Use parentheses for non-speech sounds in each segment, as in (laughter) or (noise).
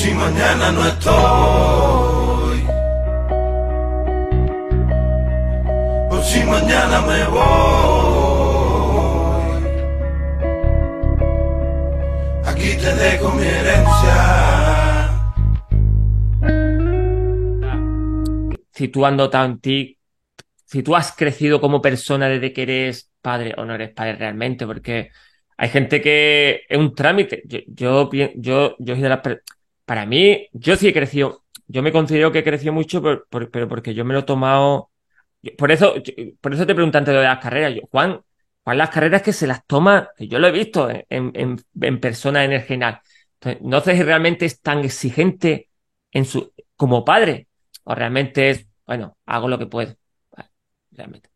si mañana no estoy. Por si mañana me voy. Aquí te dejo mi herencia. situando en ti, si tú has crecido como persona desde que eres padre o no eres padre realmente, porque hay gente que es un trámite. Yo, yo, yo, yo soy de las para mí, yo sí he crecido, yo me considero que he crecido mucho, pero porque yo me lo he tomado. Por eso, por eso te pregunté antes de las carreras. Yo, Juan, las carreras que se las toma, que yo lo he visto en, en, en, en persona en el general. No sé si realmente es tan exigente en su, como padre, o realmente es, bueno, hago lo que puedo. Realmente.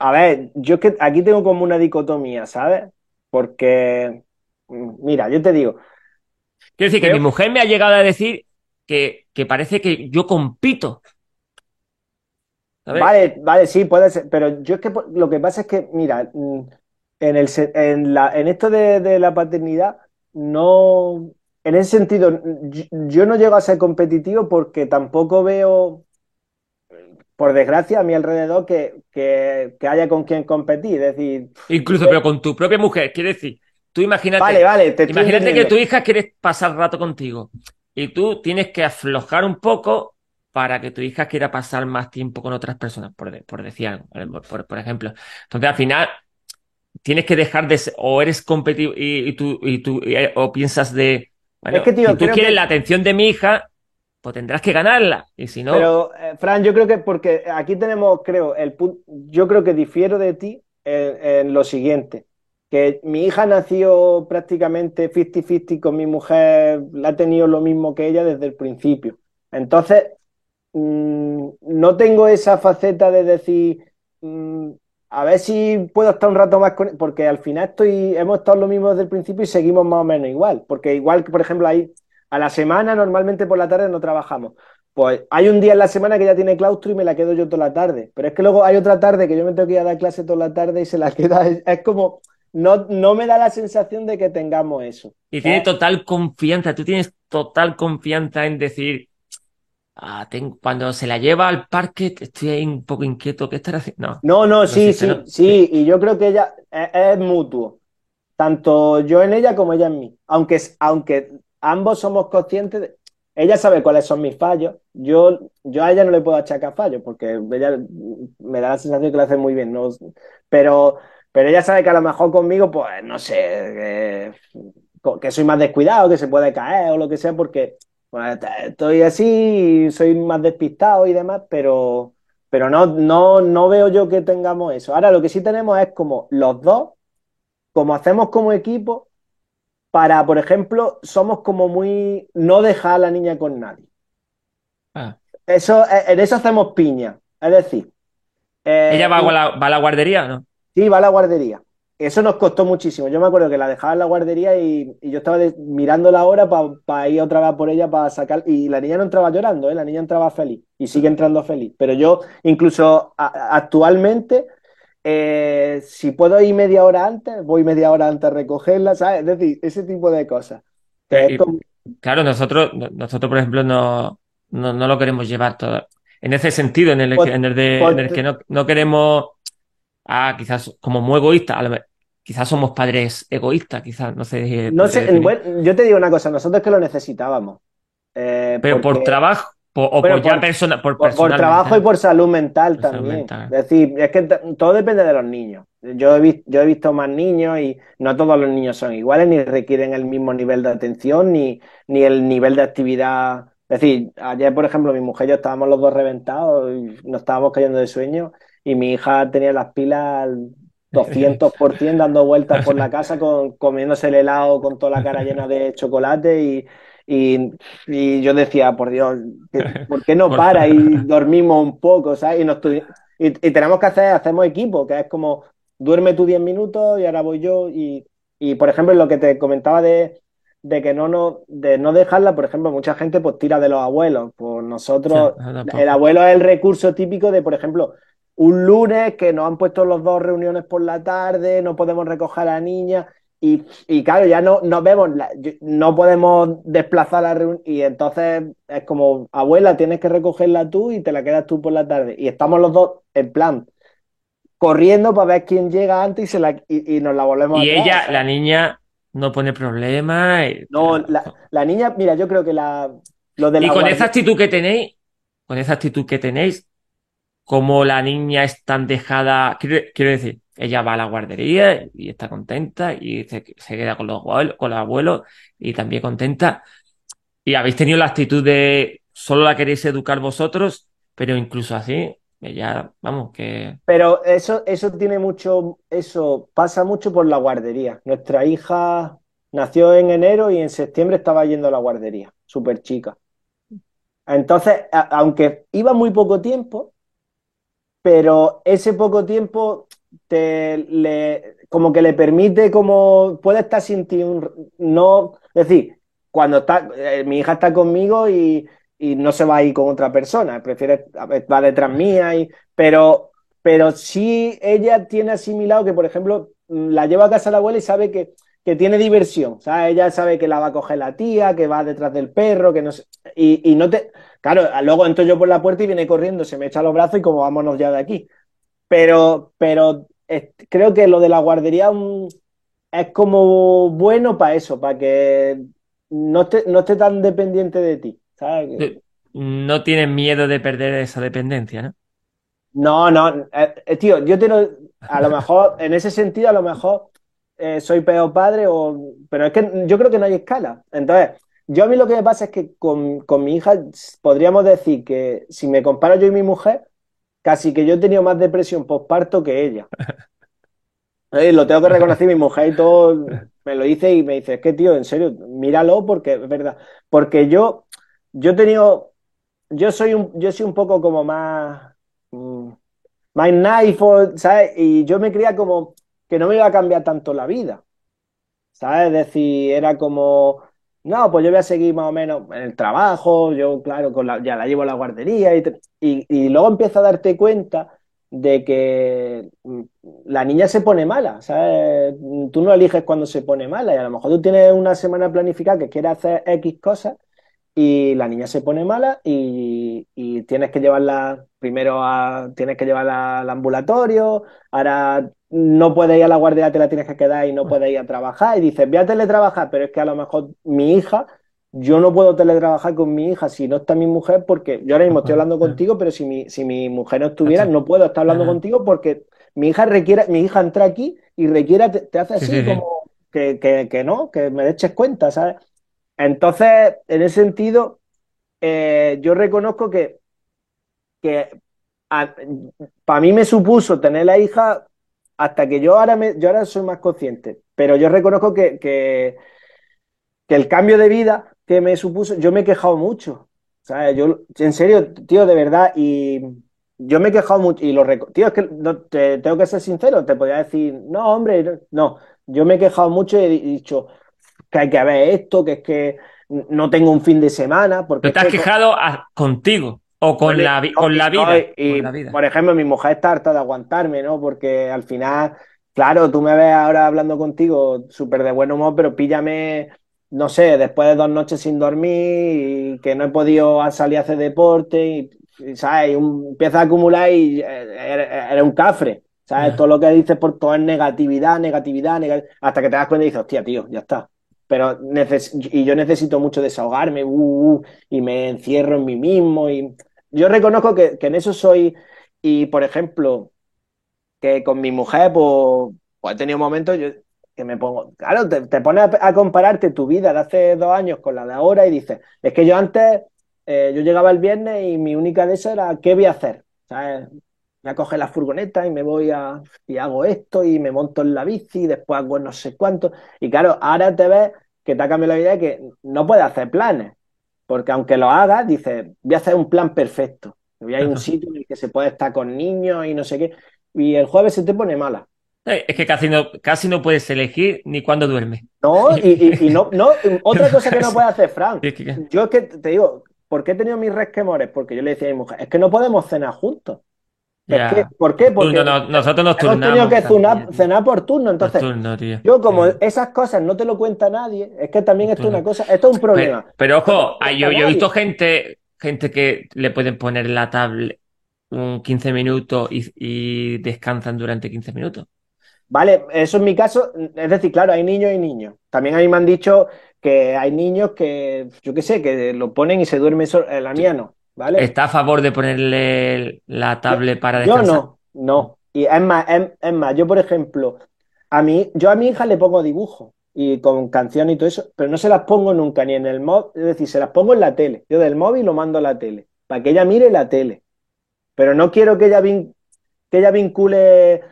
A ver, yo es que aquí tengo como una dicotomía, ¿sabes? Porque, mm, mira, yo te digo, Quiero decir que Creo- mi mujer me ha llegado a decir que, que parece que yo compito. Vale, vale, sí, puede ser, pero yo es que lo que pasa es que, mira, mm, en el, en la, en esto de, de la paternidad, no, en ese sentido, mm, yo, yo no llego a ser competitivo porque tampoco veo, por desgracia, a mi alrededor que, que, que haya con quien competir. Es decir, Incluso, pero con tu propia mujer. Quiero decir, tú imagínate, vale, vale, te imagínate que tu hija quiere pasar rato contigo y tú tienes que aflojar un poco para que tu hija quiera pasar más tiempo con otras personas, por, de- por decir algo, por, ejemplo. Entonces, al final, tienes que dejar de ser, o eres competitivo y, y tú, y tú y- o piensas de, bueno, Es que, tío, si tú quieres que- la atención de mi hija, pues tendrás que ganarla. Y si no, Pero, eh, Fran, yo creo que porque aquí tenemos, creo, el punto, yo creo que difiero de ti en, en lo siguiente, que mi hija nació prácticamente 50-50 con mi mujer, la ha tenido lo mismo que ella desde el principio. Entonces, mm, no tengo esa faceta de decir, mm, a ver si puedo estar un rato más con, porque al final estoy, hemos estado lo mismo desde el principio y seguimos más o menos igual, porque igual que, por ejemplo, ahí a la semana normalmente por la tarde no trabajamos. Pues hay un día en la semana que ya tiene claustro y me la quedo yo toda la tarde. Pero es que luego hay otra tarde que yo me tengo que ir a dar clase toda la tarde y se la (laughs) queda. Es, es como, no, no me da la sensación de que tengamos eso. y tiene total confianza, tú tienes total confianza en decir, ah, tengo- cuando se la lleva al parque, estoy ahí un poco inquieto, ¿qué estará haciendo? No. No, no, sí, existe, sí, ¿no? sí. Y yo creo que ella es, es mutuo. Tanto yo en ella como ella en mí. Aunque, aunque ambos somos conscientes de- Ella sabe cuáles son mis fallos. Yo, yo a ella no le puedo achacar fallos porque ella me da la sensación que lo hace muy bien. ¿no? Pero, pero ella sabe que a lo mejor conmigo, pues, no sé, que, que soy más descuidado, que se puede caer o lo que sea, porque pues, estoy así soy más despistado y demás, pero, pero no, no, no veo yo que tengamos eso. Ahora lo que sí tenemos es como los dos, como hacemos como equipo, para, por ejemplo, somos como muy no dejar a la niña con nadie. Ah. Eso, eh, en eso hacemos piña. Es decir, eh, ¿Ella va a la, va a la guardería o no? Sí, va a la guardería. Eso nos costó muchísimo. Yo me acuerdo que la dejaba en la guardería y, y yo estaba de- mirando la hora para ir otra vez por ella para sacar. Y la niña no entraba llorando, ¿eh? La niña entraba feliz y sigue entrando feliz. Pero yo, incluso a- actualmente, eh, si puedo ir media hora antes, voy media hora antes a recogerla, ¿sabes? Es decir, ese tipo de cosas. Que es y- como- Claro, nosotros, no- nosotros, por ejemplo, no, no, no lo queremos llevar todo. En ese sentido, en el, Pues- que- en el, de, pues en el te- que no, no queremos, ah, quizás como muy egoístas, a lo me- quizás somos padres egoístas, quizás, no sé. No podría sé, bueno, yo te digo una cosa, nosotros que lo necesitábamos. Eh, Pero por trabajo, por- o por ya persona, por Por, trabajo mental. y por salud mental también. mental. Es decir, es que todo depende de los niños. Yo he visto, yo he visto más niños y no todos los niños son iguales, ni requieren el mismo nivel de atención, ni, ni el nivel de actividad. Es decir, ayer, por ejemplo, mi mujer y yo estábamos los dos reventados y nos estábamos cayendo de sueño y mi hija tenía las pilas al 200% dando vueltas por la casa con, comiéndose el helado con toda la cara llena de chocolate y, y, y yo decía, por Dios, ¿qué- ¿por qué no Por para? Y (laughs) dormimos un poco, ¿sabes? Y, nos y, y tenemos que hacer, hacemos equipo, que es como, duerme tú 10 minutos y ahora voy yo. Y, y por ejemplo, lo que te comentaba de, de que no, no, de no dejarla, por ejemplo, mucha gente pues tira de los abuelos. Pues nosotros, (laughs) Sí, el abuelo es el recurso típico de, por ejemplo, un lunes que nos han puesto los dos reuniones por la tarde, no podemos recoger a la niña. y, y claro, ya no nos vemos, la- no podemos desplazar la reunión y entonces es como, abuela, tienes que recogerla tú y te la quedas tú por la tarde. Y estamos los dos en plan, corriendo para ver quién llega antes y, se la, y, y nos la volvemos Y a traer, ella, la niña, no pone problema. y- No, la, la niña, mira, yo creo que la, lo de Y con guardia- esa actitud que tenéis, con esa actitud que tenéis, como la niña es tan dejada, quiero, quiero decir, ella va a la guardería y está contenta y se, queda con los abuelos, y también contenta. Y habéis tenido la actitud de solo la queréis educar vosotros, pero incluso así, ella, vamos, que Pero eso, eso tiene mucho, eso pasa mucho por la guardería. Nuestra hija nació en enero y en septiembre estaba yendo a la guardería, súper chica. Entonces, aunque iba muy poco tiempo, pero ese poco tiempo te le, como que le permite, como puede estar sin ti, no, es decir, cuando está, eh, mi hija está conmigo y, y no se va a ir con otra persona, prefiere, va detrás mía, y, pero, pero sí ella tiene asimilado que, por ejemplo, mm, la lleva a casa la abuela y sabe que, que tiene diversión, ¿sabes? Ella sabe que la va a coger la tía, que va detrás del perro, que no sé, y, y no te, claro, luego entro yo por la puerta y viene corriendo, se me echa los brazos y como vámonos ya de aquí. Pero, pero creo que lo de la guardería mm, es como bueno para eso, para que no esté, no esté tan dependiente de ti, ¿sabes? no tienes miedo de perder esa dependencia, ¿no? No, no, eh, eh, tío, yo te lo, a lo mejor, en ese sentido, a lo mejor eh, soy peor padre, o, pero es que yo creo que no hay escala. Entonces, yo a mí lo que me pasa es que con, con mi hija podríamos decir que si me comparo yo y mi mujer, casi que yo he tenido más depresión postparto que ella. (laughs) Eh, lo tengo que reconocer, mi mujer y todo me lo dice y me dice, es que tío, en serio, míralo porque es verdad. Porque yo, yo he tenido, yo soy un, yo soy un poco como más, mm, más o- ¿sabes? Y yo me creía como que no me iba a cambiar tanto la vida, ¿sabes? Es decir, era como, no, pues yo voy a seguir más o menos en el trabajo, yo, claro, con la- ya la llevo a la guardería y, y, luego empiezas a darte cuenta de que mm, la niña se pone mala, ¿sabes? Tú no eliges cuando se pone mala y a lo mejor tú tienes una semana planificada que quieres hacer X cosas y la niña se pone mala y, y tienes que llevarla primero a, tienes que llevarla al ambulatorio, ahora no puedes ir a la guardia, te la tienes que quedar y no puedes ir a trabajar. Y dices, voy a teletrabajar, pero es que a lo mejor mi hija, yo no puedo teletrabajar con mi hija si no está mi mujer porque yo ahora mismo estoy hablando contigo, pero si mi, si mi mujer no estuviera, no puedo estar hablando contigo porque mi hija requiere, mi hija entra aquí y requiere, te, te hace Sí, así sí, sí. como que, que, que no, que me eches cuenta, ¿sabes? Entonces, en ese sentido, eh, yo reconozco que, que para mí me supuso tener la hija hasta que yo ahora, me, yo ahora soy más consciente, pero yo reconozco que, que, que el cambio de vida que me supuso, yo me he quejado mucho, ¿sabes? Yo, en serio, tío, de verdad, y yo me he quejado mucho, y lo tío, es que te, tengo que ser sincero, te podría decir, no, hombre, no, yo me he quejado mucho y he dicho que hay que ver esto, que es que no tengo un fin de semana, porque te es has que- quejado a- contigo o con la, no, con la vida. y, con la vida. por ejemplo, mi mujer está harta de aguantarme, ¿no? Porque al final, claro, tú me ves ahora hablando contigo súper de buen humor, pero píllame, no sé, después de dos noches sin dormir y que no he podido salir a hacer deporte y, y, ¿sabes? Y un- empiezas a acumular y eh, eres, eres un cafre, ¿sabes? Todo lo que dices por todo es negatividad, negatividad, negatividad, hasta que te das cuenta y dices, hostia, tío, ya está. Pero y yo necesito mucho desahogarme, uh, uh, y me encierro en mí mismo. Y yo reconozco que, que en eso soy, y por ejemplo, que con mi mujer, pues, pues he tenido momentos yo, que me pongo, claro, te, te pones a, a compararte tu vida de hace dos años con la de ahora y dices, es que yo antes, eh, yo llegaba el viernes y mi única de eso era, ¿qué voy a hacer? ¿Sabes? Voy a coger la furgoneta y me voy a, y hago esto y me monto en la bici y después hago no sé cuánto. Y claro, ahora te ves que te ha cambiado la vida y que no puedes hacer planes. Porque aunque lo hagas, dices, voy a hacer un plan perfecto. Voy a ir a un sitio en el que se puede estar con niños y no sé qué. Y el jueves se te pone mala. Eh, Es que casi no, casi no puedes elegir ni cuándo duermes. No, y, y- y no, no, (laughs) otra cosa que no puede hacer Frank. Yo es que te digo, ¿por qué he tenido mis resquemores? Porque yo le decía a mi mujer, es que no podemos cenar juntos. ¿Por qué? Porque no- nosotros nos hemos turnamos. tenido que cenar, cenar por turno. Entonces, turno, yo como esas cosas no te lo cuenta nadie, es que también esto es una cosa, esto es un problema. Pero, pero ojo, No yo, he visto gente, gente que le pueden poner la tablet un 15 minutos y, y descansan durante 15 minutos. Vale, eso en mi caso, es decir, claro, hay niños y niños. También a mí me han dicho que hay niños que, yo qué sé, que lo ponen y se duermen solo, la mía no, ¿vale? ¿Está a favor de ponerle la tablet para Yo descansar? no, no. Y es más, es, es más, yo por ejemplo, a mí, yo a mi hija le pongo dibujos y con canciones y todo eso, pero no se las pongo nunca ni en el móvil, es decir, se las pongo en la tele. Yo del móvil lo mando a la tele, para que ella mire la tele. Pero no quiero que ella, vin- que ella vincule,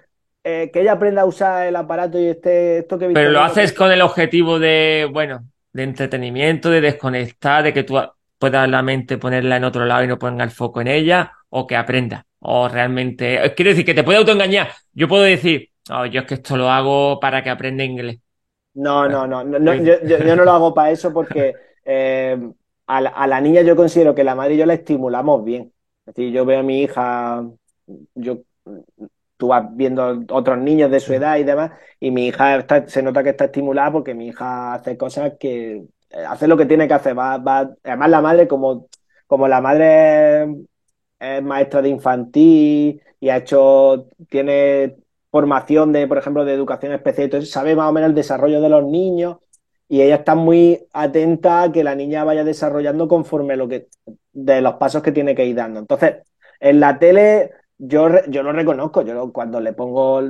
eh, que ella aprenda a usar el aparato y esté, esto que Pero lo yo, haces con el objetivo de, bueno, de entretenimiento, de desconectar, de que tú puedas la mente ponerla en otro lado y no ponga el foco en ella, o que aprenda. O realmente, quiero decir, que te puede autoengañar. Yo puedo decir, "Oh, yo es que esto lo hago para que aprenda inglés. No, no, no, no, no, yo, yo- yo no lo hago para eso porque (laughs) eh, a la, a la niña yo considero que la madre y yo la estimulamos bien. Es decir, yo veo a mi hija, yo, tú vas viendo otros niños de su edad y demás, y mi hija está- se nota que está estimulada porque mi hija hace cosas que eh, hace lo que tiene que hacer. Va, va, además la madre, como, como la madre es, es maestra de infantil y ha hecho, tiene formación de, por ejemplo, de educación especial, entonces sabe más o menos el desarrollo de los niños y ella está muy atenta a que la niña vaya desarrollando conforme lo que, de los pasos que tiene que ir dando. Entonces, en la tele yo, yo lo reconozco, yo lo- cuando le pongo,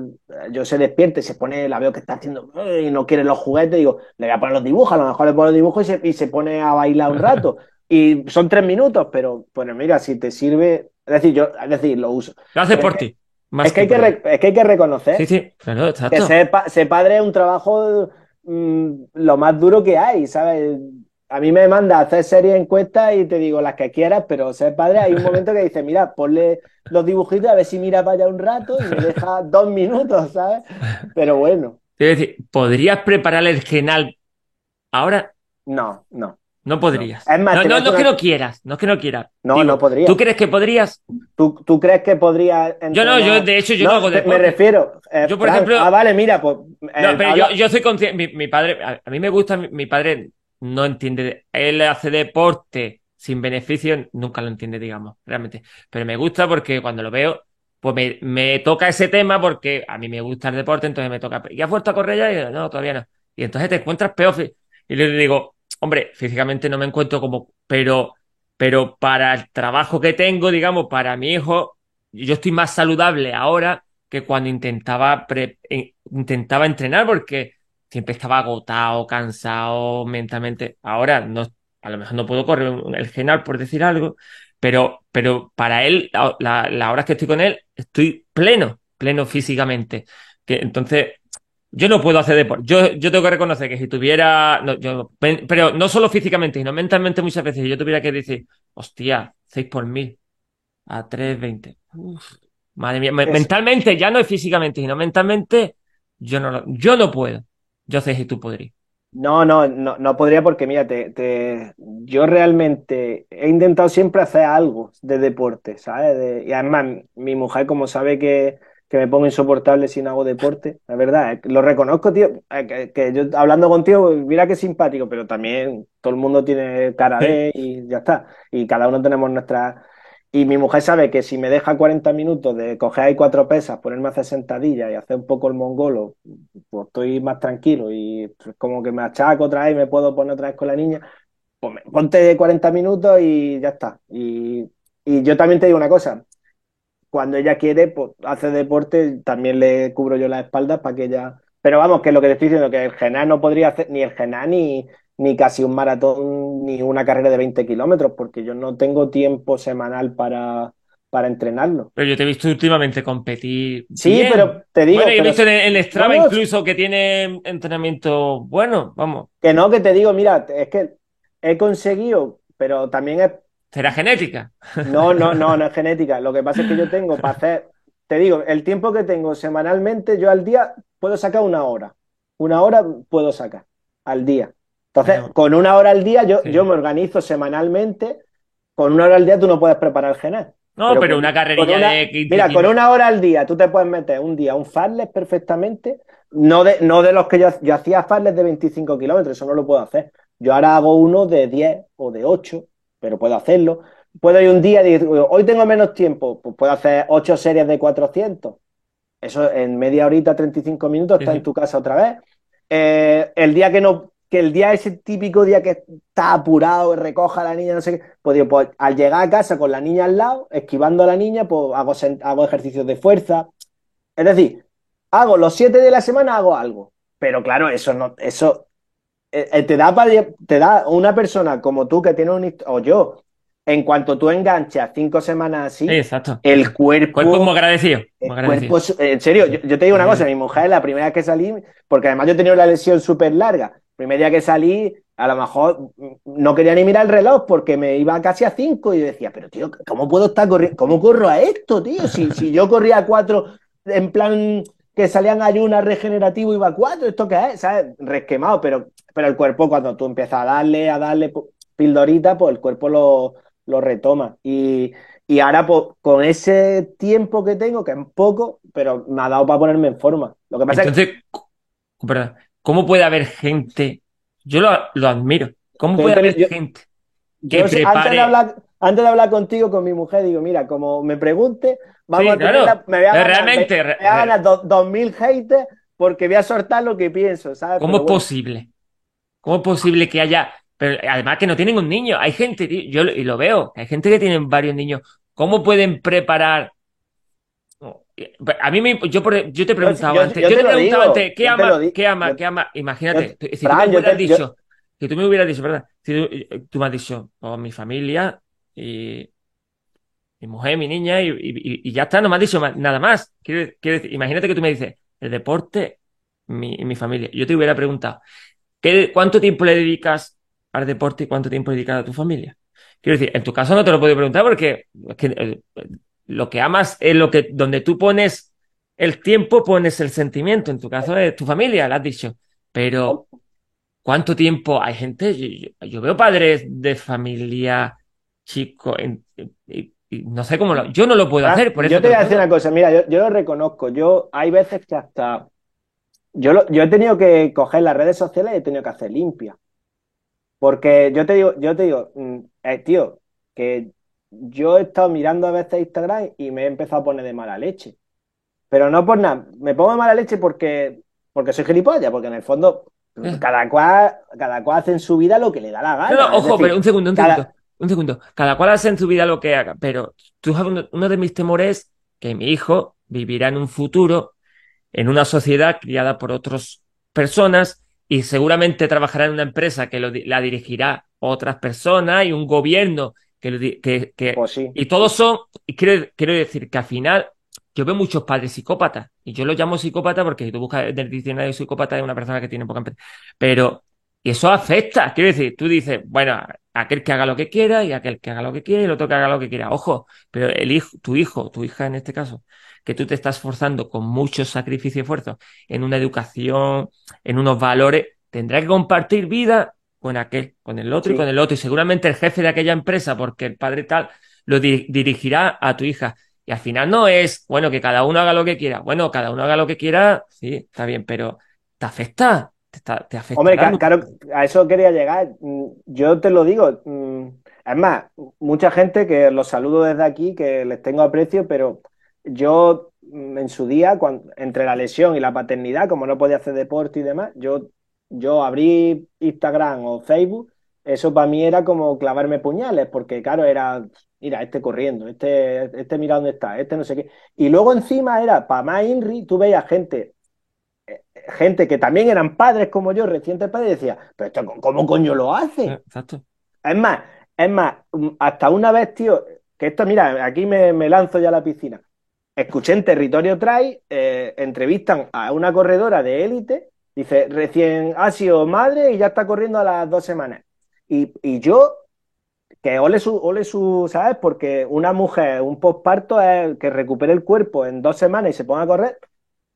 yo se despierta y se pone, la veo que está haciendo y no quiere los juguetes, digo, le voy a poner los dibujos, a lo mejor le pongo los dibujos y se, y se pone a bailar un rato. (laughs) Y son tres minutos, pero bueno, mira, si te sirve, es decir, yo, es decir, lo uso. Lo haces Es por ti. Es que hay que, re- es que hay que reconocer Sí, sí, claro, que ser, ser padre es un trabajo mm, lo más duro que hay, ¿sabes? A mí me manda a hacer series encuestas y te digo las que quieras, pero ser padre hay un (laughs) momento que dice, mira, ponle los dibujitos a ver si mira para allá un rato y me deja dos minutos, ¿sabes? Pero bueno, decir, ¿podrías preparar el genal ahora? no, no. No podrías. Es más, no, no, no que no quieras, no es que no quieras. No, Digo, no podría. ¿Tú crees que podrías? ¿Tú, tú crees que podría Yo no, yo de hecho yo no, hago te- deporte. Me refiero. eh, Yo, por ejemplo- Ah, vale, mira, pues. eh, No, pero habla- yo, yo soy consciente, mi, mi padre, a, a mí me gusta, mi, mi padre no entiende, él hace deporte sin beneficio, nunca lo entiende, digamos, realmente. Pero me gusta porque cuando lo veo, pues me, me toca ese tema porque a mí me gusta el deporte, entonces me toca. ¿Y has vuelto a correr ya? Y yo, no, todavía no. Y entonces te encuentras peor. Y le digo, hombre, físicamente no me encuentro como, pero, pero para el trabajo que tengo, digamos, para mi hijo, yo estoy más saludable ahora que cuando intentaba, pre- eh, intentaba entrenar porque siempre estaba agotado, cansado mentalmente. Ahora no, a lo mejor no puedo correr el general por decir algo, pero, pero para él, la, la, la hora que estoy con él, estoy pleno, pleno físicamente. Que, entonces, yo no puedo hacer deporte. Yo, yo tengo que reconocer que si tuviera, no, yo, pe- pero no solo físicamente, sino mentalmente muchas veces, si yo tuviera que decir, hostia, 6 por mil a 3.20. Uf, madre mía, mentalmente, ya no es físicamente, sino mentalmente, yo no, yo no puedo. Yo sé si tú podrías. No, no, no, no podría porque, mira, te, te- yo realmente he intentado siempre hacer algo de deporte, ¿sabes? De- y además, mi mujer, como sabe que, que me pongo insoportable si no hago deporte, la verdad, lo reconozco, tío, que, que yo hablando contigo, mira qué simpático, pero también todo el mundo tiene cara de y ya está. Y cada uno tenemos nuestra... Y mi mujer sabe que si me deja 40 minutos de coger ahí cuatro pesas, ponerme a hacer sentadillas y hacer un poco el mongolo, pues estoy más tranquilo y pues, como que me achaco otra vez y me puedo poner otra vez con la niña, pues me- ponte 40 minutos y ya está. Y, y yo también te digo una cosa, cuando ella quiere, pues hace deporte, también le cubro yo las espaldas para que ella... Pero vamos, que lo que te estoy diciendo, que el Gená no podría hacer ni el Gená ni, ni casi un maratón ni una carrera de 20 kilómetros, porque yo no tengo tiempo semanal para, para entrenarlo. Pero yo te he visto últimamente competir. Sí, bien. pero te digo, Bueno, he visto en, en Strava incluso que tiene entrenamiento bueno, vamos. que no, que te digo, mira, es que he conseguido, pero también es Será genética. No, no, no, no es (laughs) genética. Lo que pasa es que yo tengo para hacer, te digo, el tiempo que tengo semanalmente, yo al día puedo sacar una hora. Una hora puedo sacar al día. Entonces, Bueno. con una hora al día, yo, Sí. yo me organizo semanalmente. Con una hora al día tú no puedes preparar el genal. No, pero, con- una carrerilla una- de 15 Mira, con una hora al día tú te puedes meter un día un farles perfectamente. No de, no de los que yo, yo hacía farles de 25 kilómetros, eso no lo puedo hacer. Yo ahora hago uno de 10 o de 8, pero puedo hacerlo. Puedo ir un día y decir, hoy tengo menos tiempo, pues puedo hacer 8 series de 400. Eso en media horita, 35 minutos, Sí, sí. en tu casa otra vez. Eh, el día que no, que el día ese típico día que está apurado, recoja a la niña, no sé qué, pues, digo, pues al llegar a casa con la niña al lado, esquivando a la niña, pues hago, hago ejercicios de fuerza. Es decir, hago los siete de la semana, hago algo. Pero claro, eso no, eso eh, eh, te da para, te da una persona como tú que tiene un o yo, en cuanto tú enganchas cinco semanas así, Sí, exacto. el cuerpo, Cuerpo muy agradecido. agradecido. cuerpo es- en serio, yo, yo te digo una cosa, mi mujer, la primera vez que salí, porque además yo tenía una lesión súper larga, primer día que salí, a lo mejor no quería ni mirar el reloj porque me iba casi a cinco y yo decía, pero tío, ¿cómo puedo estar corriendo? ¿Cómo corro a esto, tío? Si, si yo corría a cuatro en plan que salían ayunas regenerativo iba a cuatro, ¿esto qué es? ¿Sabes? Resquemado, pero, pero el cuerpo cuando tú empiezas a darle, a darle pildorita, pues el cuerpo lo, lo retoma. Y, y ahora, pues, con ese tiempo que tengo, que es poco, pero me ha dado para ponerme en forma. Lo que pasa es que ¿cómo puede haber gente? Yo lo, lo admiro. ¿Cómo puede haber yo- gente yo que sé- antes de prepare? hablar, antes de hablar contigo con mi mujer, digo, mira, como me pregunte, vamos Sí, a tener claro. la- me voy a ganar, realmente, me- me voy a ganar do- dos mil haters porque voy a soltar lo que pienso, ¿sabes? ¿Cómo es posible? ¿Cómo es posible que haya, pero además que no tienen un niño? Hay gente, tío, yo lo- y lo veo, hay gente que tienen varios niños. ¿Cómo pueden preparar? A mí me, yo, yo te preguntaba yo- antes, yo yo te te lo preguntaba digo, antes, ¿qué ama, qué ama, qué ama? Imagínate, yo- si tú me hubieras te- dicho, si tú me hubieras dicho, ¿verdad? Si tú, tú me has dicho, oh, mi familia y mi mujer, mi niña y, y- y ya está, no me has dicho nada más. Quiero, quiero decir, imagínate que tú me dices, el deporte, mi, mi familia. Yo te hubiera preguntado, ¿qué, ¿cuánto tiempo le dedicas al deporte y cuánto tiempo le dedicas a tu familia? Quiero decir, en tu caso no te lo puedo preguntar porque es que, eh, lo que amas es lo que, donde tú pones el tiempo, pones el sentimiento. En tu caso es tu familia, lo has dicho. Pero, ¿cuánto tiempo hay gente? Yo, veo padres de familia chicos no sé cómo lo, yo no lo puedo Fran, hacer, por eso yo te voy a decir una cosa, mira, yo, yo lo reconozco, yo hay veces que hasta yo, lo- yo he tenido que coger las redes sociales y he tenido que hacer limpia. Porque yo te digo, yo te digo, mm, eh, tío, que yo he estado mirando a veces Instagram y me he empezado a poner de mala leche. Pero no por nada, me pongo de mala leche porque, porque soy gilipollas, porque en el fondo Eh. cada cual, cada cual hace en su vida lo que le da la gana. no, ojo, decir, pero un segundo, un cada- segundo, un segundo. Cada cual hace en su vida lo que haga, pero tú sabes, uno, de mis temores es que mi hijo vivirá en un futuro en una sociedad criada por otras personas y seguramente trabajará en una empresa que lo la dirigirá otras personas y un gobierno que, que, que- Pues sí. y todos son, y quiero, quiero decir que al final yo veo muchos padres psicópatas y yo los llamo psicópata porque si tú buscas en el diccionario psicópata es una persona que tiene poca empatía. Pero y eso afecta, quiero decir, tú dices, bueno, aquel que haga lo que quiera y aquel que haga lo que quiera y el otro que haga lo que quiera. Ojo, pero el hijo, tu hijo, tu hija en este caso, que tú te estás forzando con mucho sacrificio y esfuerzo en una educación, en unos valores, tendrá que compartir vida con aquel, con el otro y con el otro. Y seguramente el jefe de aquella empresa, porque el padre tal, lo di- dirigirá a tu hija. Y al final no es, bueno, que cada uno haga lo que quiera. Bueno, cada uno haga lo que quiera, sí, está bien, pero te afecta, te, está- te afecta. Hombre, claro, a eso quería llegar. Mm, Yo te lo digo. mm, Es más, mucha gente que los saludo desde aquí, que les tengo aprecio, pero yo mm, en su día, cuando, entre la lesión y la paternidad, como no podía hacer deporte y demás, yo, yo abrí Instagram o Facebook, eso para mí era como clavarme puñales, porque claro, era, mira, este corriendo, este, este mira dónde está, este no sé qué. Y luego encima era, para más Inri, tú veías gente gente que también eran padres como yo, recientes padres, y decía, pero esto, ¿cómo coño lo hace? Exacto. Es más, es más, um, hasta una vez, tío, que esto, mira, aquí me, me lanzo ya a la piscina. Escuché en Territorio Trail, eh, entrevistan a una corredora de élite, dice, recién ha sido madre y ya está corriendo a las dos semanas. Y, y yo, que ole su, ole su, ¿sabes? Porque una mujer, un posparto es que recupere el cuerpo en dos semanas y se ponga a correr,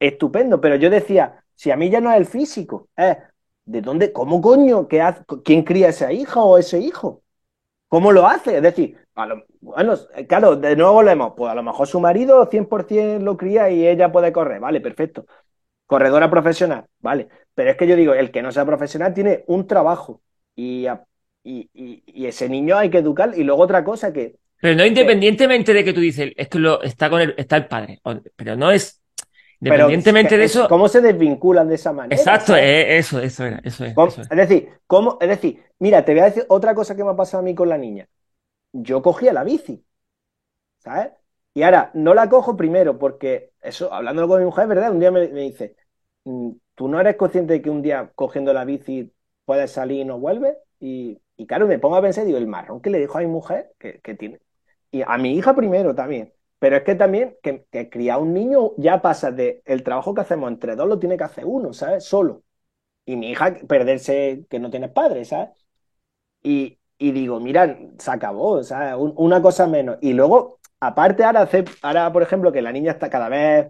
estupendo. Pero yo decía, si a mí ya no es el físico, es ¿de dónde, cómo coño, qué hace, quién cría esa hija o ese hijo? ¿Cómo lo hace? Es decir, a lo- bueno, claro, de nuevo volvemos. Pues a lo mejor su marido 100% lo cría y ella puede correr. Vale, perfecto. Corredora profesional, vale. Pero es que yo digo, el que no sea profesional tiene un trabajo y, y, y- y ese niño hay que educar. Y luego otra cosa que, Pero no independientemente de que tú dices, es que lo, está con el, está el padre. Pero no es. pero Independientemente de es- eso. ¿cómo se desvinculan de esa manera? Exacto, eh, eso, eso era, eso es, ¿Cómo- eso es. Es decir, ¿cómo? Es decir, mira, te voy a decir otra cosa que me ha pasado a mí con la niña. Yo cogía la bici, ¿sabes? Y ahora no la cojo primero porque eso, hablándolo con mi mujer, ¿verdad? Un día me, dice, "Mm, ¿tú no eres consciente de que un día cogiendo la bici puedes salir y no vuelves? Y, y claro, me pongo a pensar digo, el marrón que le dejo a mi mujer, que, que tiene. Y a mi hija primero también. Pero es que también que, que criar un niño ya pasa de el trabajo que hacemos entre dos lo tiene que hacer uno, ¿sabes? Solo. Y mi hija perderse que no tienes padre, ¿sabes? Y, y digo, mira, se acabó, ¿sabes? Un- una cosa menos. Y luego, aparte, ahora, hace, ahora, por ejemplo, que la niña está cada vez.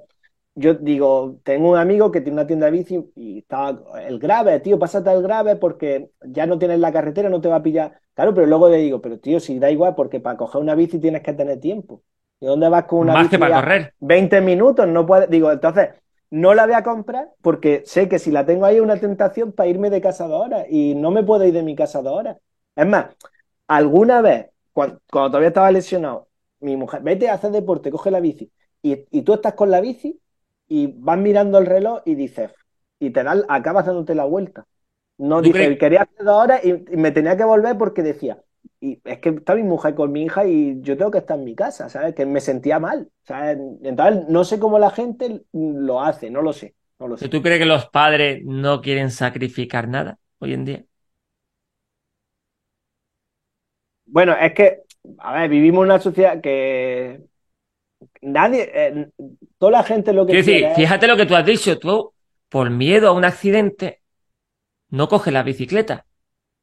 Yo digo, tengo un amigo que tiene una tienda de bici y está el grave, tío, pásate al grave porque ya no tienes la carretera, no te va a pillar. Claro, pero luego le digo, pero tío, si da igual, porque para coger una bici tienes que tener tiempo. ¿Y dónde vas con una Más bici que para correr. 20 minutos? No puedes. Digo, entonces, no la voy a comprar porque sé que si la tengo ahí es una tentación para irme de casa dos horas y no me puedo ir de mi casa dos horas. Es más, alguna vez, cuando, cuando todavía estaba lesionado, mi mujer, vete a hacer deporte, coge la bici, y, y tú estás con la bici y vas mirando el reloj y dices, y te das, acabas dándote la vuelta. No ¿Tú dije, crees- quería hacer dos horas y, y me tenía que volver porque decía, y es que está mi mujer con mi hija y yo tengo que estar en mi casa, ¿sabes? Que me sentía mal, ¿sabes? Entonces, no sé cómo la gente lo hace, no lo sé, no lo sé. ¿Tú crees que los padres no quieren sacrificar nada hoy en día? Bueno, es que, a ver, vivimos en una sociedad que nadie, eh, toda la gente lo que decir, quiere es- fíjate lo que tú has dicho, tú, por miedo a un accidente, no coges la bicicleta.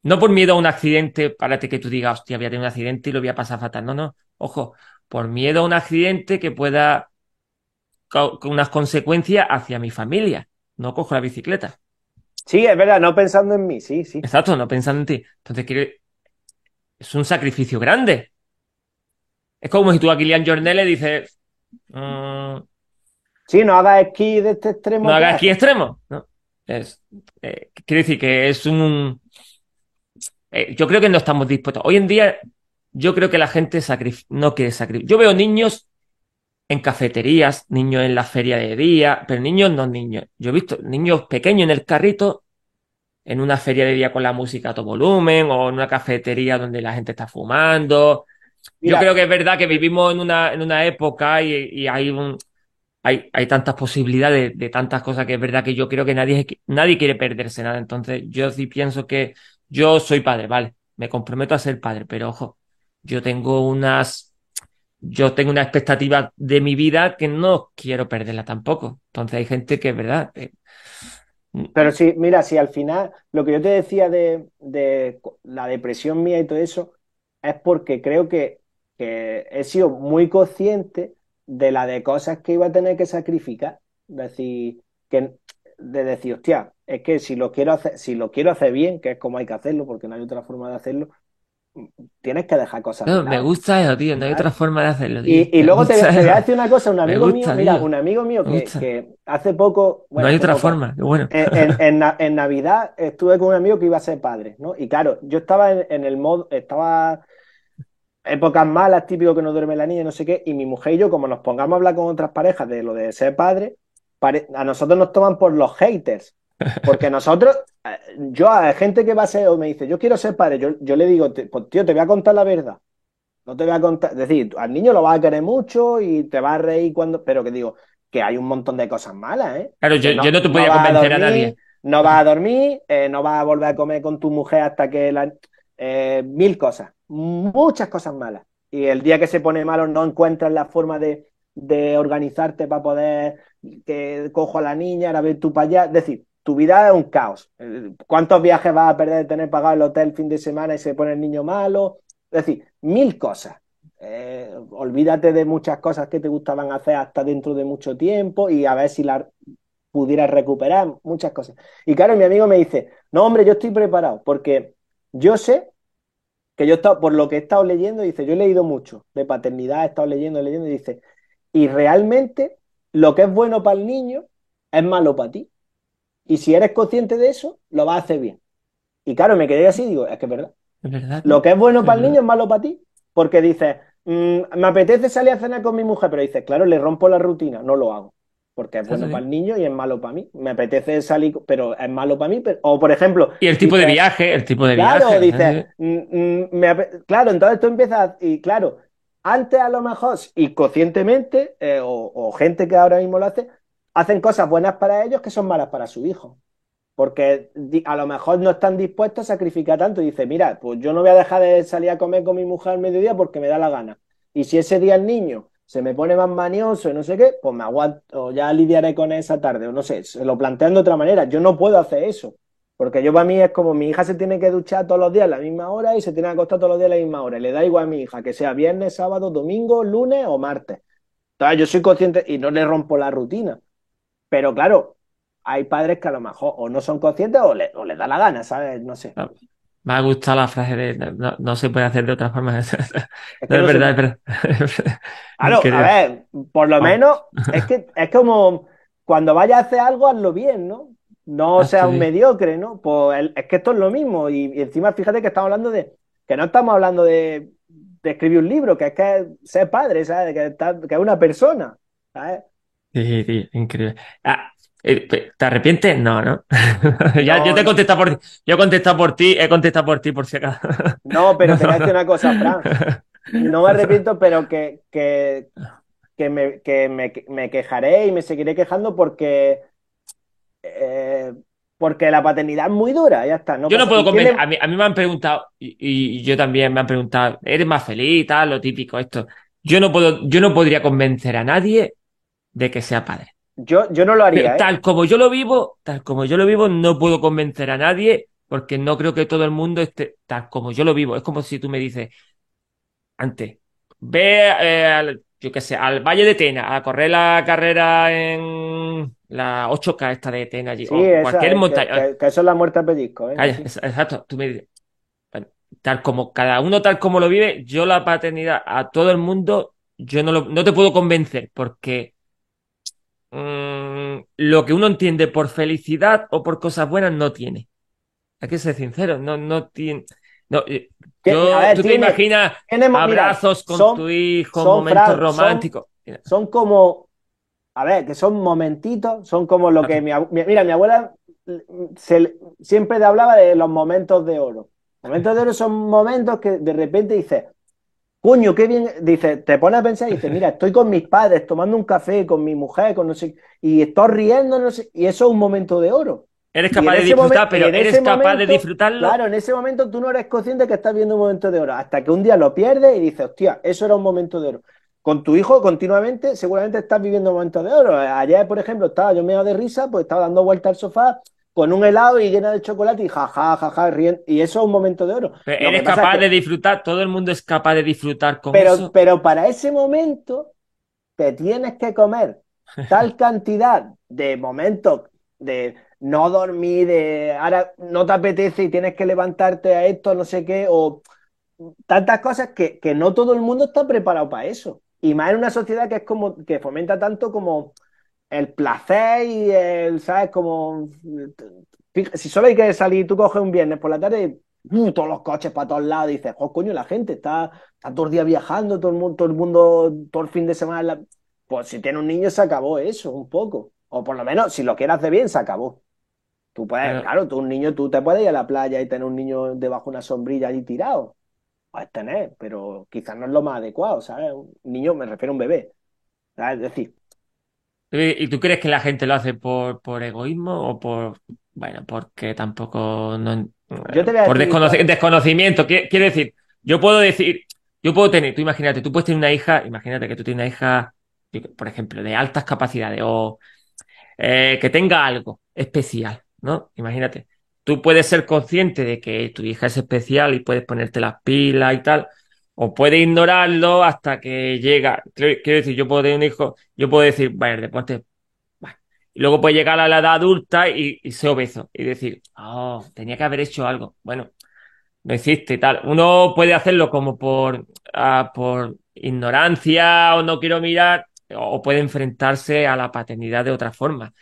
No por miedo a un accidente, para que tú digas, hostia, voy a tener un accidente y lo voy a pasar fatal. No, no. Ojo, por miedo a un accidente que pueda con unas consecuencias hacia mi familia. No cojo la bicicleta. Sí, es verdad, no pensando en mí, sí, sí. Exacto, no pensando en ti. Entonces, es un sacrificio grande. Es como si tú a Kilian Jornet le dices, mm, Sí, no hagas esquí de este extremo. no hagas haces. aquí extremo. ¿no? Es, eh, quiero decir que es un... eh, yo creo que no estamos dispuestos. Hoy en día, yo creo que la gente no quiere sacrificar. Yo veo niños en cafeterías, niños en la feria de día, pero niños no niños. Yo he visto niños pequeños en el carrito, en una feria de día con la música a todo volumen, o en una cafetería donde la gente está fumando. Yo creo que es verdad que vivimos en una, en una época y, y hay un, hay, hay tantas posibilidades de tantas cosas que es verdad que yo creo que nadie, nadie quiere perderse nada. Entonces, yo sí pienso que yo soy padre, vale, me comprometo a ser padre, pero ojo, yo tengo unas, yo tengo una expectativa de mi vida que no quiero perderla tampoco. Entonces, hay gente que es verdad. eh, Pero sí, mira, si al final lo que yo te decía de, de la depresión mía y todo eso es porque creo que, que he sido muy consciente de la de cosas que iba a tener que sacrificar. Decir, que, de decir, hostia, es que si lo quiero hacer, si lo quiero hacer bien, que es como hay que hacerlo, porque no hay otra forma de hacerlo, tienes que dejar cosas no, me gusta eso, tío, no hay otra forma de hacerlo, tío. Y, y luego te, te voy a decir una cosa, un amigo gusta, mío, mira, un amigo mío que, hace poco, No bueno, hay hace otra poco, forma, bueno. en, en- en Na- en Navidad estuve con un amigo que iba a ser padre, ¿no? Y claro, yo estaba en, en el modo, estaba épocas malas, típico que no duerme la niña, no sé qué, y mi mujer y yo, como nos pongamos a hablar con otras parejas de lo de ser padre, a nosotros nos toman por los haters. Porque nosotros, eh, yo a gente que va a ser o me dice, yo quiero ser padre, yo, yo le digo, pues, tío, te voy a contar la verdad. No te voy a contar, es decir, al niño lo vas a querer mucho y te vas a reír cuando, pero que digo, que hay un montón de cosas malas, ¿eh? Claro, yo, no, yo no te no podía a convencer a dormir, nadie. no vas a dormir, eh, no vas a volver a comer con tu mujer hasta que la... eh, mil cosas, muchas cosas malas. Y el día que se pone malo no encuentras la forma de, de organizarte para poder que cojo a la niña, ahora ves tú para allá. Es decir, tu vida es un caos. Eh, ¿Cuántos viajes vas a perder de tener pagado el hotel fin de semana y se pone el niño malo? Es decir, mil cosas. Eh, olvídate de muchas cosas que te gustaban hacer hasta dentro de mucho tiempo y a ver si las pudieras recuperar, muchas cosas. Y claro, mi amigo me dice, no, hombre, yo estoy preparado porque yo sé que yo he estado, por lo que he estado leyendo, dice, yo he leído mucho de paternidad, he estado leyendo, leyendo, y dice, y realmente lo que es bueno para el niño es malo para ti. Y si eres consciente de eso, lo vas a hacer bien. Y claro, me quedé así y digo, es que es verdad. Es verdad. Lo que es bueno Es para el verdad. niño es malo para ti. Porque dices, mm, me apetece salir a cenar con mi mujer, pero dices, claro, le rompo la rutina, no lo hago. Porque es bueno sí. para el niño y es malo para mí. Me apetece salir, pero es malo para mí. pero- O por ejemplo, Y el tipo de viaje, el tipo de Claro, viaje. dices, mm, mm, me ape- claro, entonces tú empiezas, y claro, antes a lo mejor, y conscientemente, eh, o, o gente que ahora mismo lo hace, hacen cosas buenas para ellos que son malas para su hijo. Porque a lo mejor no están dispuestos a sacrificar tanto. Y dice, mira, pues yo no voy a dejar de salir a comer con mi mujer al mediodía porque me da la gana. Y si ese día el niño se me pone más manioso y no sé qué, pues me aguanto, o ya lidiaré con esa tarde, o no sé, se lo plantean de otra manera. Yo no puedo hacer eso. Porque yo para mí es como mi hija se tiene que duchar todos los días a la misma hora y se tiene que acostar todos los días a la misma hora. Y le da igual a mi hija que sea viernes, sábado, domingo, lunes o martes. Entonces yo soy consciente y no le rompo la rutina. Pero claro, hay padres que a lo mejor o no son conscientes o le, o les da la gana, ¿sabes? No sé. Me ha gustado la frase de no, no se puede hacer de otra forma. (laughs) Es No, es se verdad, puede. es verdad. (laughs) Claro, Creo. (laughs) a ver, por lo Ah. menos es que es como cuando vayas a hacer algo, hazlo bien, ¿no? No Ah, seas un mediocre, ¿no? Pues el- es que esto es lo mismo. Y, y encima, fíjate que estamos hablando de, que no estamos hablando de, de escribir un libro, que es que ser padre, ¿sabes? Que, es una persona, ¿sabes? Sí, sí, increíble. Ah, ¿te arrepientes? No, ¿no? (laughs) Ya, No, yo te he contestado por ti. Yo he contestado por ti, he contestado por ti por si acaso. (laughs) No, pero te voy a decir una cosa, Fran. (laughs) No me arrepiento, pero que, que, que me, que me, me quejaré y me seguiré quejando porque, eh, porque la paternidad es muy dura, ya está. No Yo no pasa- puedo tiene- convencer. A mí, a mí me han preguntado, y, y yo también me han preguntado, ¿eres más feliz y tal? Lo típico, esto. Yo no puedo, yo no podría convencer a nadie de que sea padre. Yo, yo no lo Pero haría, ¿eh? tal como yo lo vivo, tal como yo lo vivo, no puedo convencer a nadie porque no creo que todo el mundo esté tal como yo lo vivo. Es como si tú me dices, antes, ve, eh, al- yo qué sé, al Valle de Tena a correr la carrera en la 8K esta de Tena allí, Sí, o esa, cualquier montaña. que- que eso es la muerte a pellizco, ¿eh? Calla, exacto, tú me dices, bueno, tal como cada uno tal como lo vive, yo la paternidad a todo el mundo, yo no, lo- no te puedo convencer porque mm, lo que uno entiende por felicidad o por cosas buenas no tiene. Hay que ser sincero, no, no tiene. No, eh, yo- ver, tú te imaginas tiene- mira, abrazos con son- tu hijo, momentos son- románticos. Son como, a ver, que son momentitos, son como lo que mi, mira, mi abuela se le- siempre hablaba de los momentos de oro. Momentos de oro son momentos que de repente dices, coño, qué bien, dice, te pones a pensar y dices, mira, estoy con mis padres tomando un café, con mi mujer, con no sé, y estoy riendo, no sé, y eso es un momento de oro. Eres capaz de disfrutar, pero eres capaz de disfrutarlo. Claro, en ese momento tú no eres consciente que estás viendo un momento de oro, hasta que un día lo pierdes y dices, hostia, eso era un momento de oro. Con tu hijo continuamente, seguramente estás viviendo momentos de oro. Ayer, por ejemplo, estaba yo medio de risa, pues estaba dando vueltas al sofá con un helado y llena de chocolate y jaja, jaja, riendo. Y eso es un momento de oro. Pero eres capaz es que- de disfrutar, todo el mundo es capaz de disfrutar con pero, eso. pero para ese momento te tienes que comer (laughs) tal cantidad de momentos de no dormir, de ahora no te apetece y tienes que levantarte a esto, no sé qué, o tantas cosas que, que no todo el mundo está preparado para eso. Y más en una sociedad que es como que fomenta tanto como el placer y el, ¿sabes? Como si solo hay que salir, tú coges un viernes por la tarde y uh, todos los coches para todos lados, y dices, oh, coño, la gente está, está todo el día viajando, todo el mundo, todo el mundo, todo el fin de semana. la-". Pues si tiene un niño se acabó eso, un poco. O por lo menos, si lo quieres hacer bien, se acabó. Tú puedes, Pero- claro, tú un niño, tú te puedes ir a la playa y tener un niño debajo de una sombrilla allí tirado. Puedes tener, pero quizás no es lo más adecuado, ¿sabes? Un niño, me refiero a un bebé. ¿sabes? Es decir, ¿Y tú crees que la gente lo hace por, por egoísmo o por, bueno, porque tampoco no, Yo te voy a por decir, Juan. desconocimiento? Qui- Quiero decir, yo puedo decir, yo puedo tener, tú imagínate, tú puedes tener una hija, imagínate que tú tienes una hija, por ejemplo, de altas capacidades o eh, que tenga algo especial, ¿no? Imagínate, tú puedes ser consciente de que tu hija es especial y puedes ponerte las pilas y tal, o puedes ignorarlo hasta que llega. Quiero decir, yo puedo tener un hijo, yo puedo decir, vaya, el deporte, bah. Y luego puede llegar a la edad adulta y, y ser obeso y decir, oh, tenía que haber hecho algo. Bueno, no hiciste y tal. Uno puede hacerlo como por, ah, por ignorancia o no quiero mirar, o puede enfrentarse a la paternidad de otra forma.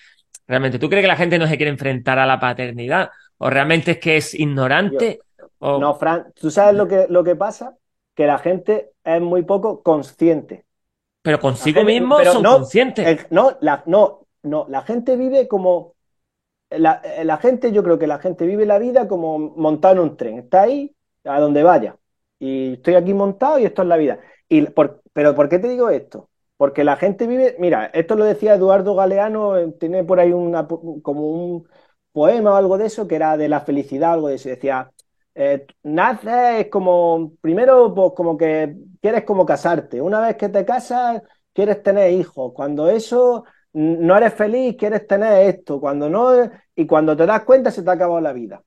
Realmente, ¿tú crees que la gente no se quiere enfrentar a la paternidad? ¿O realmente es que es ignorante? o... No, Fran, ¿tú sabes lo que, lo que pasa? Que la gente es muy poco consciente. Pero consigo gente- mismo pero son no, conscientes. El- no, la, no, no, la gente vive como. La, la gente, yo creo que la gente vive la vida como montado en un tren. Está ahí, a donde vaya. Y estoy aquí montado y esto es la vida. Y por- pero ¿por qué te digo esto? Porque la gente vive. Mira, esto lo decía Eduardo Galeano, eh, tiene por ahí una, como un poema o algo de eso, que era de la felicidad, algo de eso. Decía. Eh, naces como, primero, pues como que quieres como casarte. Una vez que te casas, quieres tener hijos. Cuando eso no eres feliz, quieres tener esto. Cuando no, y cuando te das cuenta, se te ha acabado la vida.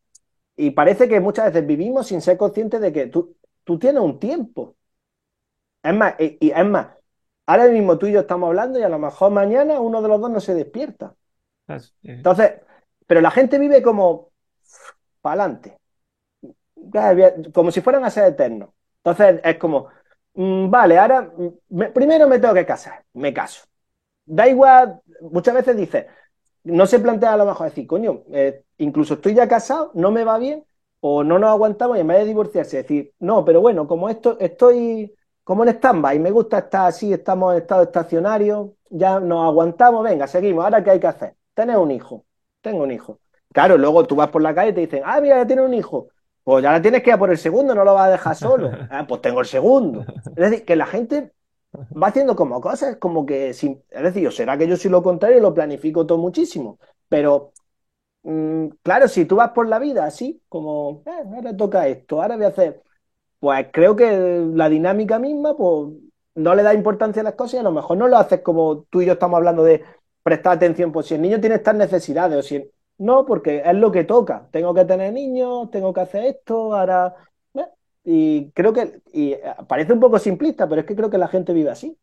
Y parece que muchas veces vivimos sin ser conscientes de que tú, tú tienes un tiempo. Es más, y, y es más, ahora mismo tú y yo estamos hablando y a lo mejor mañana uno de los dos no se despierta. Entonces, pero la gente vive como para adelante, como si fueran a ser eternos. Entonces es como, mm, vale, ahora mm, me- primero me tengo que casar, me caso. Da igual, muchas veces dices, no se plantea a lo mejor decir, coño, eh, incluso estoy ya casado, no me va bien, o no nos aguantamos y en vez de divorciarse, decir, no, pero bueno, como esto estoy como en stand-by, me gusta estar así, estamos en estado estacionario, ya nos aguantamos, venga, seguimos, ahora qué hay que hacer, tener un hijo, tengo un hijo. Claro, luego tú vas por la calle y te dicen, ah, mira, ya tiene un hijo. Pues ya tienes que ir a por el segundo, no lo vas a dejar (laughs) solo. Ah, pues tengo el segundo. Es decir, que la gente va haciendo como cosas, como que, sin, es decir, será que yo soy lo contrario y lo planifico todo muchísimo, pero mm, claro, si tú vas por la vida así, como, eh, ahora toca esto, ahora voy a hacer, pues creo que la dinámica misma, pues no le da importancia a las cosas y a lo mejor no lo haces como tú y yo estamos hablando de prestar atención, pues si el niño tiene estas necesidades o si el- no, porque es lo que toca, tengo que tener niños, tengo que hacer esto, ahora... eh, Y creo que, y eh, parece un poco simplista, pero es que creo que la gente vive así.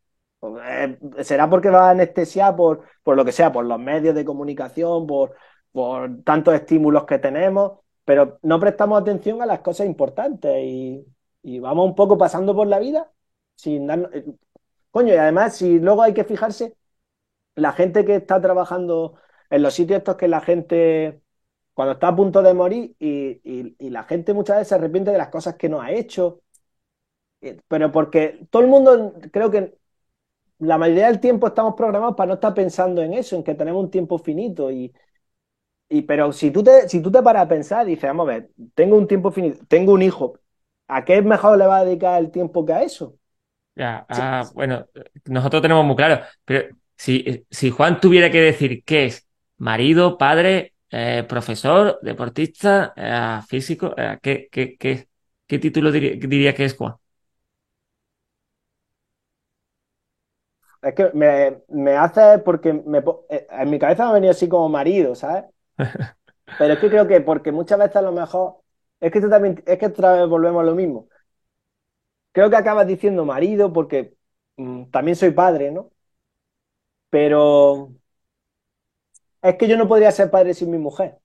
Eh, será porque va anestesiada por, por lo que sea, por los medios de comunicación, por, por tantos estímulos que tenemos, pero no prestamos atención a las cosas importantes y, y vamos un poco pasando por la vida sin darnos... Coño, y además, si luego hay que fijarse, la gente que está trabajando en los sitios estos que la gente, cuando está a punto de morir y, y- y la gente muchas veces se arrepiente de las cosas que no ha hecho, Eh, pero porque todo el mundo, creo que la mayoría del tiempo estamos programados para no estar pensando en eso, en que tenemos un tiempo finito y, y pero si tú te, si tú te paras a pensar, dices, vamos a ver, tengo un tiempo finito, tengo un hijo, ¿a qué mejor le va a dedicar el tiempo que a eso? Ya, Sí. ah, bueno, nosotros tenemos muy claro, pero si, si Juan tuviera que decir qué es marido, padre, eh, profesor, deportista, eh, físico, eh, ¿qué, qué, qué, qué título diría, diría que es Juan? Es que me, me hace porque me, en mi cabeza me ha venido así como marido, ¿sabes? (laughs) Pero es que creo que porque muchas veces a lo mejor, es que tú también, es que otra vez volvemos a lo mismo. Creo que acabas diciendo marido porque mm, también soy padre, ¿no? Pero es que yo no podría ser padre sin mi mujer.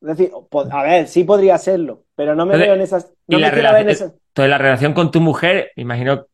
Es decir, a ver, sí podría serlo, pero no me Entonces, veo en esas, no me quiero ver en esas. entonces la relación con tu mujer, imagino,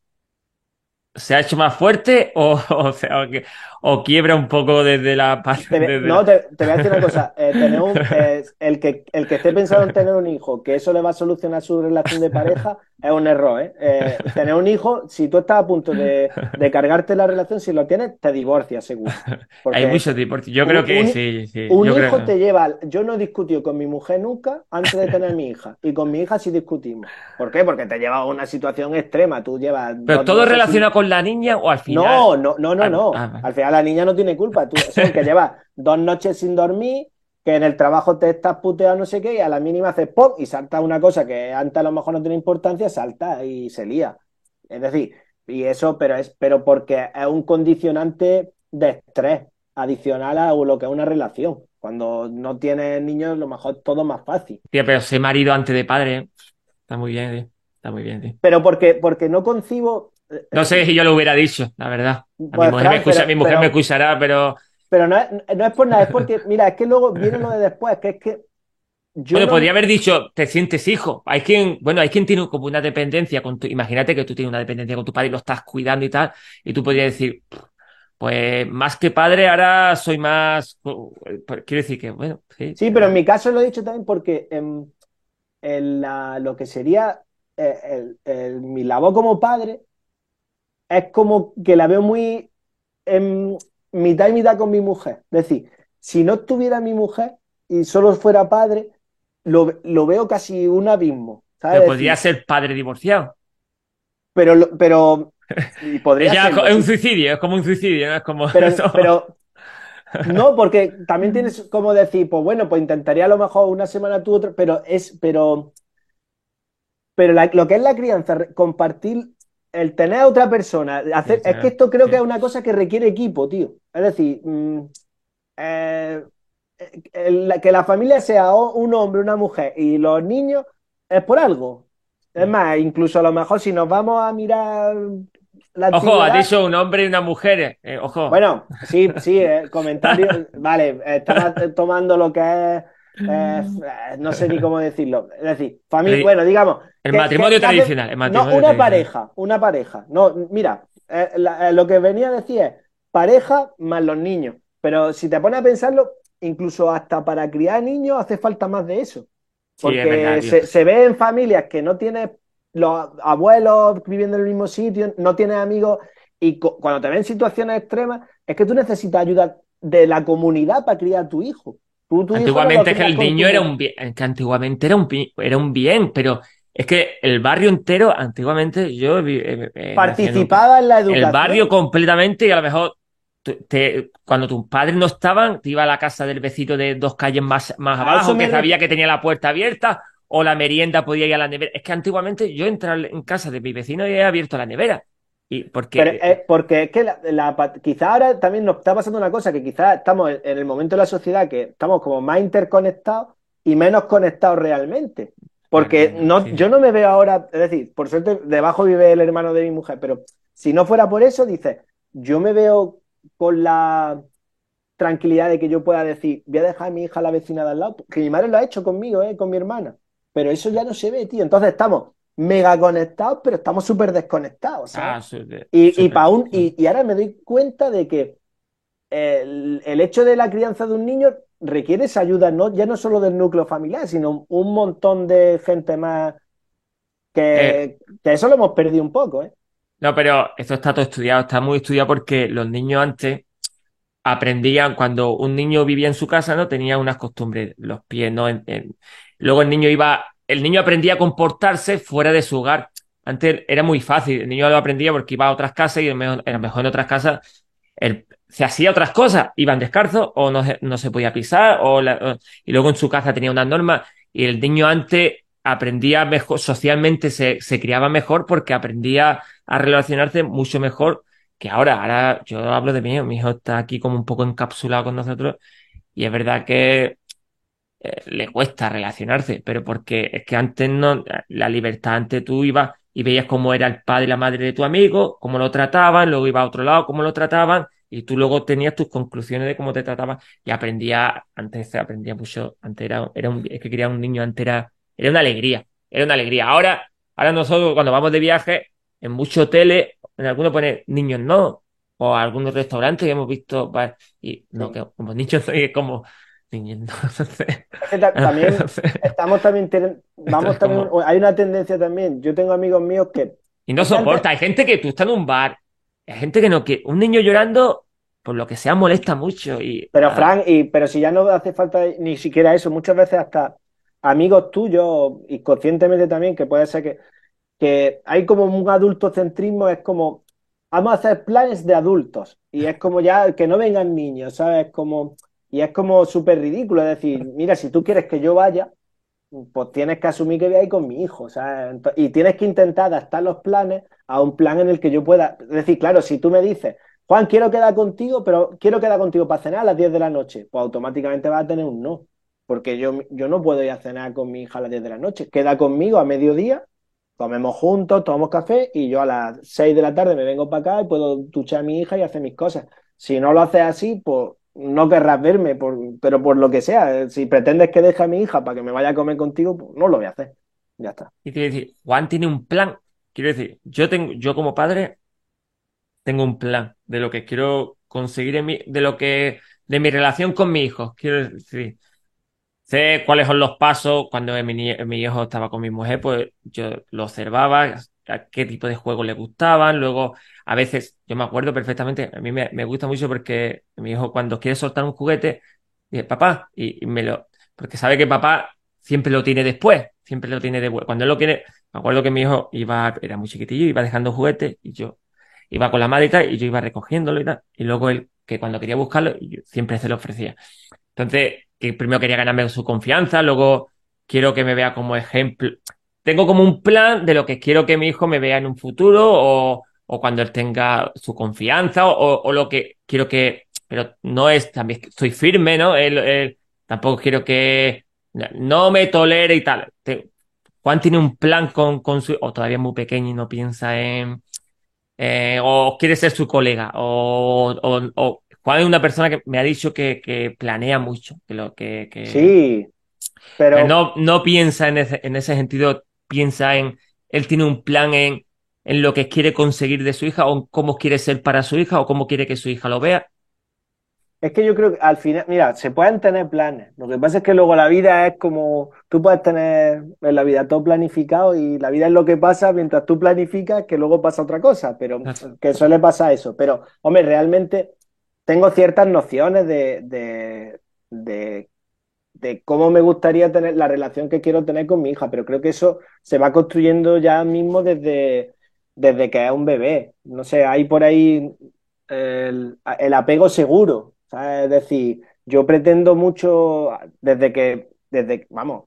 ¿se ha hecho más fuerte o, (laughs) o, sea, o, que- o quiebra un poco desde la parte, desde no, te, te voy a decir una cosa. eh, tener un, (laughs) eh, el que, el que esté pensando en tener un hijo, que eso le va a solucionar su relación de pareja, es un error, ¿eh? Eh, tener un hijo, si tú estás a punto de, de cargarte la relación, si lo tienes, te divorcias, seguro. (laughs) Hay muchos deportes. Yo un- creo que un- sí, sí. un Yo hijo creo- te lleva. Yo no he discutido con mi mujer nunca antes de tener mi hija. Y con mi hija sí discutimos. ¿Por qué? Porque te lleva a una situación extrema. Tú llevas. Pero todo sin- relacionado con la niña o al final. No, no, no, no, Ah, no. ah. Al final la niña no tiene culpa. Tú, es que llevas dos noches sin dormir, que en el trabajo te estás puteando no sé qué, y a la mínima haces pop y salta una cosa que antes a lo mejor no tiene importancia, salta y se lía. Es decir, y eso, pero es, pero porque es un condicionante de estrés adicional a lo que es una relación. Cuando no tienes niños, a lo mejor es todo más fácil. Tío, pero ser marido antes de padre. Está muy bien, tío. Está muy bien, tío. Pero porque, porque no concibo. No sé si yo lo hubiera dicho, la verdad. A mi mujer, me, escucha- pero- mi mujer pero- me escuchará, pero Pero no es, no es por nada, es porque, mira, es que luego viene lo de después, que es que yo Bueno, no- podría haber dicho, te sientes hijo. Hay quien, bueno, hay quien tiene como una dependencia con tu, imagínate que tú tienes una dependencia con tu padre y lo estás cuidando y tal, y tú podrías decir, pues más que padre, ahora soy más, pues, quiero decir que, bueno, sí. Sí, pero en mi caso lo he dicho también porque en, en la- lo que sería eh, el- el- mi labor como padre es como que la veo muy en mitad y mitad con mi mujer. Es decir, si no estuviera mi mujer y solo fuera padre, lo, lo veo casi un abismo. ¿sabes? Pero podría decir, ser padre divorciado. pero, lo- pero (laughs) y podría Ya, serlo, es un suicidio, es como un suicidio, ¿no? Es como Pero, eso. pero (laughs) no, porque también tienes como decir, pues bueno, pues intentaría a lo mejor una semana tú otra, pero es, pero, pero la- lo que es la crianza, compartir, el tener a otra persona, hacer, Sí, es que esto creo sí. que es una cosa que requiere equipo, tío. Es decir, mm, eh, el- que la familia sea un hombre, una mujer y los niños es por algo. Es más, incluso a lo mejor si nos vamos a mirar la Ojo, has dicho un hombre y una mujer. eh, ojo. bueno, sí, sí, eh, comentario. (laughs) Vale, estaba tomando lo que es. Eh, no sé ni cómo decirlo. Es decir, familia. Bueno, digamos. el que- matrimonio que- que hace- tradicional. El matrimonio no, una tradicional. pareja, una pareja. No, mira, eh, la- eh, lo que venía a decir es pareja más los niños. Pero si te pones a pensarlo, incluso hasta para criar niños hace falta más de eso. Sí, es Porque verdad, se, se ve en familias que no tienes los abuelos viviendo en el mismo sitio, no tienes amigos, y cu- cuando te ven en situaciones extremas, es que tú necesitas ayuda de la comunidad para criar a tu hijo. Tú, lo Antiguamente es que el niño era un bien, que antiguamente era un, era un bien, pero es que el barrio entero, antiguamente yo eh, eh, en Participaba en la educación. el barrio completamente y a lo mejor tú- te- cuando tus padres no estaban, te iba a la casa del vecino de dos calles más, más abajo que sabía que tenía la puerta abierta o la merienda podía ir a la nevera. Es que antiguamente yo entraba en casa de mi vecino y he abierto la nevera. Y porque Pero, eh, porque es que la, quizá ahora también nos está pasando una cosa, que quizás estamos en, el momento de la sociedad que estamos como más interconectados y menos conectados realmente. Porque no, sí. yo no me veo ahora, es decir, por suerte debajo vive el hermano de mi mujer, pero si no fuera por eso, dices, yo me veo con la tranquilidad de que yo pueda decir, voy a dejar a mi hija a la vecina de al lado, que mi madre lo ha hecho conmigo, eh, con mi hermana, pero eso ya no se ve, tío. Entonces estamos mega conectados, pero estamos súper desconectados. Ah, Y, y, pa' un- y, y ahora me doy cuenta de que el, el hecho de la crianza de un niño requiere esa ayuda, no, ya no solo del núcleo familiar, sino un montón de gente más que, Eh. que eso lo hemos perdido un poco, ¿eh? No, pero esto está todo estudiado, está muy estudiado porque los niños antes aprendían, cuando un niño vivía en su casa, ¿no? Tenía unas costumbres, los pies, ¿no? En- en- Luego el niño iba, el niño aprendía a comportarse fuera de su hogar. Antes era muy fácil, el niño lo aprendía porque iba a otras casas y a lo mejor- en otras casas se hacía otras cosas, iban descalzos o no, no se podía pisar, o la- y luego en su casa tenía unas normas y el niño antes aprendía mejor, socialmente se, se criaba mejor porque aprendía a relacionarse mucho mejor que ahora. Ahora yo hablo de mí, hijo, mi hijo está aquí como un poco encapsulado con nosotros y es verdad que eh, le cuesta relacionarse, pero porque es que antes no, la libertad, antes tú ibas y veías cómo era el padre y la madre de tu amigo, cómo lo trataban, luego iba a otro lado, cómo lo trataban, y tú luego tenías tus conclusiones de cómo te trataban y aprendía, antes se aprendía mucho, antes era, era un, es que quería un niño, antes era, era una alegría, era una alegría. Ahora, ahora nosotros cuando vamos de viaje, en muchos hoteles, en algunos pone niños no, o algunos restaurantes que hemos visto, y no, que como niños no, y es como no, que (laughs) también estamos también, ten- vamos también, como- hay una tendencia también, yo tengo amigos míos que Y no que soporta. Hay gente que tú estás en un bar, hay gente que no quiere. Un niño llorando, por lo que sea, molesta mucho. Y, Pero ah, Fran, y, pero si ya no hace falta ni siquiera eso, muchas veces hasta amigos tuyos, y conscientemente también, que puede ser que, que hay como un adultocentrismo, es como, vamos a hacer planes de adultos, y es como ya que no vengan niños, ¿sabes? Como, y es como súper ridículo, decir, mira, si tú quieres que yo vaya, pues tienes que asumir que voy a ir con mi hijo, Y tienes que intentar adaptar los planes a un plan en el que yo pueda, es decir, claro, si tú me dices, Juan, quiero quedar contigo, pero quiero quedar contigo para cenar a las 10 de la noche. Pues automáticamente vas a tener un no. Porque yo, yo no puedo ir a cenar con mi hija a las 10 de la noche. Queda conmigo a mediodía, comemos juntos, tomamos café y yo a las 6 de la tarde me vengo para acá y puedo duchar a mi hija y hacer mis cosas. Si no lo haces así, pues no querrás verme, por, pero por lo que sea. Si pretendes que deje a mi hija para que me vaya a comer contigo, pues no lo voy a hacer. Ya está. Y quiero decir, Juan tiene un plan. Quiero decir, yo tengo, yo como padre tengo un plan de lo que quiero conseguir en mi, de lo que, de mi relación con mi hijo. Quiero decir, sé cuáles son los pasos. Cuando mi, mi hijo estaba con mi mujer, pues yo lo observaba, qué tipo de juegos le gustaban. Luego, a veces, yo me acuerdo perfectamente, a mí me, gusta mucho porque mi hijo cuando quiere soltar un juguete, dice, papá, y, me lo, porque sabe que papá siempre lo tiene después, siempre lo tiene después. Cuando él lo quiere, me acuerdo que mi hijo iba, era muy chiquitillo, iba dejando juguetes y yo iba con la madre y yo iba recogiéndolo y tal. Y luego él, que cuando quería buscarlo, siempre se lo ofrecía. Entonces, primero quería ganarme su confianza, luego quiero que me vea como ejemplo. Tengo como un plan de lo que quiero que mi hijo me vea en un futuro o, o cuando él tenga su confianza o, o lo que quiero que, pero no es, también estoy firme, ¿no? Él, él- tampoco quiero que no me tolere y tal. Juan tiene un plan con, con su, o todavía es muy pequeño y no piensa en, eh, o quiere ser su colega, o, o- o Juan es una persona que me ha dicho que, que planea mucho, que lo que, que, Sí, que pero no, no piensa en ese, en ese sentido, piensa en, él tiene un plan en, en lo que quiere conseguir de su hija, o en cómo quiere ser para su hija, o cómo quiere que su hija lo vea. es que yo creo que al final, mira, se pueden tener planes. Lo que pasa es que luego la vida es como, tú puedes tener en la vida todo planificado y la vida es lo que pasa mientras tú planificas, que luego pasa otra cosa, pero que suele pasar eso. Pero, hombre, realmente tengo ciertas nociones de, de, de de cómo me gustaría tener la relación que quiero tener con mi hija, pero creo que eso se va construyendo ya mismo desde, desde que es un bebé. No sé, hay por ahí el, apego seguro. Es decir, yo pretendo mucho desde que, desde, vamos,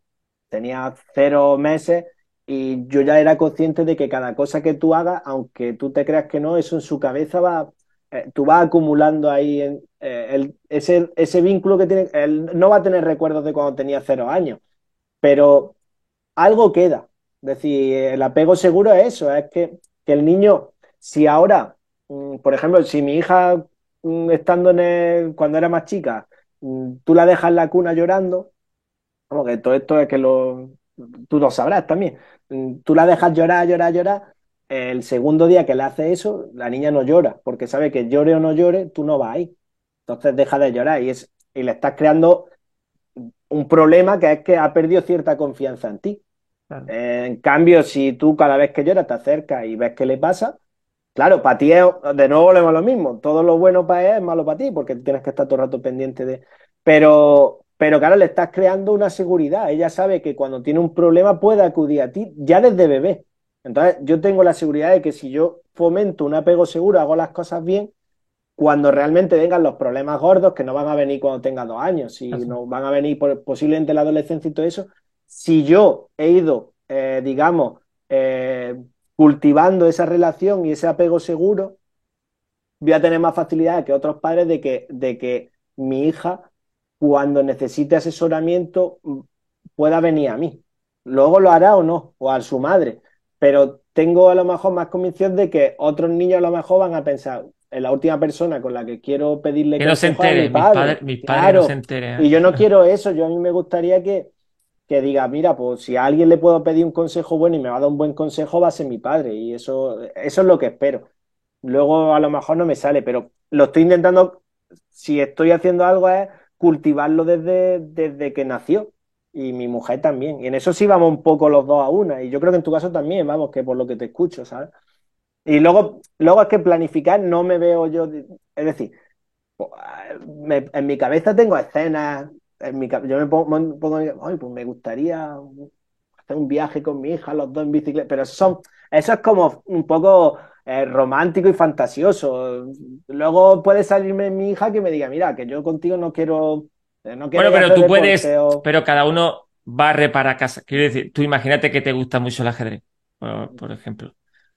tenía cero meses y yo ya era consciente de que cada cosa que tú hagas, aunque tú te creas que no, eso en su cabeza va, eh, tú vas acumulando ahí en, eh, el- ese, ese vínculo que tiene, él no va a tener recuerdos de cuando tenía cero años, pero algo queda. Es decir, el apego seguro es eso, es que, que el niño, si ahora, mm, por ejemplo, si mi hija, mm, estando en el, cuando era más chica, mm, tú la dejas en la cuna llorando, como que todo esto es que lo, tú lo sabrás también. Tú la dejas llorar, llorar, llorar. El segundo día que le hace eso, la niña no llora, porque sabe que llore o no llore, tú no vas ahí. Entonces deja de llorar y, es, y le estás creando un problema que es que ha perdido cierta confianza en ti. Claro. Eh, en cambio, si tú cada vez que llora te acercas y ves qué le pasa, claro, para ti es, de nuevo volvemos a lo mismo. Todo lo bueno para él es malo para ti, porque tienes que estar todo el rato pendiente de. Pero, pero claro, le estás creando una seguridad. Ella sabe que cuando tiene un problema puede acudir a ti ya desde bebé. Entonces, yo tengo la seguridad de que si yo fomento un apego seguro, hago las cosas bien, cuando realmente vengan los problemas gordos, que no van a venir cuando tenga dos años, si no van a venir por, posiblemente en la adolescencia y todo eso, si yo he ido, eh, digamos, eh, cultivando esa relación y ese apego seguro, voy a tener más facilidad que otros padres de que, de que mi hija, cuando necesite asesoramiento, mm, pueda venir a mí. Luego lo hará o no, o a su madre, pero tengo a lo mejor más convicción de que otros niños a lo mejor van a pensar en la última persona con la que quiero pedirle Que no se entere, mi mis padre. padres, mis padres Claro. no se enteren. Y yo no (laughs) quiero eso, yo a mí me gustaría que, que diga, mira, pues si a alguien le puedo pedir un consejo bueno y me va a dar un buen consejo, va a ser mi padre. Y eso, eso es lo que espero. Luego a lo mejor no me sale, pero lo estoy intentando, si estoy haciendo algo es cultivarlo desde, desde que nació. Y mi mujer también. Y en eso sí vamos un poco los dos a una. Y yo creo que en tu caso también, vamos, que por lo que te escucho, ¿sabes? Y luego, luego es que planificar no me veo yo, es decir, me- en mi cabeza tengo escenas, en mi, yo me pongo, me ay, pues me gustaría hacer un viaje con mi hija, los dos en bicicleta, pero eso, son, eso es como un poco eh, romántico y fantasioso. Luego puede salirme mi hija que me diga, mira, que yo contigo no quiero, no quiero Bueno, pero tú puedes, o- pero cada uno barre para casa. Quiero decir, tú imagínate que te gusta mucho el ajedrez, por, por ejemplo.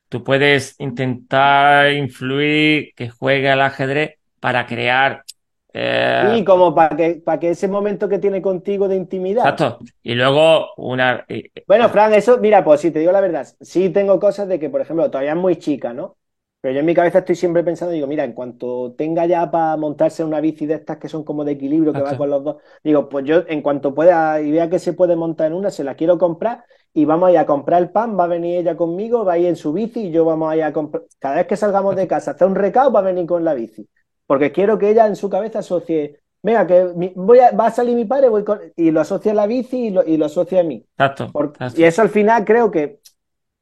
Tú puedes intentar influir que juegue al ajedrez para crear. eh, Y como para que, para que ese momento que tiene contigo de intimidad. exacto. Y luego una. eh, Bueno, Fran, eso, mira, pues si te digo la verdad, sí tengo cosas de que, por ejemplo, todavía es muy chica, ¿no? Pero yo en mi cabeza estoy siempre pensando, digo, mira, en cuanto tenga ya para montarse una bici de estas que son como de equilibrio, que va con los dos, digo, pues yo en cuanto pueda y vea que se puede montar en una, se la quiero comprar y vamos a ir a comprar el pan, va a venir ella conmigo, va a ir en su bici y yo vamos a ir a comprar. Cada vez que salgamos de casa hacer un recado, va a venir con la bici. Porque quiero que ella en su cabeza asocie, venga, que mi- voy a, va a salir mi padre, voy con... y lo asocia a la bici y lo, y lo asocia a mí. Exacto. y eso al final creo que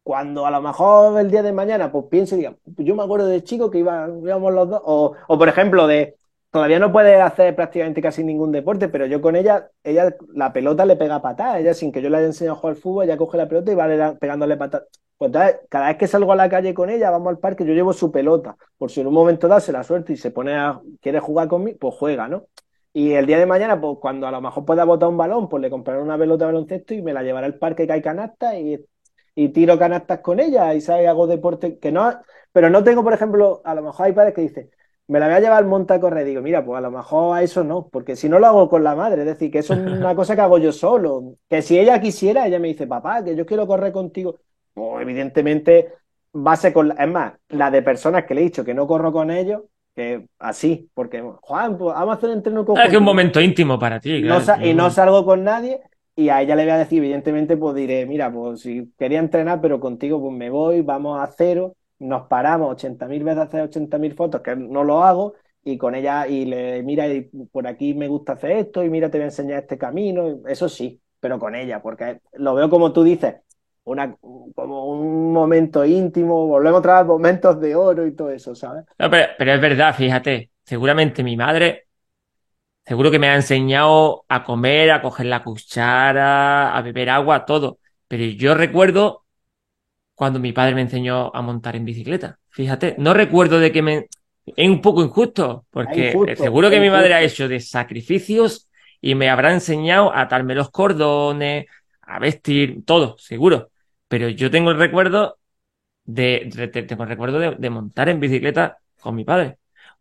cuando a lo mejor el día de mañana pues piense y diga, "Pues yo me acuerdo de chico que iba, íbamos los dos, o, o por ejemplo de, todavía no puede hacer prácticamente casi ningún deporte, pero yo con ella, ella la pelota le pega patadas, ella sin que yo le haya enseñado a jugar al fútbol, ella coge la pelota y va le- pegándole patadas. Pues entonces, cada vez que salgo a la calle con ella, vamos al parque, yo llevo su pelota, por si en un momento dado se la suerte y se pone a, quiere jugar conmigo, pues juega, ¿no? Y el día de mañana, pues cuando a lo mejor pueda botar un balón, pues le compraré una pelota de baloncesto y me la llevaré al parque que hay canasta y, y tiro canastas con ella y ¿sabes? hago deporte que no, pero no tengo, por ejemplo, a lo mejor hay padres que dicen, me la voy a llevar al monte a correr. Digo, mira, pues a lo mejor a eso no, porque si no lo hago con la madre, es decir, que eso es (laughs) una cosa que hago yo solo. Que si ella quisiera, ella me dice, papá, que yo quiero correr contigo. Pues evidentemente va a ser con la... Es más, la de personas que le he dicho que no corro con ellos, que así, porque, Juan, pues vamos a hacer entreno Ah, es que es un momento íntimo para ti, No claro. sa- y no salgo con nadie y a ella le voy a decir, evidentemente, pues diré, mira, pues si quería entrenar, pero contigo pues me voy, vamos a cero, nos paramos 80.000 veces a hacer 80.000 fotos, que no lo hago, y con ella, y le, mira, y por aquí me gusta hacer esto, y mira, te voy a enseñar este camino, eso sí, pero con ella, porque lo veo como tú dices, una, como un momento íntimo, volvemos a momentos de oro y todo eso, ¿sabes? No, pero, pero es verdad, fíjate, seguramente mi madre, seguro que me ha enseñado a comer, a coger la cuchara, a beber agua, todo. Pero yo recuerdo cuando mi padre me enseñó a montar en bicicleta. Fíjate, no recuerdo de que me... Es un poco injusto, porque injusto, seguro que mi madre ha hecho de sacrificios y me habrá enseñado a atarme los cordones, a vestir, todo, seguro. Pero yo tengo el recuerdo de, tengo el recuerdo de, de montar en bicicleta con mi padre.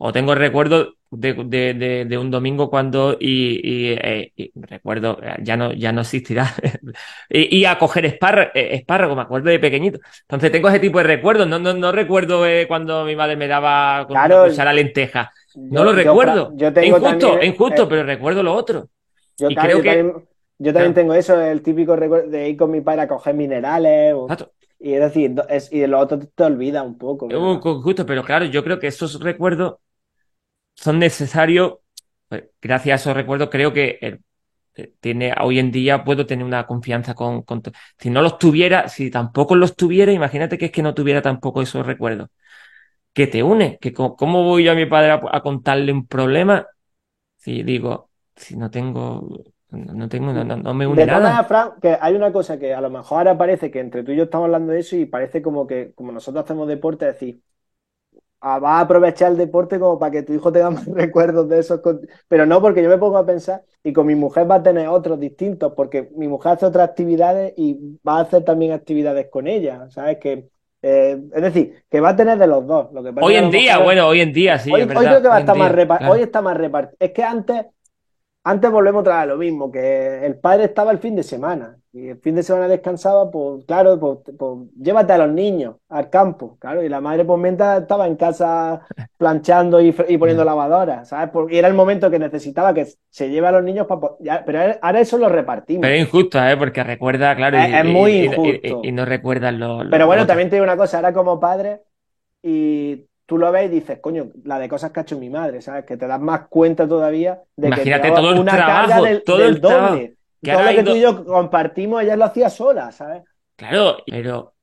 O tengo recuerdo de, de- de- de un domingo cuando y, y, eh, y recuerdo, eh, ya no, ya no existirá. (laughs) y, y a coger espárrago, espárrago, me acuerdo de pequeñito. Entonces tengo ese tipo de recuerdos. No, no, no recuerdo eh, cuando mi madre me daba con Claro. cuchara lenteja. No Yo- lo yo recuerdo. yo tengo injusto, también, injusto, eh, pero recuerdo lo otro. Yo, Y ta- creo que- también, yo también Claro. tengo eso, el típico recuerdo de ir con mi padre a coger minerales. o- Exacto. y es decir, es- y de lo otro te, te olvida un poco. Injusto, pero claro, yo creo que esos recuerdos son necesarios. pues, gracias a esos recuerdos, creo que eh, eh, tiene, hoy en día puedo tener una confianza con, Si no los tuviera, si tampoco los tuviera, imagínate que es que no tuviera tampoco esos recuerdos. ¿Qué te une? Que co- ¿Cómo voy yo a mi padre a, a contarle un problema? Si digo, si no tengo, no tengo, no, no- me une De nada. maneras, Fran, que hay una cosa que a lo mejor ahora parece que entre tú y yo estamos hablando de eso y parece como que, como nosotros hacemos deporte, es decir, vas a aprovechar el deporte como para que tu hijo tenga (laughs) más recuerdos de esos. Pero no, porque yo me pongo a pensar y con mi mujer va a tener otros distintos, porque mi mujer hace otras actividades y va a hacer también actividades con ella, ¿sabes? Que, eh, es decir, que va a tener de los dos. Lo que Hoy en día, bueno, hoy en día sí, hoy, es hoy creo que va a estar más día, repartido. claro. Hoy está más repartido. Es que antes, antes volvemos otra vez a lo mismo, que el padre estaba el fin de semana y el fin de semana descansaba, pues claro, pues, pues, llévate a los niños al campo, claro, y la madre pues mientras estaba en casa (laughs) planchando y, y poniendo lavadora, ¿sabes? Porque era el momento que necesitaba que se lleve a los niños para... Pero ahora eso lo repartimos. Pero es injusto, ¿eh? Porque recuerda, claro, Es- y, es muy y- injusto. y- no recuerdan lo, lo- Pero bueno, también te digo una cosa, ahora como padre, y tú lo ves y dices, coño, la de cosas que ha hecho mi madre, ¿sabes? Que te das más cuenta todavía de que Imagínate te da todo el una trabajo, carga del, todo del el trabajo. doble. Que Todo lo que tú y yo compartimos, ella lo hacía sola, ¿sabes? Claro, pero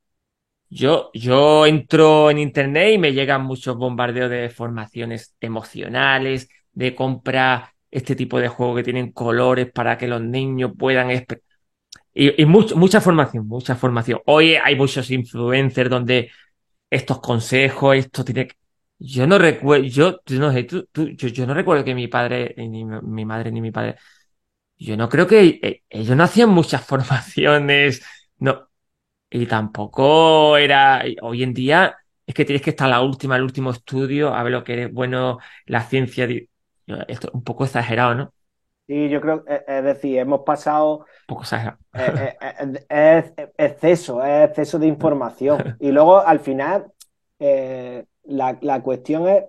yo, yo entro en internet y me llegan muchos bombardeos de formaciones emocionales, de comprar este tipo de juegos que tienen colores para que los niños puedan y, y much- mucha formación, mucha formación. Hoy hay muchos influencers donde estos consejos, esto tiene que... Yo no recuerdo, yo, no sé, tú- tú- yo, yo no recuerdo que mi padre, ni mi, madre, ni mi padre, yo no creo que eh, ellos no hacían muchas (laughs) formaciones, no, y tampoco era, hoy en día es que tienes que estar la última, el último estudio, a ver lo que es bueno, la ciencia, esto es un poco exagerado, ¿no? Y yo creo, es, es decir, hemos pasado, poco eh, eh, eh, es exceso, es exceso de información. (laughs) Y luego al final, eh, la, la cuestión es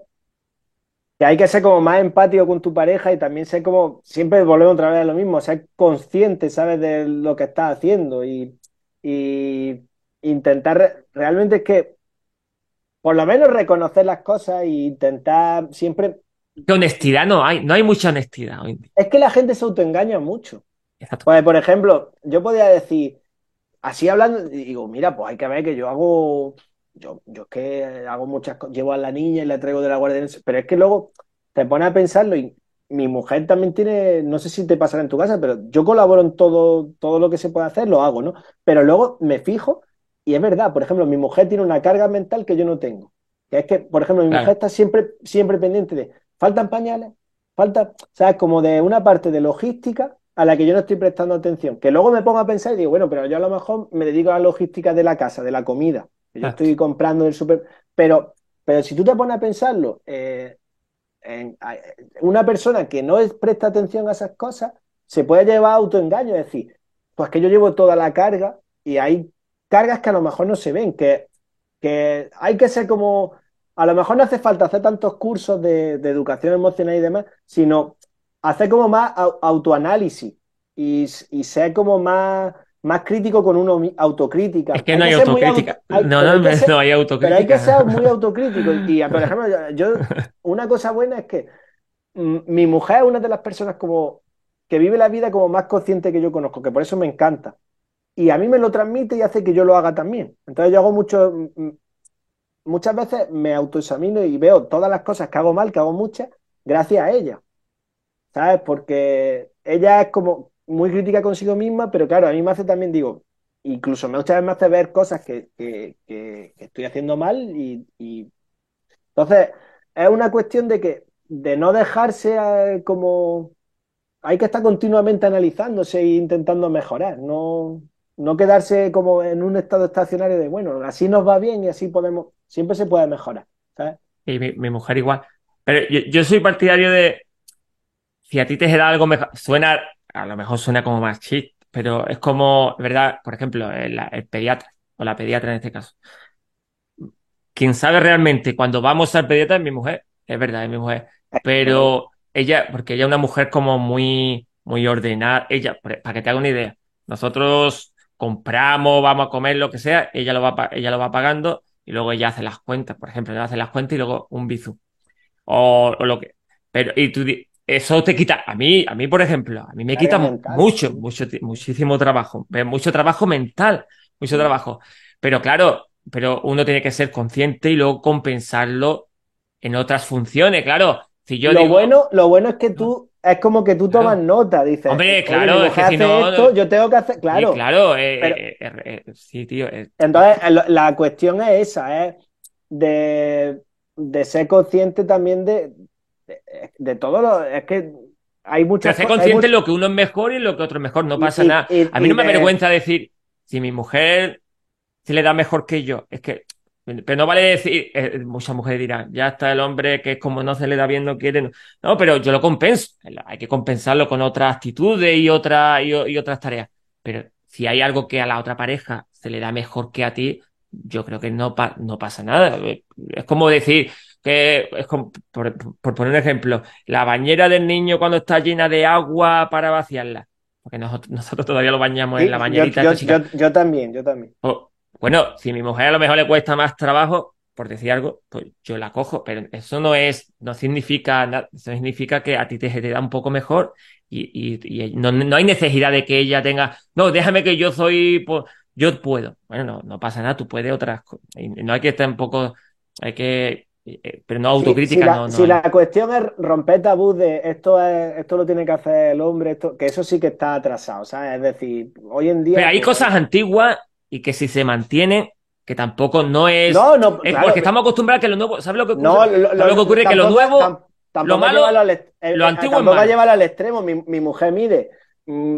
que hay que ser como más empático con tu pareja y también ser como, siempre volvemos otra vez a lo mismo, ser consciente, ¿sabes? De lo que estás haciendo y, y intentar, re- realmente es que, por lo menos reconocer las cosas e intentar siempre, ¿Qué honestidad no hay? No hay mucha honestidad hoy en día. es que la gente se autoengaña mucho. Exacto. Pues, por ejemplo, yo podía decir, así hablando, digo, mira, pues hay que ver que yo hago, yo, yo es que hago muchas cosas, llevo a la niña y la traigo de la guardia, pero es que luego te pones a pensarlo y mi mujer también tiene, no sé si te pasará en tu casa, pero yo colaboro en todo, todo lo que se puede hacer, lo hago, ¿no? Pero luego me fijo y es verdad, por ejemplo, mi mujer tiene una carga mental que yo no tengo. Que es que, por ejemplo, mi Claro. mujer está siempre, siempre pendiente de, faltan pañales, falta, ¿sabes? Como de una parte de logística a la que yo no estoy prestando atención. Que luego me pongo a pensar y digo, bueno, pero yo a lo mejor me dedico a la logística de la casa, de la comida. que Yo Exacto. estoy comprando del super. Pero, pero si tú te pones a pensarlo, eh, en- una persona que no es- presta atención a esas cosas se puede llevar a autoengaño, es decir, pues que yo llevo toda la carga y hay cargas que a lo mejor no se ven, que, que hay que ser como, a lo mejor no hace falta hacer tantos cursos de, de educación emocional y demás, sino hacer como más au- autoanálisis y, y ser como más, más crítico con uno, autocrítica. Es que no hay autocrítica. auto- No, no, hay que ser- no hay pero hay que autocrítica. ser muy (laughs) autocrítico. Y, por ejemplo, yo, una cosa buena es que mm, mi mujer es una de las personas como que vive la vida como más consciente que yo conozco, que por eso me encanta. Y a mí me lo transmite y hace que yo lo haga también. Entonces yo hago mucho, mm, muchas veces me autoexamino y veo todas las cosas que hago mal, que hago muchas, gracias a ella. ¿Sabes? Porque ella es como muy crítica consigo misma, pero claro, a mí me hace también, digo, incluso muchas veces me hace ver cosas que, que- que- que estoy haciendo mal y, y- entonces es una cuestión de que de no dejarse eh, como hay que estar continuamente analizándose e intentando mejorar, no, no quedarse como en un estado estacionario de bueno, así nos va bien y así podemos, siempre se puede mejorar. Y mi, mujer igual. Pero yo, soy partidario de, si a ti te da algo mejor, suena, a lo mejor suena como más chiste, pero es como, ¿verdad? Por ejemplo, el, pediatra, o la pediatra en este caso. Quien sabe realmente cuando vamos al pediatra es mi mujer, es verdad, es mi mujer. Pero ella, porque ella es una mujer como muy, muy ordenada, ella, para que te haga una idea, nosotros compramos, vamos a comer, lo que sea, ella lo va, ella lo va pagando y luego ella hace las cuentas, por ejemplo, ella hace las cuentas y luego un bizum. O, o lo que. Pero, y tú, eso te quita, a mí, a mí, por ejemplo, a mí me quita mental, mucho, sí. mucho, muchísimo trabajo, mucho trabajo mental, mucho trabajo. Pero claro, pero uno tiene que ser consciente y luego compensarlo en otras funciones, claro. Si yo lo digo, bueno, lo bueno es que tú, es como que tú Claro. tomas nota, dices, Hombre, "Oye, claro, es que si no- esto, yo tengo que hacer, claro. claro, eh, Pero- eh, eh, sí, tío, Entonces, la cuestión es esa, es de, de ser consciente también de, de, de todo lo, es que hay pero muchas ser cosas, hay consciente de much- lo que uno es mejor y lo que otro es mejor, no pasa y- nada. y- A mí no me avergüenza decir, si mi mujer se le da mejor que yo, es que, pero no vale decir, eh, muchas mujeres dirán, ya está el hombre que es como no se le da bien, no quiere, no, No, pero yo lo compenso, hay que compensarlo con otras actitudes y, otra, y, y otras tareas, pero si hay algo que a la otra pareja se le da mejor que a ti, yo creo que no, pa- no pasa nada. Es como decir que, es como, por, por poner un ejemplo, la bañera del niño cuando está llena de agua para vaciarla, porque nosotros, nosotros todavía lo bañamos Sí, en la bañerita yo- yo- yo también, yo también. O, bueno, si a mi mujer a lo mejor le cuesta más trabajo, por decir algo, pues yo la cojo, pero eso no es, no significa nada, eso significa que a ti te, te da un poco mejor y, y- y no, no hay necesidad de que ella tenga, no, déjame que yo soy, pues, yo puedo. Bueno, no, no pasa nada, tú puedes otras cosas. No hay que estar un poco, hay que, eh, pero no autocrítica, si la, no, no si hay. la cuestión es romper tabú de esto es, esto lo tiene que hacer el hombre, esto, que eso sí que está atrasado, ¿sabes? Es decir, hoy en día. Pero hay cosas antiguas y que si se mantienen, que tampoco no es, No, no, es claro, porque estamos acostumbrados a que lo nuevo, ¿sabes lo que ocurre? No, lo, ¿Sabes lo que ocurre? Que lo tampoco- nuevo, tam- tampoco lo malo- llevarlo al eh, lo eh, antiguo es tampoco malo. llevarlo al extremo. Mi, mi mujer mide mm,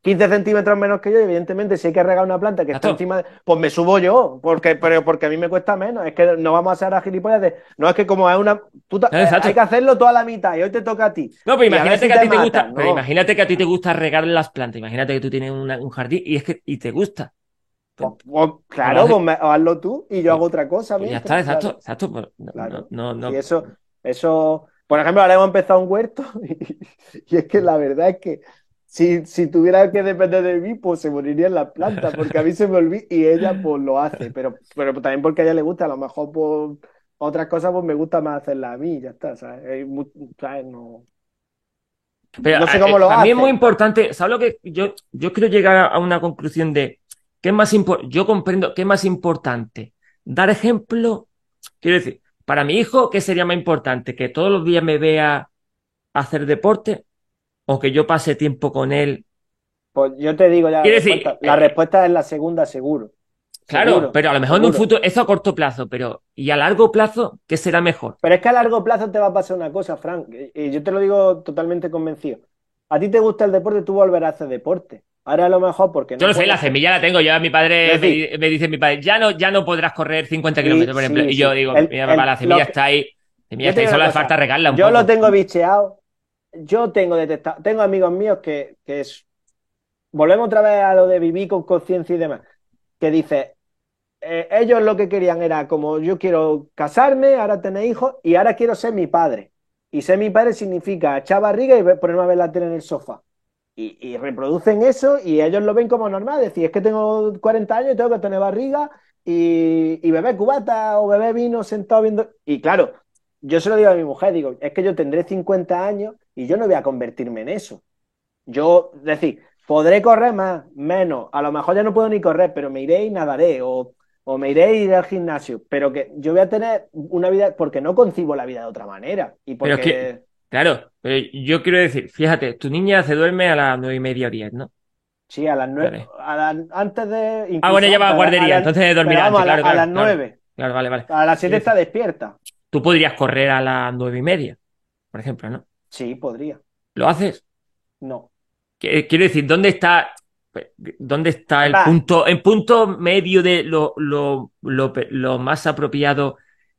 15 centímetros menos que yo, y evidentemente, si hay que regar una planta que está encima de. Pues me subo yo, porque, pero porque a mí me cuesta menos. Es que no vamos a hacer a gilipollas de. No es que como es una. tú ta- No, exacto. hay que hacerlo toda la mitad y hoy te toca a ti. No, pero imagínate si que a ti te matan, gusta, pero imagínate que a ti te gusta regar las plantas, imagínate que tú tienes una- un jardín y es que y te gusta. Pues, pues, claro, pues me- hazlo tú y yo hago otra cosa. Ya está, exacto, claro. exacto. pues, no, Claro. no, no, no. Y eso, eso, por ejemplo, ahora hemos empezado un huerto (laughs) y, y es que la verdad es que si, si tuviera que depender de mí, pues se morirían las plantas, porque a mí se me olvida y ella pues lo hace, pero, pero también porque a ella le gusta, a lo mejor pues otras cosas pues me gusta más hacerlas a mí, ya está, ¿sabes? No... Pero No sé eh, cómo lo para mí es hace. muy importante, ¿sabes lo que yo, yo quiero llegar a una conclusión de qué más? Yo comprendo qué más importante, dar ejemplo, quiero decir, para mi hijo, ¿qué sería más importante? ¿Que todos los días me vea hacer deporte o que yo pase tiempo con él? Pues yo te digo ya la decir, respuesta. La eh, respuesta es la segunda, seguro. Claro, Seguro, pero a lo mejor en un futuro, eso a corto plazo, pero ¿y a largo plazo qué será mejor? Pero es que a largo plazo te va a pasar una cosa, Frank, y yo te lo digo totalmente convencido. A ti te gusta el deporte, tú volverás a hacer deporte. Ahora a lo mejor porque no Yo lo sé, puedes- la semilla la tengo. Yo a mi padre me, dice mi padre, ya no, ya no podrás correr 50 Sí, kilómetros, por sí, ejemplo. y yo sí. digo, El- mira, papá, el- la semilla está ahí. La semilla está ahí, solo le falta regarla un Yo poco. lo tengo bicheado. Yo tengo detectado. Tengo amigos míos que, que es. Volvemos otra vez a lo de vivir con conciencia y demás. Que dice, eh, ellos lo que querían era como yo quiero casarme, ahora tener hijos y ahora quiero ser mi padre. Y ser mi padre significa echar barriga y ponerme a ver la tele en el sofá. Y, y reproducen eso y ellos lo ven como normal. Decir, es que tengo 40 años y tengo que tener barriga y, y beber cubata o beber vino sentado viendo. Y claro, yo se lo digo a mi mujer, digo, es que yo tendré 50 años y yo no voy a convertirme en eso. Yo, es decir, podré correr más, menos, a lo mejor ya no puedo ni correr, pero me iré y nadaré, o, o me iré a ir al gimnasio, pero que yo voy a tener una vida, porque no concibo la vida de otra manera. Y Pero porque, que- Claro, pero yo quiero decir, fíjate, tu niña se duerme a las nueve y media o diez, ¿no? sí, a las nueve, Vale. a las- antes de... Ah, bueno, ella va a guardería, entonces dormirá antes, a, la- claro, a las nueve, Claro, vale, vale. a las siete Sí, está despierta. Tú podrías correr a las nueve y media, por ejemplo, ¿no? Sí, podría. ¿Lo haces? No. Qu- Quiero decir, ¿dónde está, dónde está el Va. punto, el punto medio de lo, lo, lo, lo más apropiado?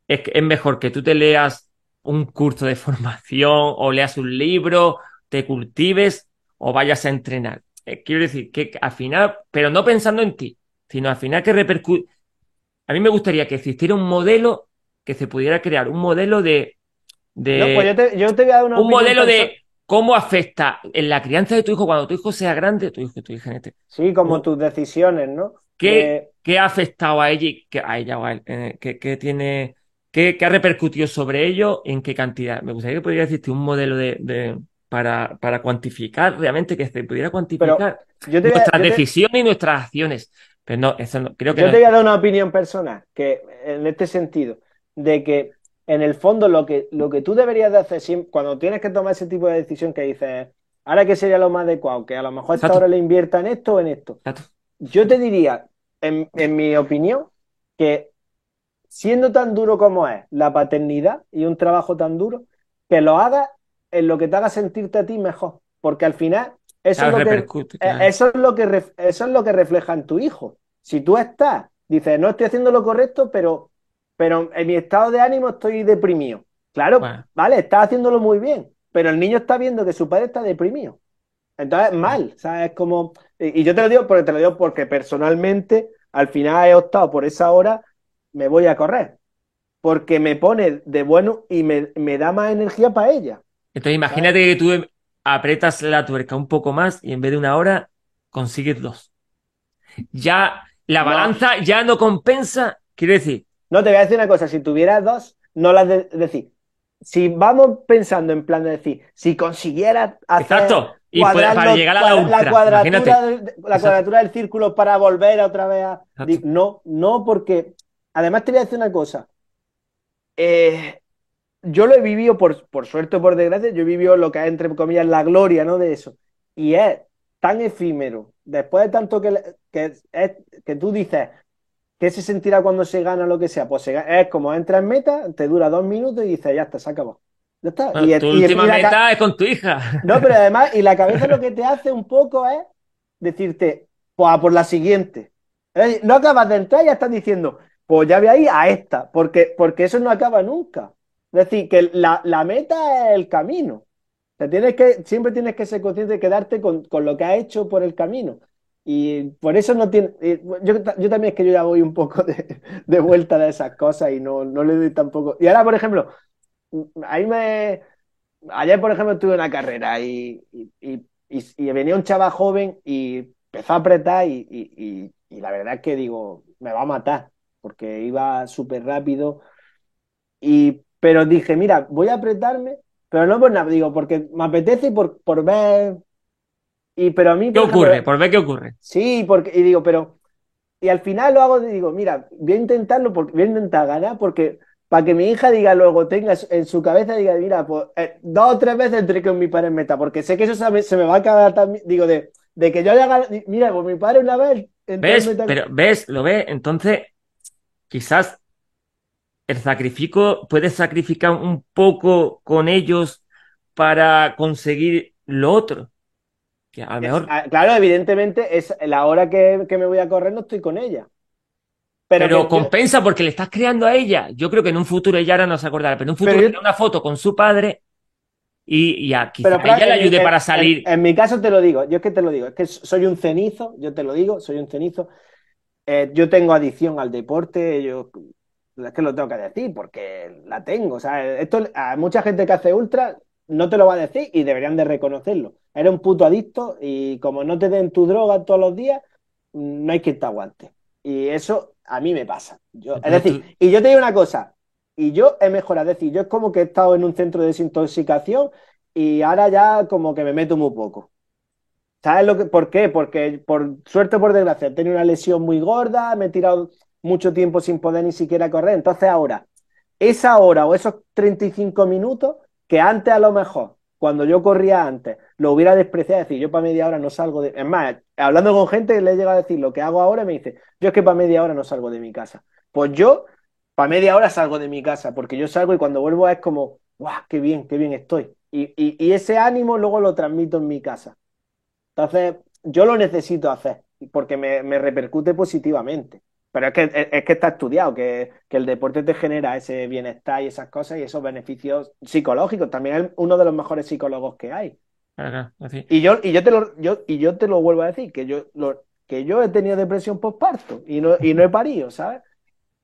Es, que es mejor que tú te leas un curso de (laughs) formación o leas un libro, te cultives o vayas a entrenar. Eh, quiero decir que al final, pero no pensando en ti, sino al final que repercute. A mí me gustaría que existiera un modelo, que se pudiera crear un modelo de, de No, pues yo te, yo te voy a dar una un modelo de cómo afecta en la crianza de tu hijo cuando tu hijo sea grande, tu hijo, tu hija en este, Sí, como tus decisiones, ¿no? ¿qué, De- qué ha afectado a ella, y qué- a ella o a él? Eh, ¿qué, qué tiene, qué, qué ha repercutido sobre ello? ¿En qué cantidad? Me gustaría que pudiera existir un modelo de, de- para, para cuantificar realmente, que se pudiera cuantificar yo te voy a- nuestras te- decisiones y nuestras acciones. Pero no, eso no, creo que Yo no. te voy a dar una opinión personal, que en este sentido, de que en el fondo lo que, lo que tú deberías de hacer siempre, cuando tienes que tomar ese tipo de decisión que dices, ahora que sería lo más adecuado, que a lo mejor esta hora le invierta en esto o en esto. Yo te diría, en, en mi opinión, que siendo tan duro como es la paternidad y un trabajo tan duro, que lo hagas en lo que te haga sentirte a ti mejor, porque al final eso Claro, es lo que eh, claro. Eso es lo que eso es lo que refleja en tu hijo. Si tú estás, dices, no estoy haciendo lo correcto, pero, pero en mi estado de ánimo estoy deprimido. Claro, Bueno. vale, estás haciéndolo muy bien, pero el niño está viendo que su padre está deprimido. Entonces, mal, ¿sabes? Es como, y y yo te lo digo porque te lo digo porque personalmente al final he optado por esa hora, me voy a correr, porque me pone de bueno y me, me da más energía para ella. Entonces imagínate que tú apretas la tuerca un poco más y en vez de una hora consigues dos. Ya la No. balanza ya no compensa, quiero decir, No, te voy a decir una cosa, si tuvieras dos, no las de decir. Si vamos pensando en plan de decir, si consiguieras hacer exacto, y para llegar a la cuadratura la cuadratura del círculo para volver otra vez a... Exacto. No, no, porque además te voy a decir una cosa. Eh, yo lo he vivido, por, por suerte o por desgracia, yo he vivido lo que es, entre comillas, la gloria, ¿no? De eso. Y es tan efímero, después de tanto que, que, es, que tú dices, ¿qué se sentirá cuando se gana lo que sea? Pues se es como entras en meta, te dura dos minutos y dices, ya está, se acabó. Ya está. Bueno, Y- tu y- última y meta es con tu hija. no, pero (laughs) además, y la cabeza lo que te hace un poco es decirte, pues a por la siguiente. No acabas de entrar y ya estás diciendo, pues ya voy a ir a esta, porque, porque eso no acaba nunca. Es decir, que la, la meta es el camino. Te tienes que, siempre tienes que ser consciente de quedarte con, con lo que has hecho por el camino. Y por eso no tiene. eh, Yo, yo también es que yo ya voy un poco de, de vuelta de esas cosas y no, no le doy tampoco. Y ahora, por ejemplo, ahí me. Ayer, por ejemplo, tuve una carrera y, y, y- y- venía un chaval joven y empezó a apretar y la verdad es que digo, me va a matar, porque iba súper rápido. Y, pero dije, mira, voy a apretarme, pero no por nada, digo, porque me apetece y por, por ver. Y, pero a mí, ¿Qué por ejemplo, ocurre? Por ver qué ocurre. Sí, porque, y digo, pero, y al final lo hago, y digo, mira, voy a intentarlo porque voy a intentar ganar, porque para que mi hija diga luego, tenga en su cabeza, diga, mira, pues eh, dos o tres veces entre que mi padre en meta, porque sé que eso se me, se me va a acabar también, digo, de, de que yo haya ganado, mira, pues mi padre una vez en ¿Ves? meta. Pero, ¿ves? ¿Lo ves? Entonces, quizás el sacrificio, puedes sacrificar un poco con ellos para conseguir lo otro. Que a lo mejor. Ah, Claro, evidentemente, es la hora que, que me voy a correr no estoy con ella. Pero, Pero que yo- compensa porque le estás creando a ella. Yo creo que en un futuro ella ahora no se acordará, pero en un futuro yo- tendrá una foto con su padre y, y a, quizá Pero, ella le ayude en- para salir. En, en mi caso te lo digo, yo es que te lo digo, es que soy un cenizo, yo te lo digo, soy un cenizo. Eh, yo tengo adicción al deporte, yo es que lo tengo que decir porque la tengo. O sea, esto a mucha gente que hace ultra no te lo va a decir y deberían de reconocerlo. Eres un puto adicto y como no te den tu droga todos los días, no hay quien te aguante. Y eso a mí me pasa. Yo, es decir, y yo te digo una cosa, y yo he mejorado, es decir, yo es como que he estado en un centro de desintoxicación y ahora ya como que me meto muy poco. ¿Sabes lo que, por qué? Porque por suerte o por desgracia he tenido una lesión muy gorda, me he tirado mucho tiempo sin poder ni siquiera correr. Entonces ahora, esa hora o esos 35 minutos que antes a lo mejor, cuando yo corría antes, lo hubiera despreciado, es decir, yo para media hora no salgo de... Es más, hablando con gente le he llegado a decir lo que hago ahora me dice, yo es que para media hora no salgo de mi casa. Pues yo para media hora salgo de mi casa, porque yo salgo y cuando vuelvo es como, ¡guau! ¡Qué bien, qué bien estoy! Y, y ese ánimo luego lo transmito en mi casa. Entonces, yo lo necesito hacer, porque me, me repercute positivamente. Pero es que, es, es que está estudiado, que, que el deporte te genera ese bienestar y esas cosas y esos beneficios psicológicos. También es uno de los mejores psicólogos que hay. Así. Y yo, y yo te lo, yo, y yo te lo vuelvo a decir, que yo, lo, que yo he tenido depresión postparto y no, y no he parido, ¿sabes?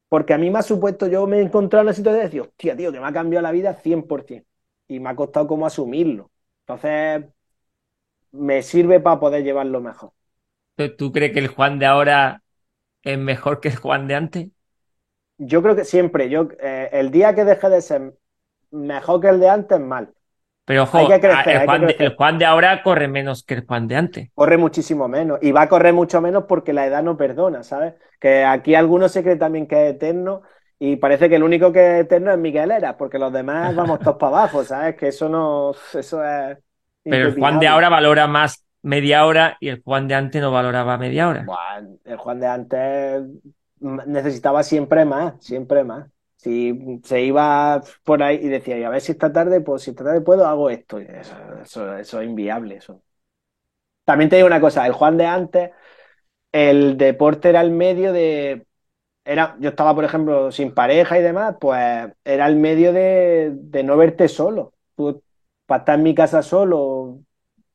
Porque a mí me ha supuesto, yo me he encontrado en una situación de decir, hostia, tío, que me ha cambiado la vida 100%. Y me ha costado como asumirlo. Entonces, me sirve para poder llevarlo mejor. ¿Tú- ¿Tú crees que el Juan de ahora es mejor que el Juan de antes? Yo creo que siempre, yo, eh, el día que deje de ser mejor que el de antes, mal. Pero ojo, crecer, Juan de, el Juan de ahora corre menos que el Juan de antes. Corre muchísimo menos. Y va a correr mucho menos porque la edad no perdona, ¿sabes? Que aquí algunos se cree también que es eterno. Y parece que el único que es eterno es Miguel Era, porque los demás vamos (laughs) todos para abajo, ¿sabes? Que eso no, eso es Pero el Juan de ahora valora más media hora y el Juan de antes no valoraba media hora. El Juan de antes necesitaba siempre más, siempre más. Si se iba por ahí y decía, y a ver si esta tarde, pues si esta tarde puedo, hago esto. Eso, eso es inviable, eso. También te digo una cosa, el Juan de antes, el deporte era el medio de... Era, yo estaba, por ejemplo, sin pareja y demás, pues era el medio de, de no verte solo. Tú, para estar en mi casa solo,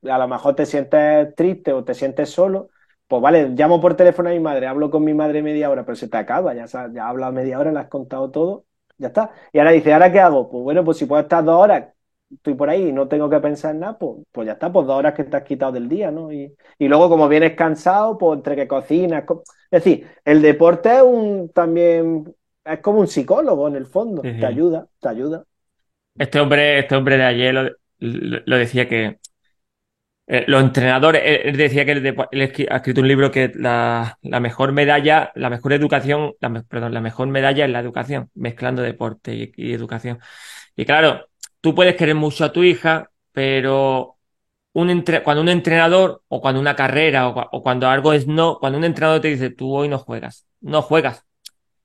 a lo mejor te sientes triste o te sientes solo, pues vale, llamo por teléfono a mi madre, hablo con mi madre media hora, pero se te acaba, ya, sa- ya has hablado media hora, le has contado todo, ya está. Y ahora dice, ¿ahora qué hago? Pues bueno, pues si puedo estar dos horas, estoy por ahí y no tengo que pensar en nada, pues, pues ya está, pues dos horas que te has quitado del día, ¿no? Y, y luego como vienes cansado, pues entre que cocinas, co- es decir, el deporte es un también, es como un psicólogo en el fondo, te ayuda, te ayuda. Este hombre, este hombre de ayer lo, decía que eh, los entrenadores, él, decía que él ha escrito un libro que la, mejor medalla, la mejor educación, la, perdón, la mejor medalla es la educación, mezclando deporte y, educación. Y claro, tú puedes querer mucho a tu hija, pero un cuando un entrenador o cuando una carrera o, o cuando algo es no, cuando un entrenador te dice tú hoy no juegas, no juegas.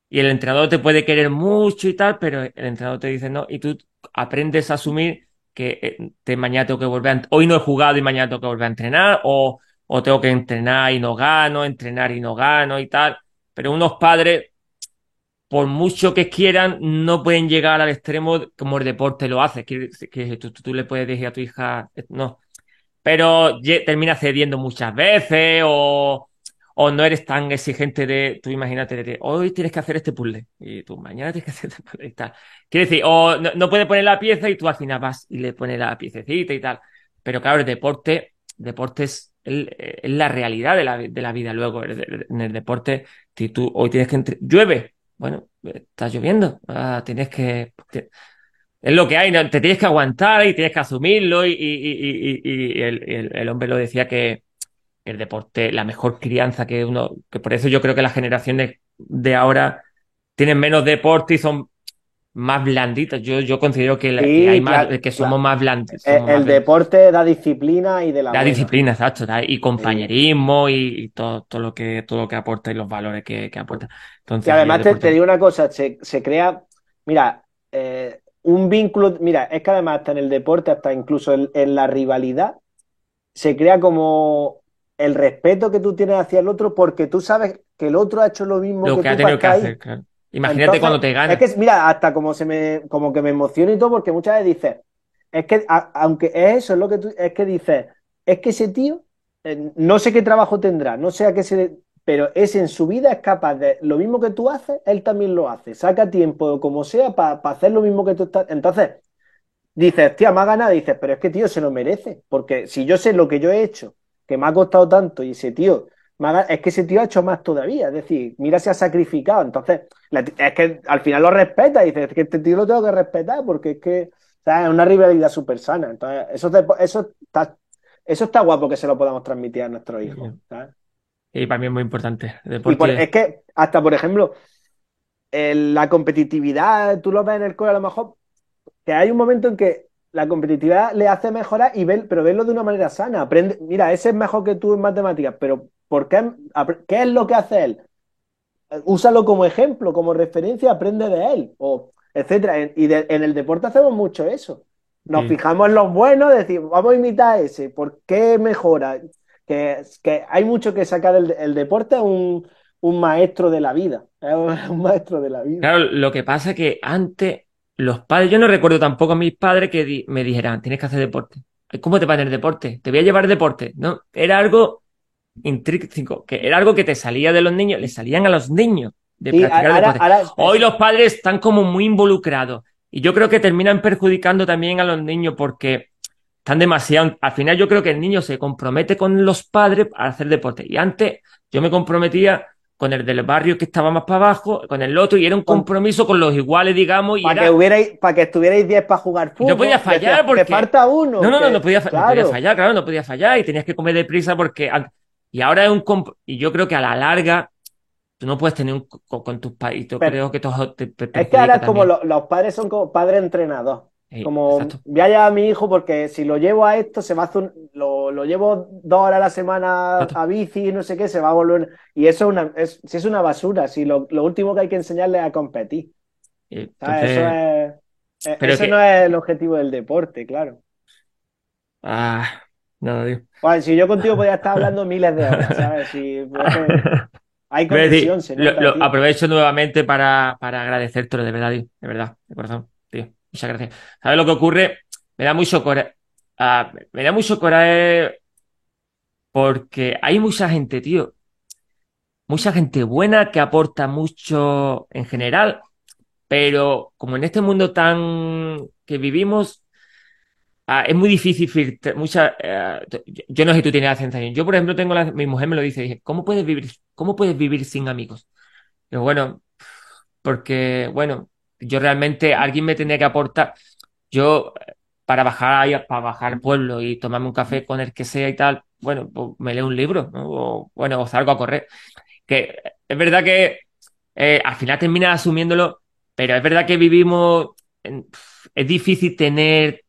Y el entrenador te puede querer mucho y tal, pero el entrenador te dice no, y tú aprendes a asumir que eh, te, mañana tengo que volver a, hoy no he jugado y mañana tengo que volver a entrenar, o, o tengo que entrenar y no gano, entrenar y no gano y tal. Pero unos padres, por mucho que quieran, no pueden llegar al extremo como el deporte lo hace. Que, que tú, tú le puedes decir a tu hija, eh, no. pero terminas cediendo muchas veces o, o no eres tan exigente de, tú imagínate, de, hoy tienes que hacer este puzzle y tú mañana tienes que hacer este puzzle y tal. Quiere decir, o no, puedes poner la pieza y tú al final vas y le pones la piececita y tal. Pero claro, el deporte, deporte es, el- es la realidad de la, de la vida luego. En el deporte, si tú hoy tienes que llueve, bueno, está lloviendo, ah, tienes que es lo que hay. Te tienes que aguantar y tienes que asumirlo y, y- y- y- el hombre lo decía que el deporte, la mejor crianza que uno, que por eso yo creo que las generaciones de ahora tienen menos deporte y son más blanditas. Yo, yo considero que, la- Sí, que hay más, que somos más blandos. El, más el deporte da disciplina y de la buena. disciplina, exacto, da- y compañerismo y, y todo, todo lo que, todo lo que aporta y los valores que, que aporta. Entonces, Que además te, te digo una cosa, se, se crea, mira, eh, un vínculo, mira, es que además hasta en el deporte, hasta incluso en, en la rivalidad, se crea como el respeto que tú tienes hacia el otro porque tú sabes que el otro ha hecho lo mismo lo que que ha tú tenido que hacer, claro. Imagínate Entonces, cuando te gana. Es que, mira, hasta como se me, como que me emociono y todo, porque muchas veces dices, es que, a- aunque es eso, es lo que tú, es que dices, es que ese tío, eh, no sé qué trabajo tendrá, no sé a qué se, pero es en su vida es capaz de, lo mismo que tú haces, él también lo hace, saca tiempo, como sea, para hacer lo mismo que tú estás. Entonces, dices, tía, me ha ganado, dices, pero es que, tío, se lo merece, porque si yo sé lo que yo he hecho, que me ha costado tanto, y ese tío, es que ese tío ha hecho más todavía, es decir, mira, se ha sacrificado, entonces, es que al final lo respeta, y dices, es que este tío lo tengo que respetar, porque es que, o sea, es una rivalidad súper sana, entonces, eso, eso está, eso está guapo que se lo podamos transmitir a nuestros hijos, ¿sabes? Y para mí es muy importante. Y por- es que hasta, por ejemplo, el- la competitividad, tú lo ves en el cole a lo mejor, que hay un momento en que la competitividad le hace mejorar, y ver, pero verlo de una manera sana. Aprende, mira, ese es mejor que tú en matemáticas, pero ¿por qué, qué es lo que hace él? Úsalo como ejemplo, como referencia, aprende de él, o etcétera. En- Y de- en el deporte hacemos mucho eso. Nos Sí. fijamos en los buenos, decimos, vamos a imitar a ese, ¿por qué mejora? Que, que hay mucho que sacar del el deporte, es un, un maestro de la vida, (laughs) es un maestro de la vida. Claro, lo que pasa es que antes los padres, yo no recuerdo tampoco a mis padres que di- me dijeran, tienes que hacer deporte. ¿Cómo te va a tener deporte? Te voy a llevar deporte. No, era algo intrínseco, que era algo que te salía de los niños, le salían a los niños de Sí, practicar ahora- deporte. ahora- Hoy los padres están como muy involucrados y yo creo que terminan perjudicando también a los niños porque están demasiado. Al final yo creo que el niño se compromete con los padres a hacer deporte y antes yo me comprometía con el del barrio que estaba más para abajo, con el otro y era un compromiso con los iguales, digamos, Para que hubierais, para que estuvierais 10 para jugar Y no fútbol. podía fallar porque- Te falta uno. No, no, no, no podía, fallar, claro, no podía fallar y tenías que comer deprisa porque... Y ahora es un... comp- Y yo creo que a la larga tú no puedes tener un... co- con, tus padres. Creo que Es que ahora como los padres son como padre entrenador. Sí, Como exacto. voy a llevar a mi hijo porque si lo llevo a esto, se va a hacer un- lo, lo llevo dos horas a la semana Exacto. a bici y no sé qué, se va a volver. Y eso es una, es, si es una basura, si lo, lo último que hay que enseñarle es a competir. Y ¿sabes? entonces, Eso es, eh, Pero eso que- no es el objetivo del deporte, claro. ah, no, digo. Juan, si yo contigo (laughs) podía estar hablando miles de horas, ¿sabes? Si, (laughs) hay a decir, conexión, se lo- nota, lo tío. aprovecho nuevamente para, para agradecértelo, de verdad, tío, de verdad, de corazón. Muchas gracias. ¿Sabes lo que ocurre? Me da mucho coraje. me da mucho coraje porque hay mucha gente, tío. Mucha gente buena que aporta mucho en general, pero como en este mundo tan que vivimos, ah, es muy difícil filtrar. Mucha, eh, yo, yo no sé si tú tienes la sensación. Yo, por ejemplo, tengo la, mi mujer me lo dice, dije, ¿cómo puedes vivir, cómo puedes vivir sin amigos? Pero bueno, porque, bueno, yo realmente alguien me tenía que aportar. Yo, eh, para bajar ahí, para bajar al pueblo y tomarme un café con el que sea y tal, bueno, pues me leo un libro, ¿no? O, bueno, o salgo a correr. Que es verdad que eh, al final terminas asumiéndolo, pero es verdad que vivimos, en- es difícil tener,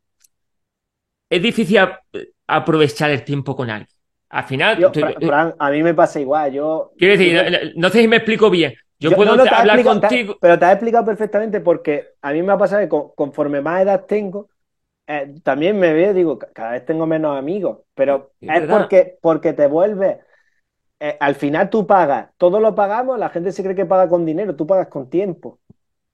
es difícil a- aprovechar el tiempo con alguien. Al final, Yo, Fran, a mí me pasa igual. Yo, quiero decir, no sé si me explico bien. Yo, Yo- puedo no, no, te hablar te contigo. pero te has explicado perfectamente porque a mí me ha pasado que con- conforme más edad tengo, eh, también me veo, digo, ca- cada vez tengo menos amigos, pero Es porque, porque te vuelves, eh, al final tú pagas, todos lo pagamos, la gente se cree que paga con dinero, tú pagas con tiempo.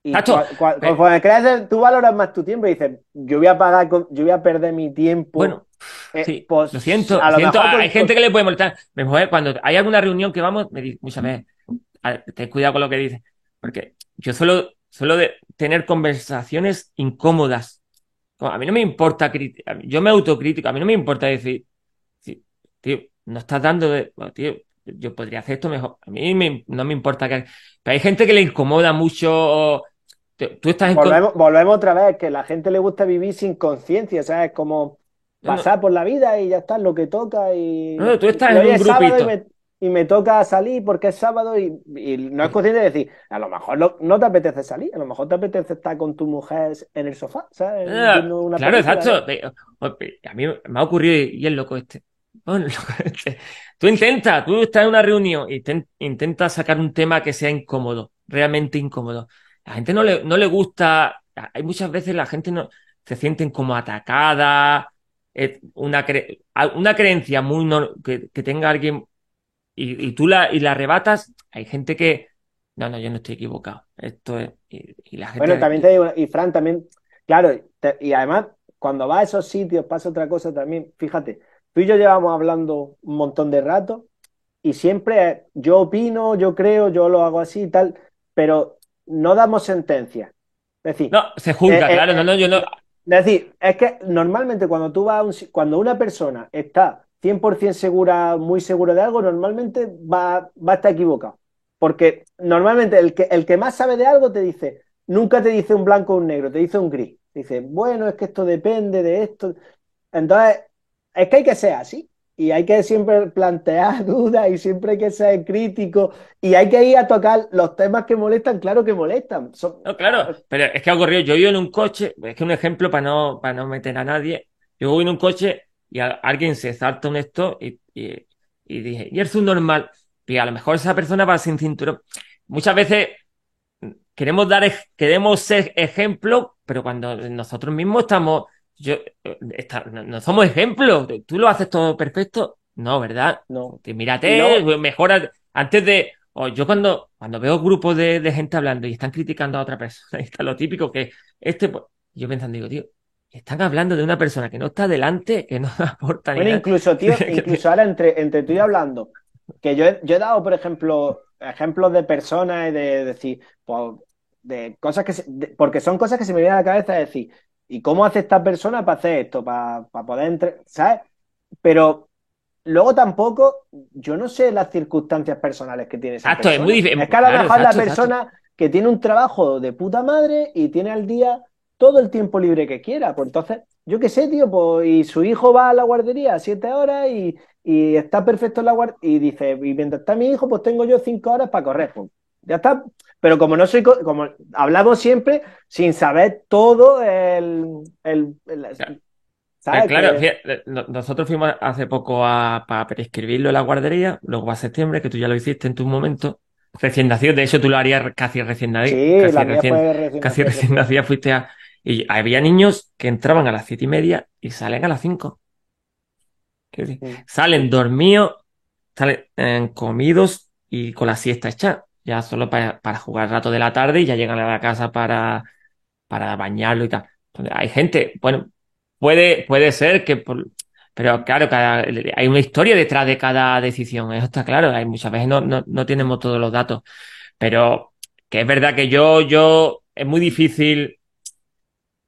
Y Tacho, cua- creces, tú valoras más tu tiempo y dices, yo voy a pagar, con- yo voy a perder mi tiempo. Bueno, eh, sí, pues, lo siento, a lo siento, mejor hay gente que le puede molestar. Me joder, cuando hay alguna reunión que vamos, me dice muchas veces, ten cuidado con lo que dices, porque yo suelo, suelo de tener conversaciones incómodas. A mí no me importa, yo me autocrítico, a mí no me importa decir, tío, no estás dando de, bueno, tío, yo podría hacer esto mejor. A mí me- no me importa que, pero hay gente que le incomoda mucho. Tú estás Volvemos, volvemos otra vez, que la gente le gusta vivir sin conciencia, ¿sabes? Como No, no. pasar por la vida y ya está, lo que toca y... No, no, tú estás y en un grupito. Me, y me toca salir porque es sábado y, y no es consciente de decir, a lo mejor no, no te apetece salir, a lo mejor te apetece estar con tu mujer en el sofá, ¿sabes? Ah, una claro, exacto. ¿no? Pe- o- pe- A mí me ha ocurrido y el loco este. (laughs) Bueno, el loco este. Tú intenta, tú estás en una reunión y ten- intenta sacar un tema que sea incómodo, realmente incómodo. La gente no le, no le gusta, hay muchas veces la gente no se sienten como atacada, eh, una, cre- una creencia muy no- que, que tenga alguien y, y tú la, y la arrebatas, hay gente que, no, no, yo no estoy equivocado. Esto es, y, y la gente Bueno, también te digo, y Fran también, claro, te- y además, cuando vas a esos sitios pasa otra cosa también. Fíjate, tú y yo llevamos hablando un montón de rato y siempre yo opino, yo creo, yo lo hago así y tal, pero no damos sentencias. Es decir, No, se juzga, Eh, eh, claro, no, no, yo no. es decir, es que normalmente cuando tú vas a un, cuando una persona está 100% segura, muy segura de algo, normalmente va, va a estar equivocado. Porque normalmente el que, el que más sabe de algo te dice, nunca te dice un blanco o un negro, te dice un gris. Dice, bueno, es que esto depende de esto. Entonces, es que hay que ser así. Y hay que siempre plantear (laughs) dudas y siempre hay que ser crítico y hay que ir a tocar los temas que molestan, claro que molestan. No, claro, pero es que ha ocurrido. Yo iba en un coche, es que un ejemplo para no, para no meter a nadie. Yo voy en un coche y a- alguien se salta un esto y, y, y dije, y es un normal. Y a lo mejor esa persona va sin cinturón. Muchas veces queremos dar, queremos ser ejemplo, pero cuando nosotros mismos estamos, yo, eh, está- no, no somos ejemplos. Tú lo haces todo perfecto. No, ¿verdad? No. Te- Mírate, Y mejora antes de. o yo cuando, cuando veo grupos de, de gente hablando y están criticando a otra persona, (laughs) y está lo típico que este, pues, yo pensando, digo, tío, están hablando de una persona que no está delante, que no (laughs) aporta ni Bueno, nada. incluso, tío, (laughs) incluso ahora entre, entre tú y hablando, que yo he, yo he dado, por ejemplo, ejemplos de personas y de, decir, pues, de cosas que, se- de- porque son cosas que se me vienen a la cabeza de decir, ¿y cómo hace esta persona para hacer esto? Para, para poder entre, ¿sabes? Pero luego tampoco, yo no sé las circunstancias personales que tiene esa Exacto, es persona. muy difícil. Es que a lo mejor la exacto. persona que tiene un trabajo de puta madre y tiene al día todo el tiempo libre que quiera. Pues entonces, yo qué sé, tío, pues, y su hijo va a la guardería a siete horas y, y está perfecto en la guardería. Y dice, y mientras está mi hijo, pues tengo yo cinco horas para correr. Pues, ya está. Pero como no soy, co- como hablamos siempre sin saber todo el, el, el- Claro. ¿sabes? Claro, Que- fíjate, no- nosotros fuimos hace poco a, para prescribirlo en la guardería, luego va a septiembre, que tú ya lo hiciste en tu momento. Recién nacido, de hecho tú lo harías casi recién nacido. Sí, casi recién, recién casi recién nacida fuiste a. Y había niños que entraban a las siete y media y salen a las cinco. Salen dormidos, salen eh, comidos y con la siesta hecha, ya solo para, para jugar rato de la tarde y ya llegan a la casa para, para bañarlo y tal. Entonces, hay gente, bueno, puede, puede ser que por, pero claro, cada, hay una historia detrás de cada decisión, eso está claro, hay muchas veces no, no, no tenemos todos los datos, pero que es verdad que yo, yo, es muy difícil,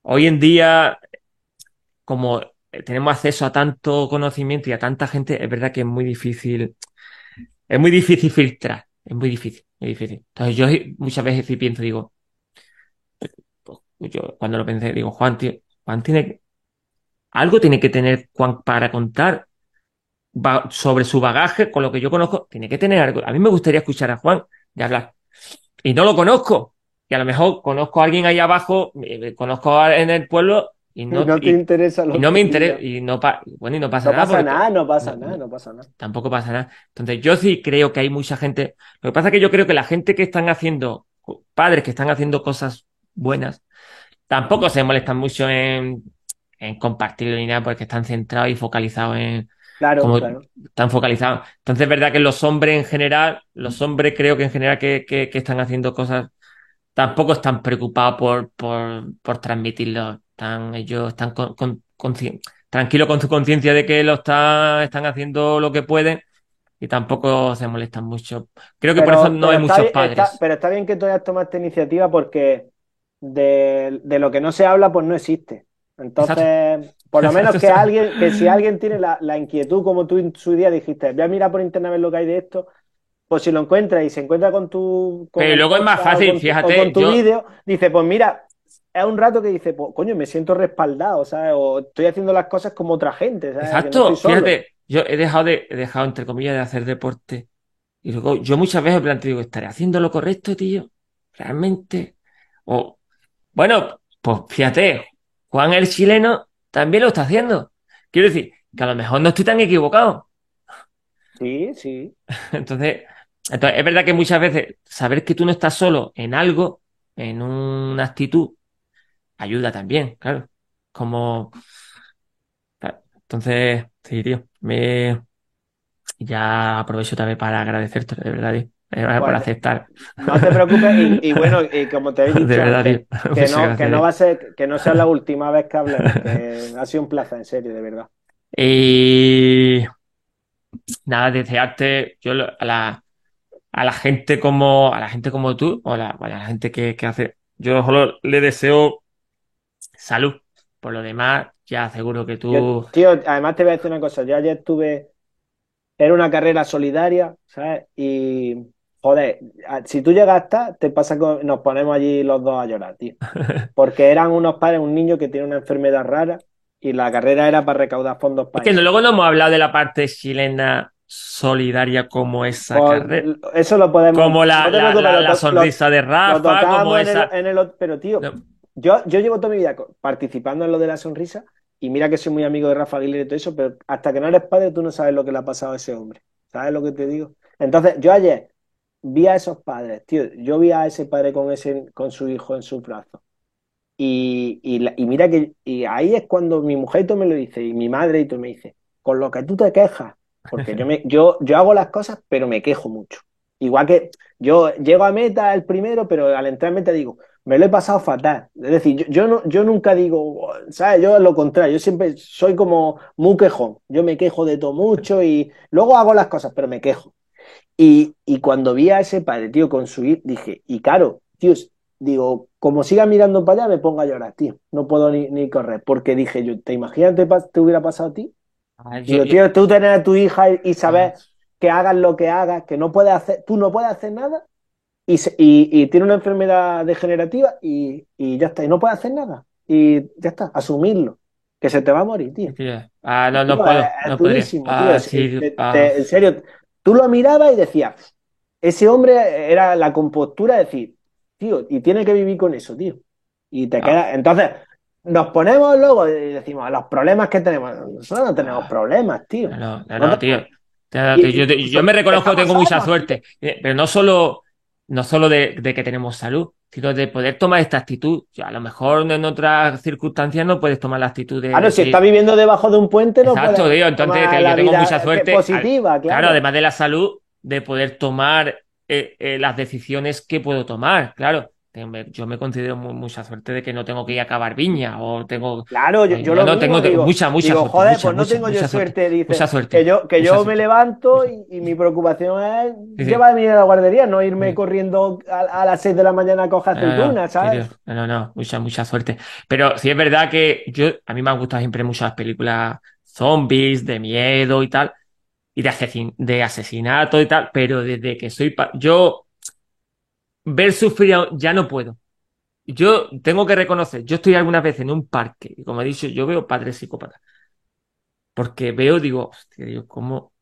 hoy en día, como tenemos acceso a tanto conocimiento y a tanta gente, es verdad que es muy difícil, es muy difícil filtrar, es muy difícil, muy difícil. Entonces yo muchas veces sí pienso, digo, pues, yo cuando lo pensé, digo, Juan, tío, Juan tiene algo tiene que tener Juan para contar sobre su bagaje, con lo que yo conozco, tiene que tener algo. A mí me gustaría escuchar a Juan de hablar. Y no lo conozco. Y a lo mejor conozco a alguien ahí abajo, eh, conozco a- en el pueblo y Y no, no te y- interesa lo y no que me interesa, y no, pa- bueno, y no pasa No nada. pasa porque- nada, no pasa no- nada, no pasa nada. tampoco pasa nada. Entonces, yo sí creo que hay mucha gente. Lo que pasa es que yo creo que la gente que están haciendo, padres que están haciendo cosas buenas, tampoco se molestan mucho en, en compartirlo ni nada porque están centrados y focalizados en. Claro, Como- claro. Están focalizados. Entonces, es verdad que los hombres en general, los hombres creo que en general que, que, que están haciendo cosas tampoco están preocupados por, por, por transmitirlo. Están, ellos están con, con- tranquilos con su conciencia de que lo están, están haciendo lo que pueden y tampoco se molestan mucho. Creo que por eso no hay muchos bien- padres. está- pero está bien que tú hayas tomado esta iniciativa porque de, de lo que no se habla, pues no existe. Entonces, por lo menos que alguien, que si alguien tiene la, la inquietud, como tú en su día dijiste, voy a mirar por internet a ver lo que hay de esto, pues si lo encuentra y se encuentra con tu. con Pero luego es más fácil, con fíjate, con tu yo- vídeo, dice, pues mira, es un rato que dice, pues coño, me siento respaldado, ¿sabes? O estoy haciendo las cosas como otra gente, ¿sabes? No Exacto, fíjate, yo he dejado de, he dejado entre comillas de hacer deporte y luego yo muchas veces planteo, digo, ¿estaré haciendo lo correcto, tío? ¿Realmente? O, bueno, pues fíjate, Juan el chileno también lo está haciendo. Quiero decir, que a lo mejor no estoy tan equivocado. Sí, sí. (laughs) Entonces, entonces, es verdad que muchas veces saber que tú no estás solo en algo, en una actitud, ayuda también, claro. Como, entonces, sí, tío, me, ya aprovecho también para agradecerte, de verdad, tío, eh, por Bueno, aceptar. No te preocupes, y, y (laughs) bueno, y como te he dicho De verdad, que Muchas no, que no va a ser, que no sea la última vez que hablemos, que (laughs) ha sido un placer, en serio, de verdad. Y nada, desearte yo a la, a la gente como a la gente como tú, o la, a la gente que, que hace, yo solo le deseo salud. Por lo demás, ya seguro que Yo, tú. tío, además te voy a decir una cosa, yo ayer estuve, era una carrera solidaria, ¿sabes? Y, joder, si tú llegas hasta, te pasa con, nos ponemos allí los dos a llorar, tío. (laughs) Porque eran unos padres, un niño que tiene una enfermedad rara y la carrera era para recaudar fondos Es para que no- eso. luego no hemos hablado de la parte chilena solidaria como esa carrera, eso lo podemos, como la, la, preocupes, la- lo la to- lo- sonrisa de Rafa, como en el, esa. en el- pero tío, No, yo, yo llevo toda mi vida participando en lo de la sonrisa y mira que soy muy amigo de Rafa Aguilera y todo eso, pero hasta que no eres padre tú no sabes lo que le ha pasado a ese hombre. ¿Sabes lo que te digo? Entonces, yo ayer vi a esos padres, tío, yo vi a ese padre con ese, con su hijo en sus brazos. Y, y, y mira que y ahí es cuando mi mujer y todo me lo dice, y mi madre y todo me dice, con lo que tú te quejas, porque yo, me, yo, yo hago las cosas, pero me quejo mucho. Igual que yo llego a meta el primero, pero al entrar en meta digo, me lo he pasado fatal. Es decir, yo, no, yo nunca digo, ¿sabes? Yo lo contrario, yo siempre soy como muy quejón. Yo me quejo de todo mucho y luego hago las cosas, pero me quejo. Y, y cuando vi a ese padre, tío, con su hijo, dije, y claro, tío, digo, como siga mirando para allá, me pongo a llorar, tío. No puedo ni, ni correr, porque dije yo, ¿te imaginas te, te hubiera pasado a ti? Ah, yo- Digo, yo- tío, tú tener a tu hija y, y saber Ah. que hagas lo que hagas, que no puedes hacer, tú no puedes hacer nada y, y, y tiene una enfermedad degenerativa y, y ya está, y no puedes hacer nada. Y ya está, asumirlo, que se te va a morir, tío. tío, ah, no, no Tío, puedo, es- no podría. tío. Ah, Es- sí, te- ah. te- en serio, tú lo mirabas y decías, ese hombre era la compostura de decir, tío, y tiene que vivir con eso, tío. Y te Ah. queda, entonces, nos ponemos luego y decimos, los problemas que tenemos. Nosotros no tenemos Ah. problemas, tío. No, no, no, No no, tío. Y- tío, yo, yo me reconozco que tengo mucha suerte, Eh, pero no solo, no solo de, de que tenemos salud, sino de poder tomar esta actitud. Ya, a lo mejor en otras circunstancias no puedes tomar la actitud de Claro, si decir- estás viviendo debajo de un puente, no Exacto, tío, entonces yo tengo mucha eh, suerte. positiva, Al- claro. además de la salud, de poder tomar eh, eh, las decisiones que puedo tomar, claro. Yo me considero mu- mucha suerte de que no tengo que ir a cavar viña o tengo Claro, yo, yo yo lo no mismo tengo- digo, mucha, mucha digo, suerte, joder, mucha, pues no mucha, tengo yo mucha suerte, suerte, dice, mucha suerte, que yo, que yo suerte. me levanto y, y mi preocupación es Sí, sí. llevar a la guardería, no irme Sí. corriendo a, a las 6 de la mañana a coger No, no, aceitunas, ¿sabes? No, no, no, mucha, mucha suerte. Pero sí es verdad que yo, a mí me han gustado siempre muchas películas zombies, de miedo y tal, y de asesin- de asesinato y tal, pero desde que soy, pa- yo ver sufrir a- ya no puedo. Yo tengo que reconocer, yo estoy algunas veces en un parque, y como he dicho, yo veo padres psicópatas, porque veo, digo, hostia, Dios, ¿cómo,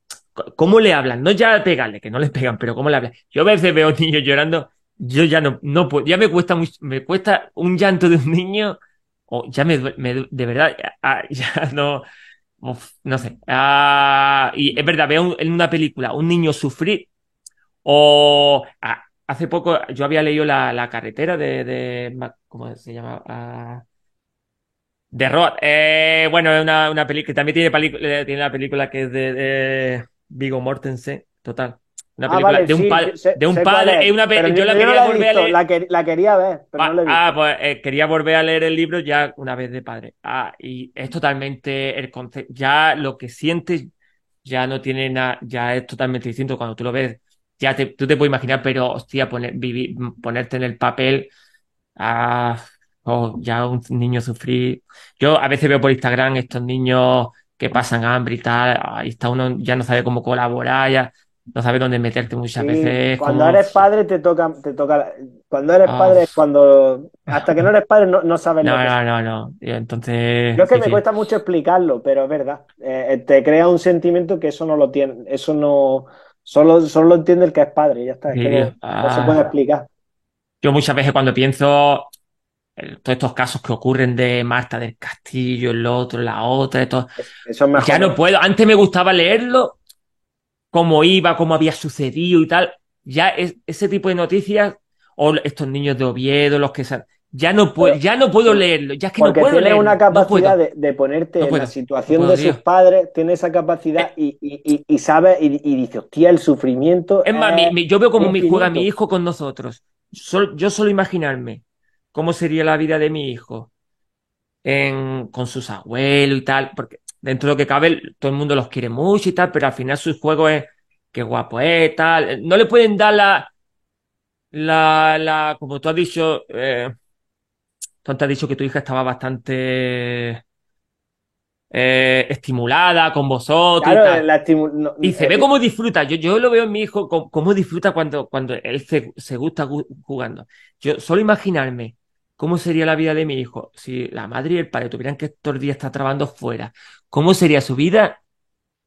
cómo le hablan? No ya pegarle, que no le pegan, pero cómo le hablan. Yo a veces veo niños llorando, yo ya no, no puedo, ya me cuesta mucho, me cuesta un llanto de un niño, o ya me, me de verdad, ah, (laughs) ya no, uf, no sé. Ah, y es verdad, veo en una película un niño sufrir, o ah, hace poco yo había leído la, la carretera de, de ¿cómo se llama? Ah, The Road. Eh, bueno, es una, una película que también tiene, eh, tiene la película que es de, de Viggo Mortensen, total. Una Ah, película vale, de un, sí, padre, de un padre. es, una yo la no quería volver a leer. La, que- la quería ver, pero no la he visto. Ah, pues eh, quería volver a leer el libro ya una vez de padre. Ah, y es totalmente el concepto. Ya lo que sientes ya no tiene nada, ya es totalmente distinto. Cuando tú lo ves, ya te, tú te puedes imaginar, pero hostia, poner, vivir, ponerte en el papel. Ah, oh, ya un niño sufrir. Yo a veces veo por Instagram estos niños que pasan hambre y tal. Ahí está uno, ya no sabe cómo colaborar, ya no sabe dónde meterte muchas Sí, veces. cuando como- eres padre te toca, te toca. Cuando eres Ah. padre es cuando. Hasta que no eres padre no, no sabes lo No, es. no, no, no. Entonces. Yo es que me cuesta mucho explicarlo, pero es verdad. Eh, te crea un sentimiento que eso no lo tiene. Eso no. Solo, solo lo entiende el que es padre, ya está. Es que no, se ah. puede explicar. Yo muchas veces cuando pienso en todos estos casos que ocurren de Marta del Castillo, el otro, la otra, de todo, Eso es mejor. ya no puedo. Antes me gustaba leerlo, cómo iba, cómo había sucedido y tal. Ya es, ese tipo de noticias, o estos niños de Oviedo, los que se- ya no puedo, ya no puedo leerlo, ya es que no puedo tiene leerlo, una capacidad de, de ponerte No en la situación puedo, de sus padres, tiene esa capacidad y, y, y, y sabe y, dice, hostia, el sufrimiento Es más, es mi- mi- yo veo cómo infinito. juega mi hijo con nosotros. Sol- yo solo imaginarme cómo sería la vida de mi hijo en, con sus abuelos y tal, porque dentro de lo que cabe, todo el mundo los quiere mucho y tal, pero al final su juego es qué guapo es, tal. No le pueden dar la, la, la, como tú has dicho, eh, tú antes has dicho que tu hija estaba bastante eh, estimulada con vosotros y Claro, la estimu- no- Y se eh, ve cómo disfruta. Yo, yo lo veo en mi hijo, cómo, cómo disfruta cuando, cuando él se, se gusta gu- jugando. Yo solo imaginarme cómo sería la vida de mi hijo si la madre y el padre tuvieran que estos días estar trabajando fuera. ¿Cómo sería su vida?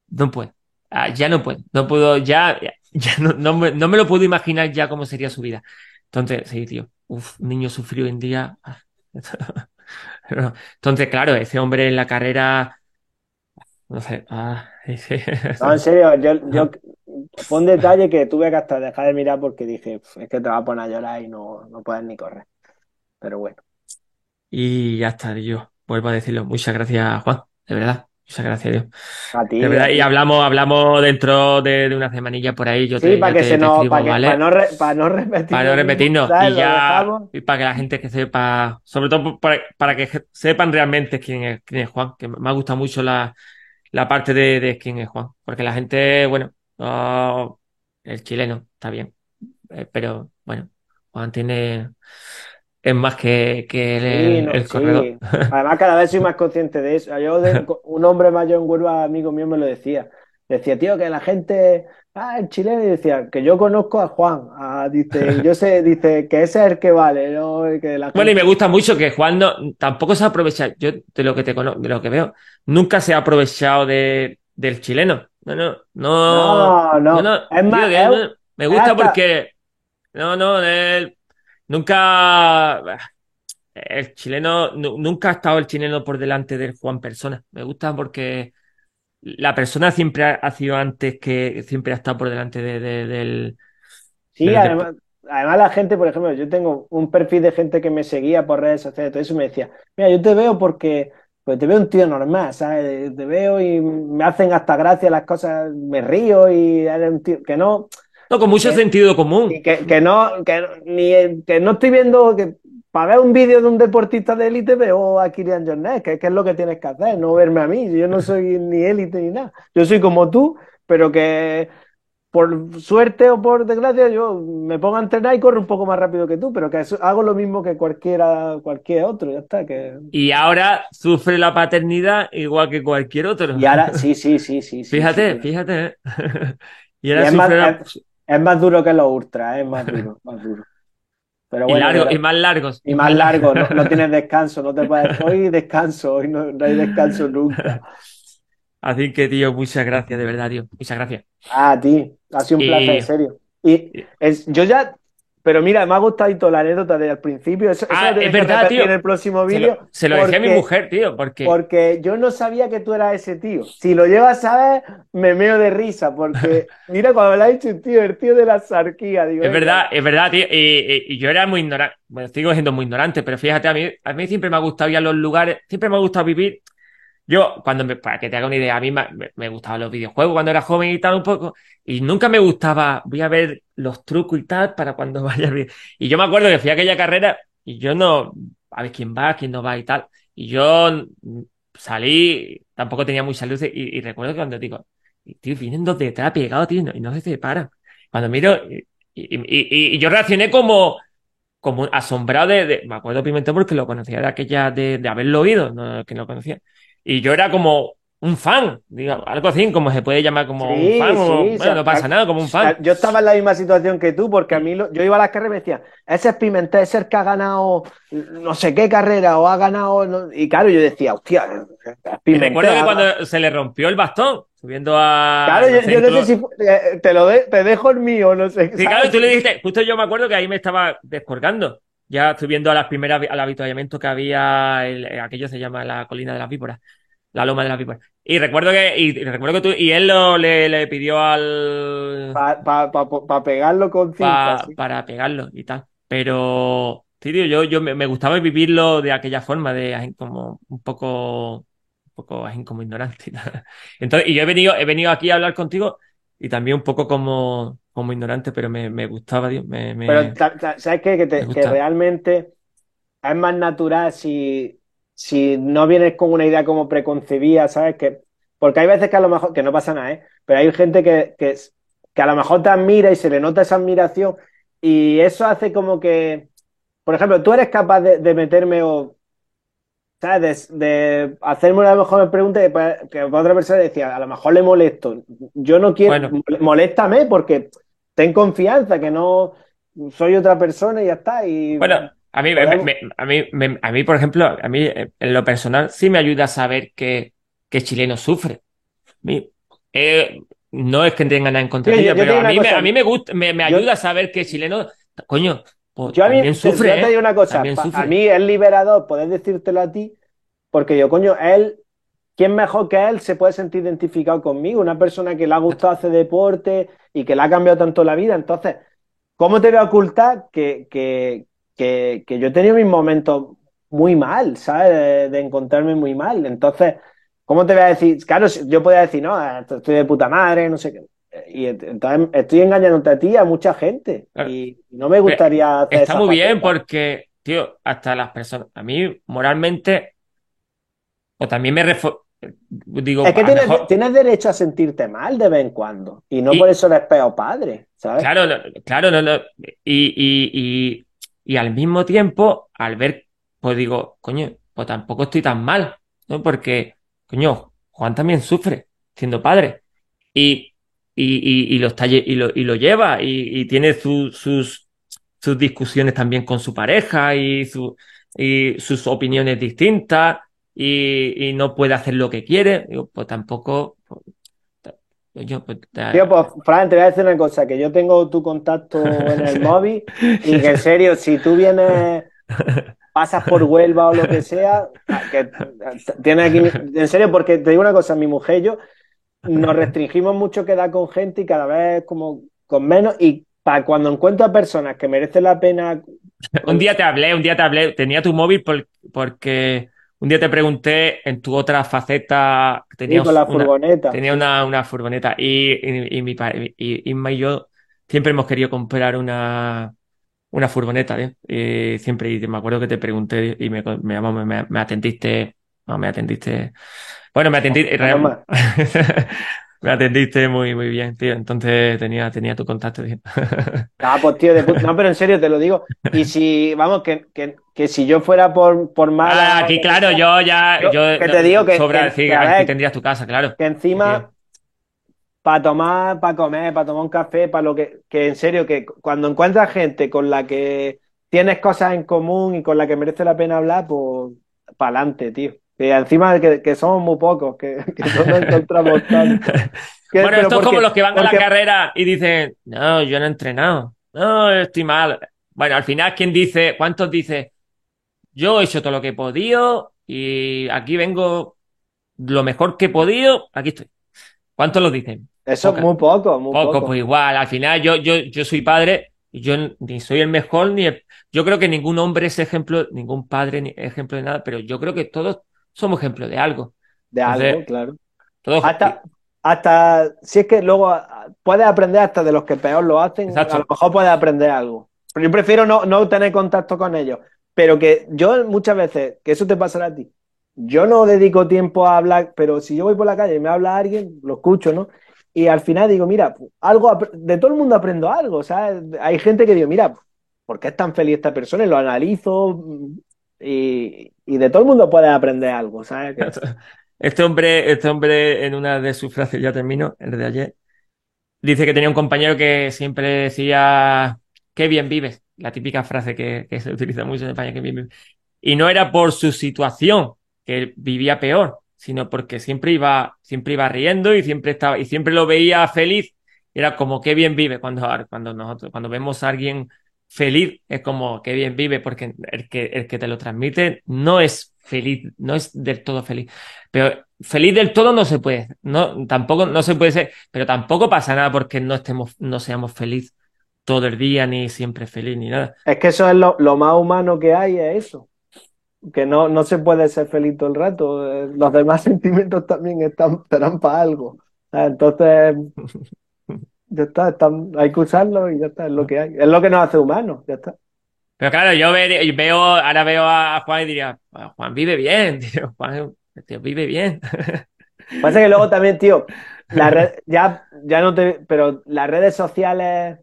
No puedo. Ah, ya no puedo. No puedo, ya, ya, ya no, no me, no me lo puedo imaginar ya cómo sería su vida. Entonces, sí, tío. Uf, un niño sufrió hoy en día. Ah. (laughs) Entonces, claro, ese hombre en la carrera. No sé. Ah, (laughs) sí. No, en serio, yo, yo fue un detalle que tuve que hasta dejar de mirar porque dije, "Pf, es que te vas a poner a llorar y no, no puedes ni correr. Pero bueno, Y ya está, yo vuelvo a decirlo. Muchas gracias, Juan, de verdad. Muchas gracias, Dios. a ti. De verdad, y hablamos, hablamos dentro de, de una semanilla por ahí. Yo Sí, te, para yo que te- se nos, escribo, para que, ¿vale? para no, re- para no repetir Para no repetirnos. Y ya, y para que la gente que sepa, sobre todo para, para que sepan realmente quién es, quién es Juan, que me ha gustado mucho la, la parte de, de quién es Juan. Porque la gente, bueno, no, el chileno está bien. Eh, pero bueno, Juan tiene, es más que, que el, Sí, no, el sí. (laughs) Además, cada vez soy más consciente de eso. Yo, de- (laughs) un hombre mayor en Huelva, amigo mío, me lo decía. Decía, tío, que la gente, ah, el chileno, y decía, que yo conozco a Juan. Ah, dice, yo sé, dice, que ese es el que vale, ¿no? Que la Bueno, y me gusta mucho que Juan no, tampoco se aprovecha, yo de lo que te conozco, de lo que veo, nunca se ha aprovechado de, del chileno. No, no, no, No, no. no, no, Es más, que me gusta hasta- porque, no, no, él nunca, el chileno, nu- nunca ha estado el chileno por delante del Juan persona. Me gusta porque la persona siempre ha, sido antes que, siempre ha estado por delante de- de- del, Sí, además, además la gente, por ejemplo, yo tengo un perfil de gente que me seguía por redes sociales todo eso y me decía, mira, yo te veo porque pues te veo un tío normal, ¿sabes? Te veo y me hacen hasta gracia las cosas, me río y eres un tío que no, no, con mucho Eh, sentido común. y que, que no, que, ni, que no estoy viendo que para ver un vídeo de un deportista de élite veo a Kirian Jornet, que, que es lo que tienes que hacer, no verme a mí, yo no soy ni élite ni nada, yo soy como tú, pero que por suerte o por desgracia, yo me pongo a entrenar y corro un poco más rápido que tú, pero que eso- hago lo mismo que cualquiera, cualquier otro, ya está. Que... Y ahora sufre la paternidad igual que cualquier otro. Y ahora, sí, sí, sí, sí. Fíjate, sí. fíjate. ¿eh? (laughs) Y ahora sufre la- es, más duro que los ultras, es más duro, (laughs) más duro. Pero y, bueno, largo- pero- y más largos. y más largo, no, no tienes descanso, no te puedes, hoy descanso, hoy no, no hay descanso nunca. (laughs) Así que, tío, muchas gracias, de verdad, tío. Muchas gracias. Ah, a ti, ha sido un Y- placer, en serio. Y es, yo ya, pero mira, me ha gustado la anécdota del principio, eso, Ah, es verdad, tío. en el próximo Se vídeo. lo, se lo decía a mi mujer, tío, porque Porque yo no sabía que tú eras ese tío. Si lo llevas a ver, me meo de risa. Porque, (laughs) mira, cuando me lo ha dicho, tío, el tío de la sarquía. Digo, es verdad, es verdad, tío. Y, y- y yo era muy ignorante. Bueno, sigo siendo muy ignorante, pero fíjate, a mí, a mí siempre me ha gustado ir a los lugares, siempre me ha gustado vivir Yo, cuando me, para que te haga una idea, a mí me, gustaban los videojuegos cuando era joven y tal un poco, y nunca me gustaba, voy a ver los trucos y tal para cuando (laughs) vaya bien. Y yo me acuerdo que fui a aquella carrera y yo no, a ver quién va, quién no va y tal. Y yo salí, tampoco tenía mucha luz y, y recuerdo que cuando digo, tío, vienen dos detrás pegados, tío, y no se separan. Cuando miro, y, yo reaccioné como, como asombrado de, me acuerdo Pimentel porque lo conocía de aquella, de, de haberlo oído, no, que no conocía. Y yo era como un fan, digamos, algo así, como se puede llamar como Sí, un fan, o- bueno, sea, no pasa nada, como un fan. Yo estaba en la misma situación que tú, porque a mí lo- yo iba a las carreras y me decían, ese es Pimentel, ese es el que ha ganado no sé qué carrera o ha ganado. no-". Y claro, yo decía, hostia, Pimentel. recuerdo que cuando se le rompió el bastón, subiendo a... Claro, yo, no sé, yo no incluso- sé si eh, te lo de- te dejo el mío, no sé. Sí, ¿sabes? claro, tú le dijiste, justo yo me acuerdo que ahí me estaba descolgando. Ya subiendo a las primeras, al avituallamiento que había, el- aquello se llama la colina de las víboras, la loma de las víboras. Y recuerdo que, y, y recuerdo que tú, y él lo, le, le pidió al, Para pegarlo con pa- cinta. sí. para pegarlo y tal. Pero, sí, tío, yo, yo me, me gustaba vivirlo de aquella forma, de como un poco, un poco como ignorante y tal. (laughs) Entonces, y yo he venido, he venido aquí a hablar contigo y también un poco como, como ignorante, pero me, me gustaba, me, me- Pero ¿sabes qué? Que, te- que realmente es más natural si, si no vienes con una idea como preconcebida, ¿sabes? Que, porque hay veces que a lo mejor, que no pasa nada, ¿eh? Pero hay gente que, que, que a lo mejor te admira y se le nota esa admiración y eso hace como que, por ejemplo, tú eres capaz de, de meterme o, ¿sabes? De, de hacerme una mejor pregunta que, que otra persona decía, a lo mejor le molesto. Yo no quiero, Bueno. mol- moléstame porque ten confianza, que no soy otra persona y ya está. Y Bueno, a mí, me- a mí, me- a mí, por ejemplo, a mí eh, en lo personal sí me ayuda a saber que, que chileno sufre. Mi- eh, no es que tenga nada en contra pero a mí, me, a mí me gusta, me, Yo- ayuda a saber que chileno, coño, pues Yo a mí, también te- sufre, yo te ¿eh? digo una cosa, a mí es liberador poder decírtelo a ti, porque yo, coño, él, ¿quién mejor que él se puede sentir identificado conmigo? Una persona que le ha gustado hacer deporte y que le ha cambiado tanto la vida. Entonces, ¿cómo te voy a ocultar que, que, que, que yo he tenido mis momentos muy mal, ¿sabes? De, de encontrarme muy mal. Entonces, ¿cómo te voy a decir? Claro, yo podría decir, no, estoy de puta madre, no sé qué. Y ent- entonces estoy engañándote a ti y a mucha gente. Claro. Y no me gustaría hacer Está esa muy bien porque, tío, hasta las personas, a mí moralmente, o también me digo, Es que tienes, mejor- tienes derecho a sentirte mal de vez en cuando. Y no Y- por eso eres peor padre, ¿sabes? Claro, no, claro, no, no. Y, y, y, y al mismo tiempo, al ver, pues digo, coño, pues tampoco estoy tan mal, ¿no? Porque, coño, Juan también sufre siendo padre. Y, y, y, y lo, está, lle- y, lo, y lo lleva y, y tiene su- sus, sus discusiones también con su pareja y, su, y sus opiniones distintas y, y no puede hacer lo que quiere. Digo, pues tampoco... pues, coño, pues, Tío, pues, Fran, te voy a decir una cosa, que yo tengo tu contacto en el (laughs) móvil y que en serio, si tú vienes, pasas por Huelva o lo que sea, que tienes aquí, en serio, porque te digo una cosa, mi mujer y yo nos restringimos mucho quedar con gente y cada vez como con menos y para cuando encuentro a personas que merecen la pena (laughs) Un día te hablé, un día te hablé, tenía tu móvil por- porque un día te pregunté en tu otra faceta, tenías con la una, furgoneta. tenía una, una furgoneta y, y, y mi y Inma y yo siempre hemos querido comprar una, una furgoneta, ¿eh? Y siempre, y me acuerdo que te pregunté y me, me, me, me- me atendiste, no, me atendiste, bueno, me atendiste, Toma. (laughs) me atendiste muy, muy bien, tío, entonces tenía, tenía tu contacto, tío. (laughs) Ah, pues tío, de puta- no, pero en serio te lo digo. Y si, vamos, que, que, que si yo fuera por, por mala. Ah, aquí, claro, yo ya, Yo- yo, que te digo que- sobra que- decir, que tendrías tu casa, claro. Que encima, para tomar, para comer, para tomar un café, para lo que. Que en serio, que cuando encuentras gente con la que tienes cosas en común y con la que merece la pena hablar, pues para adelante, tío. Que encima que, que somos muy pocos, que, que no nos encontramos (laughs) tanto. Que- Bueno, esto es porque- como los que van a la porque- carrera y dicen, no, yo no he entrenado, no, estoy mal. Bueno, al final, ¿quién dice, cuántos dice, yo he hecho todo lo que he podido y aquí vengo lo mejor que he podido, aquí estoy? ¿Cuántos lo dicen? Eso es muy poco, muy Poco, poco. pues igual, al final yo, yo, yo soy padre y yo ni soy el mejor, ni el- yo creo que ningún hombre es ejemplo, ningún padre ni ejemplo de nada, pero yo creo que todos somos ejemplo de algo. de algo, claro. todo Hasta, hasta, si es que luego ah, puedes aprender hasta de los que peor lo hacen, Exacto. a lo mejor puedes aprender algo. Pero yo prefiero no, no tener contacto con ellos. Pero que yo muchas veces, que eso te pasará a ti, yo no dedico tiempo a hablar, pero si yo voy por la calle y me habla alguien, lo escucho, ¿no? Y al final digo, mira, algo de todo el mundo aprendo algo, ¿sabes? Hay gente que digo, mira, ¿por qué es tan feliz esta persona? Y lo analizo y, y de todo el mundo puedes aprender algo, ¿sabes? (laughs) Que- Este hombre, este hombre, en una de sus frases, ya termino, el de ayer, dice que tenía un compañero que siempre decía, qué bien vives, la típica frase que, que se utiliza mucho en España, qué bien vives. Y no era por su situación, que vivía peor, sino porque siempre iba, siempre iba riendo y siempre estaba, y siempre lo veía feliz. Era como qué bien vive cuando, cuando nosotros, cuando vemos a alguien feliz, es como qué bien vive, porque el que, el que te lo transmite no es feliz, no es del todo feliz. Pero feliz del todo no se puede, no, tampoco, no se puede ser, pero tampoco pasa nada porque no estemos, no seamos feliz todo el día, ni siempre feliz, ni nada. Es que eso es lo, lo más humano que hay, es eso. Que no, no se puede ser feliz todo el rato. eh, Los demás (laughs) sentimientos también están, estarán para algo. Ah, Entonces, (laughs) ya está, están- hay que usarlo y ya está, es lo que hay. Es lo que nos hace humanos, ya está. Pero claro, yo ve- veo, ahora veo a Juan y diría, "Ah, Juan vive bien, (laughs) tío, Juan, tío, vive bien. (laughs) Pasa que luego también, tío, (laughs) la red, ya, ya no te, pero las redes sociales,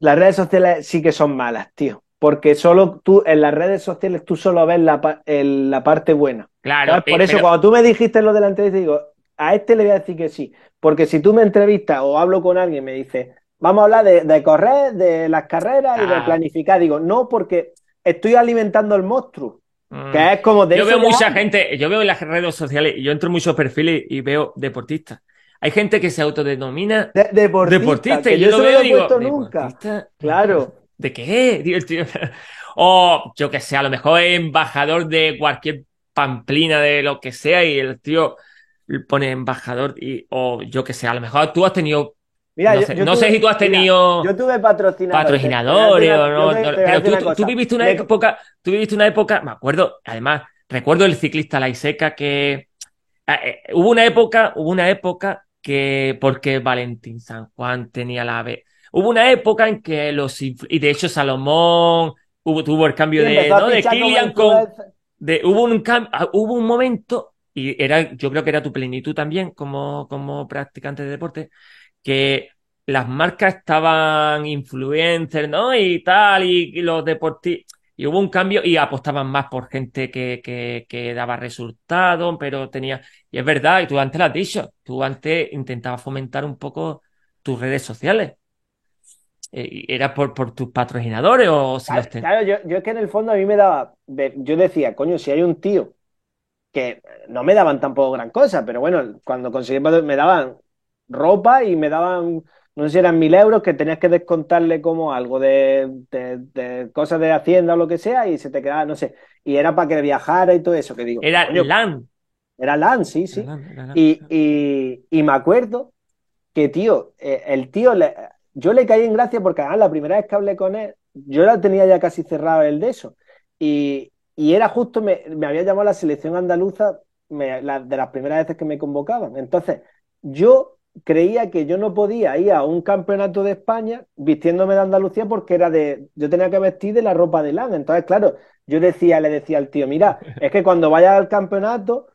las redes sociales sí que son malas, tío. Porque solo tú, en las redes sociales, tú solo ves la, el- la parte buena. Claro, ¿Sabes? Por eh, eso, pero- cuando tú me dijiste lo de la entrevista, digo, a este le voy a decir que sí. Porque si tú me entrevistas o hablo con alguien y me dice, vamos a hablar de, de correr, de las carreras y de Ah. planificar, digo, no, porque estoy alimentando el monstruo. mm, Que es como de yo veo mucha gente, yo veo en las redes sociales, y yo entro en muchos perfiles y veo deportistas. Hay gente que se autodenomina de- deportista, deportista, que y yo lo veo y digo, nunca. Claro. ¿De qué? (laughs) Digo, el tío. O yo que sé, a lo mejor es embajador de cualquier pamplina de lo que sea y el tío pone embajador y o yo que sé, a lo mejor tú has tenido Mira, no yo- sé, yo no sé tuve- si tú has mira, tenido yo tuve patrocinadores. patrocinadores o no, pero tú, viviste una época, tú viviste una época, me acuerdo, además, recuerdo el ciclista Laiseca que eh, eh, hubo una época, hubo una época que porque Valentín San Juan tenía la B. Hubo una época en que los y de hecho Salomón hubo, tuvo el cambio Sí, de, ¿no? de Kilian con de, hubo un ah, hubo un momento, y era, yo creo que era tu plenitud también como, como practicante de deporte, que las marcas estaban influencers, ¿no? Y tal, y, y los deportistas. Y hubo un cambio y apostaban más por gente que, que, que daba resultados, pero tenía. Y es verdad, y tú antes lo has dicho, tú antes intentabas fomentar un poco tus redes sociales. Eh, ¿Era por, por tus patrocinadores o si los ten- Claro, yo, yo es que en el fondo a mí me daba, yo decía, coño, si hay un tío que no me daban tampoco gran cosa, pero bueno, cuando conseguí me daban ropa y me daban, no sé si eran mil euros que tenías que descontarle como algo de, de- de cosas de Hacienda o lo que sea y se te quedaba, no sé, y era para que viajara y todo eso, que digo, Era coño, LAN. era LAN, sí, sí. Era LAN, era LAN. Y, y, y me acuerdo que, tío, eh, el tío, le- yo le caí en gracia porque además la primera vez que hablé con él, yo la tenía ya casi cerrado el de eso. Y, y era justo, me, había llamado la selección andaluza me- la- de las primeras veces que me convocaban. Entonces, yo creía que yo no podía ir a un campeonato de España vistiéndome de Andalucía porque era de, yo tenía que vestir de la ropa de LAN. Entonces, claro, yo decía, le decía al tío, mira, es que cuando vaya al campeonato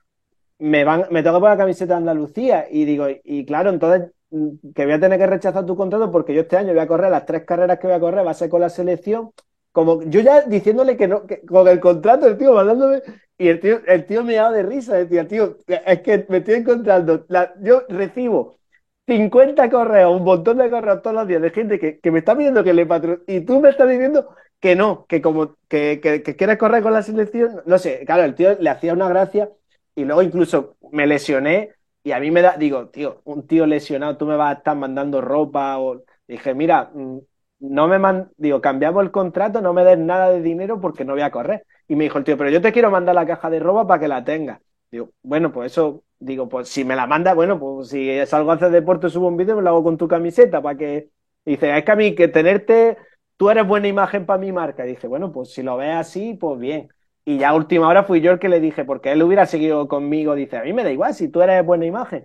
me van, me tengo que poner la camiseta de Andalucía y digo, y claro, entonces mm, que voy a tener que rechazar tu contrato porque yo este año voy a correr las tres carreras que voy a correr, va a ser con la selección. Como yo ya diciéndole que no, que con el contrato, el tío mandándome, y el tío, el tío me daba de risa, decía, tío, es que me estoy encontrando, yo recibo 50 correos, un montón de correos todos los días de gente que, que me está pidiendo que le patro y tú me estás diciendo que no, que como que, que, que quieres correr con la selección, no sé, claro, el tío le hacía una gracia y luego incluso me lesioné y a mí me da, digo, tío, un tío lesionado, tú me vas a estar mandando ropa o dije, mira, mm, no me man, digo, cambiamos el contrato, no me des nada de dinero porque no voy a correr. Y me dijo el tío, pero yo te quiero mandar la caja de ropa para que la tengas. Digo, bueno, pues eso, digo, pues si me la manda, bueno, pues si salgo a hacer deporte, subo un vídeo, me lo hago con tu camiseta para que. Dice, es que a mí que tenerte, tú eres buena imagen para mi marca. Y dice, bueno, pues si lo ves así, pues bien. Y ya última hora fui yo el que le dije, porque él hubiera seguido conmigo, dice, a mí me da igual, si tú eres buena imagen.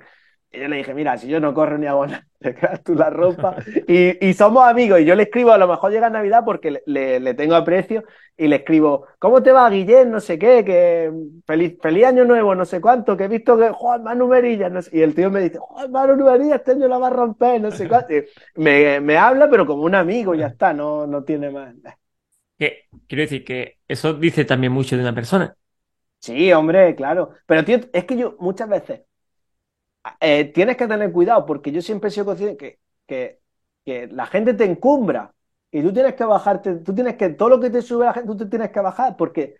Y yo le dije, mira, si yo no corro ni hago (laughs) nada, te quedas tú la ropa. Y, y somos amigos. Y yo le escribo, a lo mejor llega Navidad porque le, le, le tengo aprecio. Y le escribo, ¿cómo te va, Guillén? No sé qué, que feliz, feliz año nuevo, no sé cuánto, que he visto que Juan Manu Merilla. No sé, y el tío me dice, Juan Manu Merilla, este año la va a romper, no sé cuánto. Y me, me habla, pero como un amigo, ya está, no, no tiene más. Que, quiero decir que eso dice también mucho de una persona. Sí, hombre, claro. Pero, tío, es que yo muchas veces eh, tienes que tener cuidado porque yo siempre he sido consciente que, que, que la gente te encumbra y tú tienes que bajarte, tú tienes que, todo lo que te sube la gente, tú te tienes que bajar porque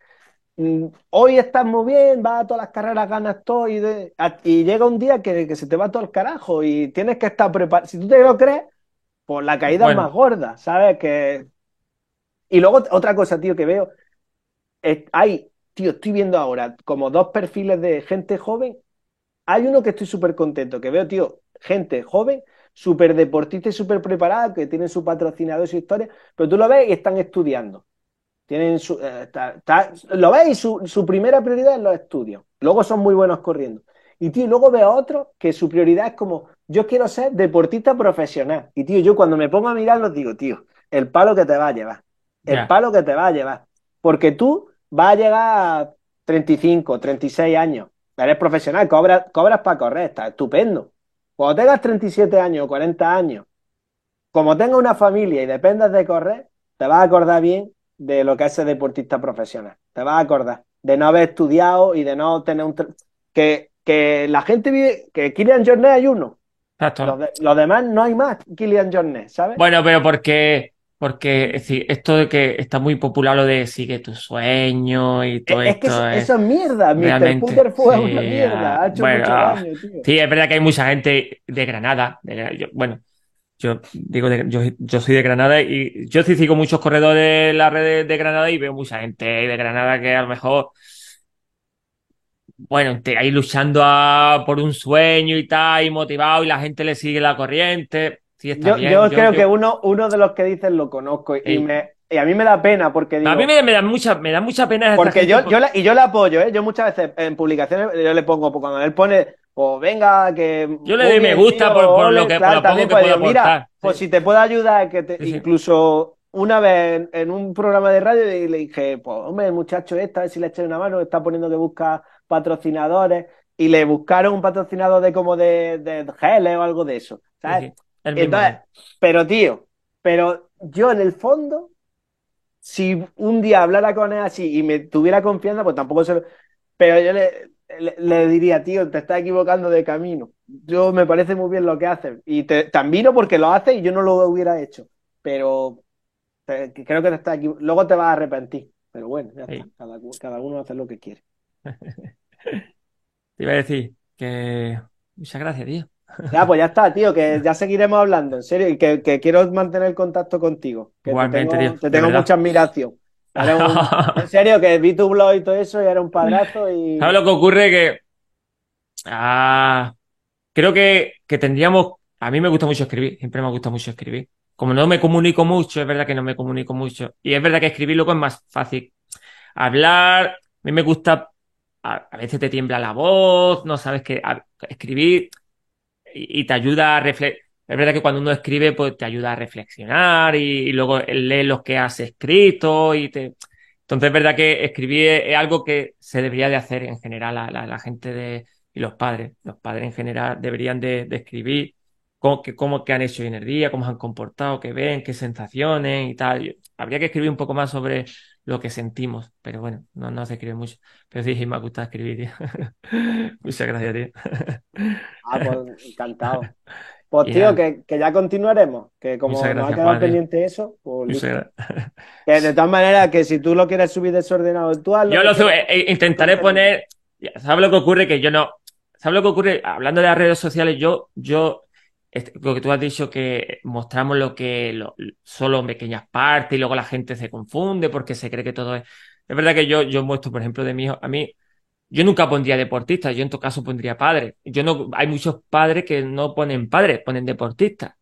mm, hoy estás muy bien, vas a todas las carreras, ganas todo y, de- a- y llega un día que, que se te va todo el carajo y tienes que estar preparado. Si tú te lo crees, pues la caída es más gorda, ¿sabes? Que... Y luego otra cosa, tío, que veo, es- hay, tío, estoy viendo ahora como dos perfiles de gente joven hay uno que estoy súper contento, que veo, tío, gente joven, súper deportista y súper preparada, que tienen su patrocinador y su historia, pero tú lo ves y están estudiando. Tienen su, eh, lo ves y su, su primera prioridad es los estudios. Luego son muy buenos corriendo. Y, tío, luego veo a otros que su prioridad es como, yo quiero ser deportista profesional. Y, tío, yo cuando me pongo a mirarlos digo, tío, el palo que te va a llevar. El palo que te va a llevar. Porque tú vas a llegar a 35, 36 años. Eres profesional, cobras, cobras para correr, está estupendo. Cuando tengas 37 años o 40 años, como tengas una familia y dependas de correr, te vas a acordar bien de lo que es ser deportista profesional. Te vas a acordar de no haber estudiado y de no tener un... Que, que la gente vive... Que Kylian Jornet hay uno. Exacto. Los, de- los demás no hay más Kylian Jornet, ¿sabes? Bueno, pero porque, porque es decir, esto de que está muy popular lo de sigue tu sueño y todo es que esto es eso es mierda. Mr. es sí, una mierda. Ha hecho bueno, mucho ah, daño, tío. Sí, es verdad que hay mucha gente de Granada. de yo- bueno, yo digo, de- yo, yo soy de Granada y yo sí sigo muchos corredores en la red de, de Granada y veo mucha gente de Granada que a lo mejor, bueno, te, ahí luchando a- por un sueño y tal, y motivado y la gente le sigue la corriente. Sí, está Yo, bien. yo Yo- creo yo- que uno, uno de los que dices lo conozco y, me, y a mí me da pena porque digo, a mí me, me da mucha, me da mucha pena esta porque yo, por- yo la- y yo le apoyo, ¿eh? Yo muchas veces en publicaciones yo le pongo, pues cuando él pone, pues venga, que Yo le doy me gusta tío, por- por ole", lo que- por claro, lo poco también que puedo digo, mira, aportar, pues si te puedo ayudar, que te, Sí, sí. incluso una vez en, en un programa de radio y le dije, pues hombre, muchacho este, a ver si le echáis una mano, está poniendo que busca patrocinadores y le buscaron un patrocinador de como de, de o algo de eso, Sí, ¿sabes? Sí, el mismo. Entonces, pero tío, pero yo en el fondo, si un día hablara con él así y me tuviera confianza, pues tampoco se lo... Pero yo le, le, le diría, tío, te estás equivocando de camino. Yo me parece muy bien lo que haces. Y te, te admiro porque lo haces y yo no lo hubiera hecho. Pero te- creo que te estás equivo- Luego te vas a arrepentir. Pero bueno, ya Sí. está. Cada, cada uno hace lo que quiere. (laughs) Te iba a decir que muchas gracias, tío. Ya, pues ya está, tío, que ya seguiremos hablando, en serio, y que, que quiero mantener contacto contigo. Que Igualmente, te tengo, tío, te tengo mucha admiración. Un- (laughs) en serio, que vi tu blog y todo eso y era un padrazo y... ¿Sabes lo que ocurre? Que ah, creo que, que tendríamos. A mí me gusta mucho escribir, siempre me gusta mucho escribir. Como no me comunico mucho, es verdad que no me comunico mucho. Y es verdad que escribir luego es más fácil. Hablar, a mí me gusta. A, a veces te tiembla la voz, no sabes qué. a- escribir y, te ayuda a reflexionar. Es verdad que cuando uno escribe, pues te ayuda a reflexionar y, luego lees lo que has escrito y te. Entonces es verdad que escribir es, algo que se debería de hacer en general la, la- gente de, y los padres. Los padres en general deberían de, escribir cómo, que, cómo que han hecho hoy en el día, cómo se han comportado, qué ven, qué sensaciones y tal. Habría que escribir un poco más sobre lo que sentimos, pero bueno, no, no se escribe mucho. Pero sí, (laughs) me gusta escribir, tío. (laughs) Muchas gracias, tío. Ah, pues encantado. Pues (laughs) tío, que, que ya continuaremos, que como Muchas nos ha gracias, quedado pendiente eso, pues listo. Gracias. Que de todas maneras, que si tú lo quieres subir desordenado, tú hazlo. Yo lo subo, eh, eh, intentaré poner, ¿sabes lo que ocurre? Que yo no, ¿sabes lo que ocurre? Hablando de las redes sociales, yo, yo, este, lo que tú has dicho que mostramos lo que, lo- solo en pequeñas partes y luego la gente se confunde porque se cree que todo es, es verdad que yo, yo muestro, por ejemplo, de mi hijo, a mí, yo nunca pondría deportista, yo en tu caso pondría padre. Yo no, hay muchos padres que no ponen padres, ponen deportistas.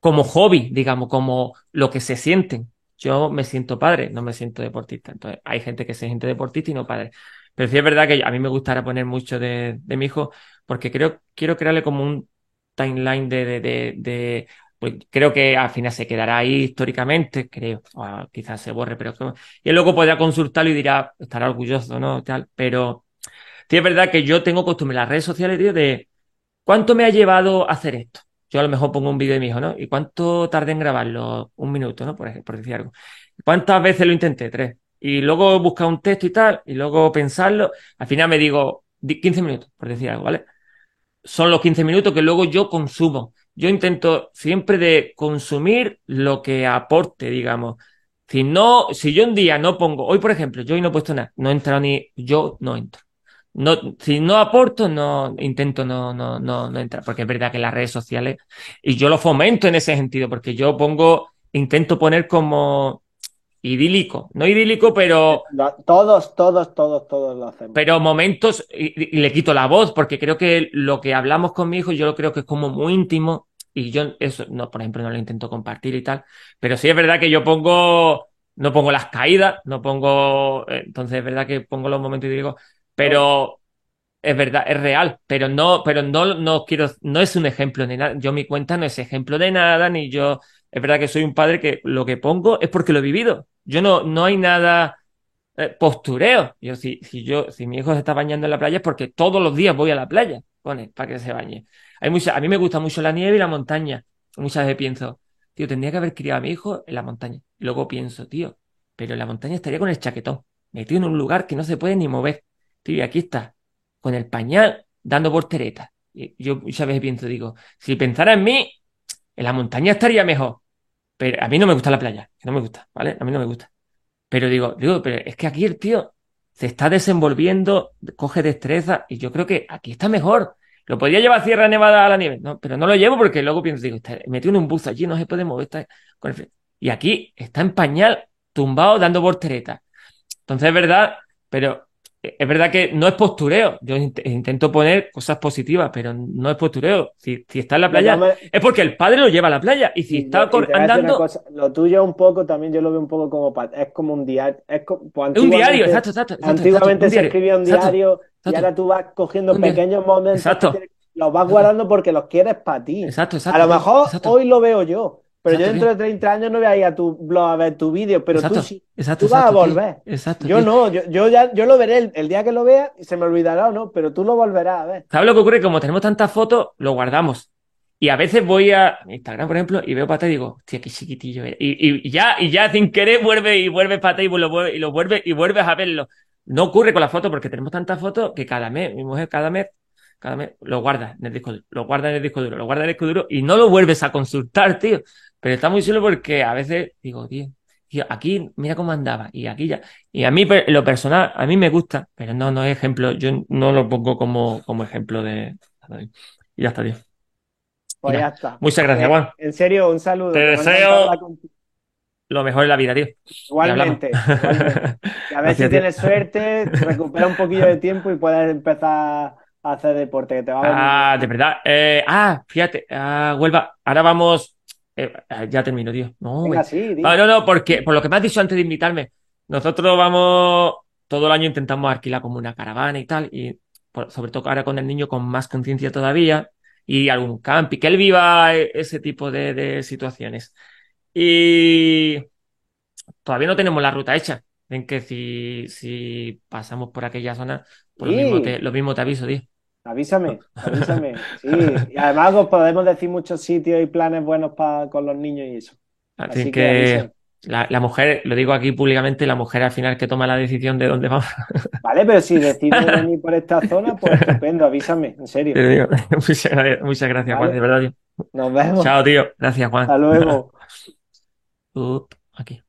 Como hobby, digamos, como lo que se sienten. yo me siento padre, no me siento deportista. Entonces, hay gente que se siente deportista y no padre. Pero sí es verdad que a mí me gustaría poner mucho de, de mi hijo porque creo, quiero crearle como un timeline de, de, de, de pues creo que al final se quedará ahí históricamente, creo, o quizás se borre, pero y él luego podrá consultarlo y dirá, estará orgulloso, ¿no? Tal, pero sí es verdad que yo tengo costumbre en las redes sociales, tío, de cuánto me ha llevado hacer esto. Yo a lo mejor pongo un vídeo de mi hijo, ¿no? ¿Y cuánto tardé en grabarlo? Un minuto, ¿no? Por, por decir algo. ¿Cuántas veces lo intenté? Tres. Y luego buscar un texto y tal, y luego pensarlo. Al final me digo 15 minutos, por decir algo, ¿vale? Son los 15 minutos que luego yo consumo yo intento siempre de consumir lo que aporte, digamos. Si no, si yo un día no pongo, hoy por ejemplo, yo hoy no he puesto nada, no he entrado ni, yo no entro. No, si no aporto, no intento no, no, no, no entrar, porque es verdad que las redes sociales, y yo lo fomento en ese sentido, porque yo pongo, intento poner como idílico, no idílico, pero... Todos, todos, todos, todos lo hacemos. Pero momentos, y, y, le quito la voz, porque creo que lo que hablamos con mi hijo, yo lo creo que es como muy íntimo, y yo eso, no, por ejemplo, no lo intento compartir y tal, pero sí es verdad que yo pongo, no pongo las caídas, no pongo, eh, entonces es verdad que pongo los momentos y digo, pero es verdad, es real, pero no, pero no, no quiero, no es un ejemplo ni nada, yo mi cuenta no es ejemplo de nada, ni yo, es verdad que soy un padre que lo que pongo es porque lo he vivido, yo no, no hay nada eh, postureo, yo si, si yo, si mi hijo se está bañando en la playa es porque todos los días voy a la playa, pone, para que se bañe. Hay mucha, a mí me gusta mucho la nieve y la montaña. Muchas veces pienso, tío, tendría que haber criado a mi hijo en la montaña. Luego pienso, tío, pero en la montaña estaría con el chaquetón, metido en un lugar que no se puede ni mover. Tío, y aquí está, con el pañal, dando volteretas. Yo muchas veces pienso, digo, si pensara en mí, en la montaña estaría mejor. A mí no me gusta la playa, que no me gusta, ¿vale? A mí no me gusta. Pero digo, digo, pero es que aquí el tío se está desenvolviendo, coge destreza, y yo creo que aquí está mejor. Lo podía llevar a Sierra Nevada a la nieve, no, pero no lo llevo porque luego pienso, digo, está en un bus allí, no se puede mover. Está con el... Y aquí está en pañal, tumbado, dando volteretas. Entonces es verdad, pero es verdad que no es postureo. Yo intento poner cosas positivas, pero no es postureo. Si, si está en la playa, me... es porque el padre lo lleva a la playa. Y si y está y andando. Cosa, lo tuyo un poco, también yo lo veo un poco como. Es como un diario. Es, como, pues, un diario, exacto, exacto. exacto antiguamente exacto, se escribía un diario exacto, y ahora tú vas cogiendo pequeños momentos. Exacto. Los vas guardando porque los quieres para ti. Exacto, exacto. A lo mejor hoy lo veo yo. Pero yo dentro de 30 años no voy a ir a tu blog a ver tu vídeo, pero exacto, tú sí. Exacto, tú vas a volver. Exacto, yo no, yo, yo, ya, yo lo veré el, el, día que lo vea y se me olvidará o no, pero tú lo volverás a ver. ¿Sabes lo que ocurre? Como tenemos tantas fotos, lo guardamos. Y a veces voy a Instagram, por ejemplo, y veo pata y digo, hostia, qué chiquitillo era. Y, y, ya, y ya sin querer vuelve y vuelve pata y lo vuelve, y lo vuelve y vuelves a verlo. No ocurre con la foto porque tenemos tantas fotos que cada mes, mi mujer cada mes cada mes lo guarda en el disco duro, lo guarda en el disco duro, lo guarda en el disco duro y no lo vuelves a consultar, tío. Pero está muy solo porque a veces digo, tío, tío, aquí mira cómo andaba y aquí ya. Y a mí, lo personal, a mí me gusta, pero no, no es ejemplo, yo no lo pongo como, como ejemplo de. Y ya está, tío. Pues ya está. Muchas gracias, Juan. En serio, un saludo. Te deseo lo mejor en la vida, tío. Igualmente, igualmente. (laughs) Y a ver Gracias, si tienes suerte, recupera un poquillo de tiempo y puedes empezar a hacer deporte, que te va a. Ah, de verdad. Eh, ah, fíjate, ah, Huelva, ahora vamos. Eh, ya termino, tío. No, Venga, sí. Ah, no, no, porque por lo que me has dicho antes de invitarme, nosotros vamos, todo el año intentamos alquilar como una caravana y tal, y por- sobre todo ahora con el niño con más conciencia todavía, y algún camping, que él viva eh, ese tipo de, de situaciones. Y todavía no tenemos la ruta hecha, en que si, si pasamos por aquella zona, pues lo Sí. mismo te, lo mismo te aviso, tío. Avísame, (laughs) avísame. Sí, y además os podemos decir muchos sitios y planes buenos pa- con los niños y eso. Así Así que la, la mujer, lo digo aquí públicamente, la mujer al final que toma la decisión de dónde vamos. (laughs) Vale, pero si decides venir por esta zona, pues estupendo, avísame, en serio. Digo, (laughs) muchas gracias, muchas gracias, Juan, de verdad, tío. Nos vemos. Chao, tío. Gracias, Juan. Hasta luego. Up, aquí.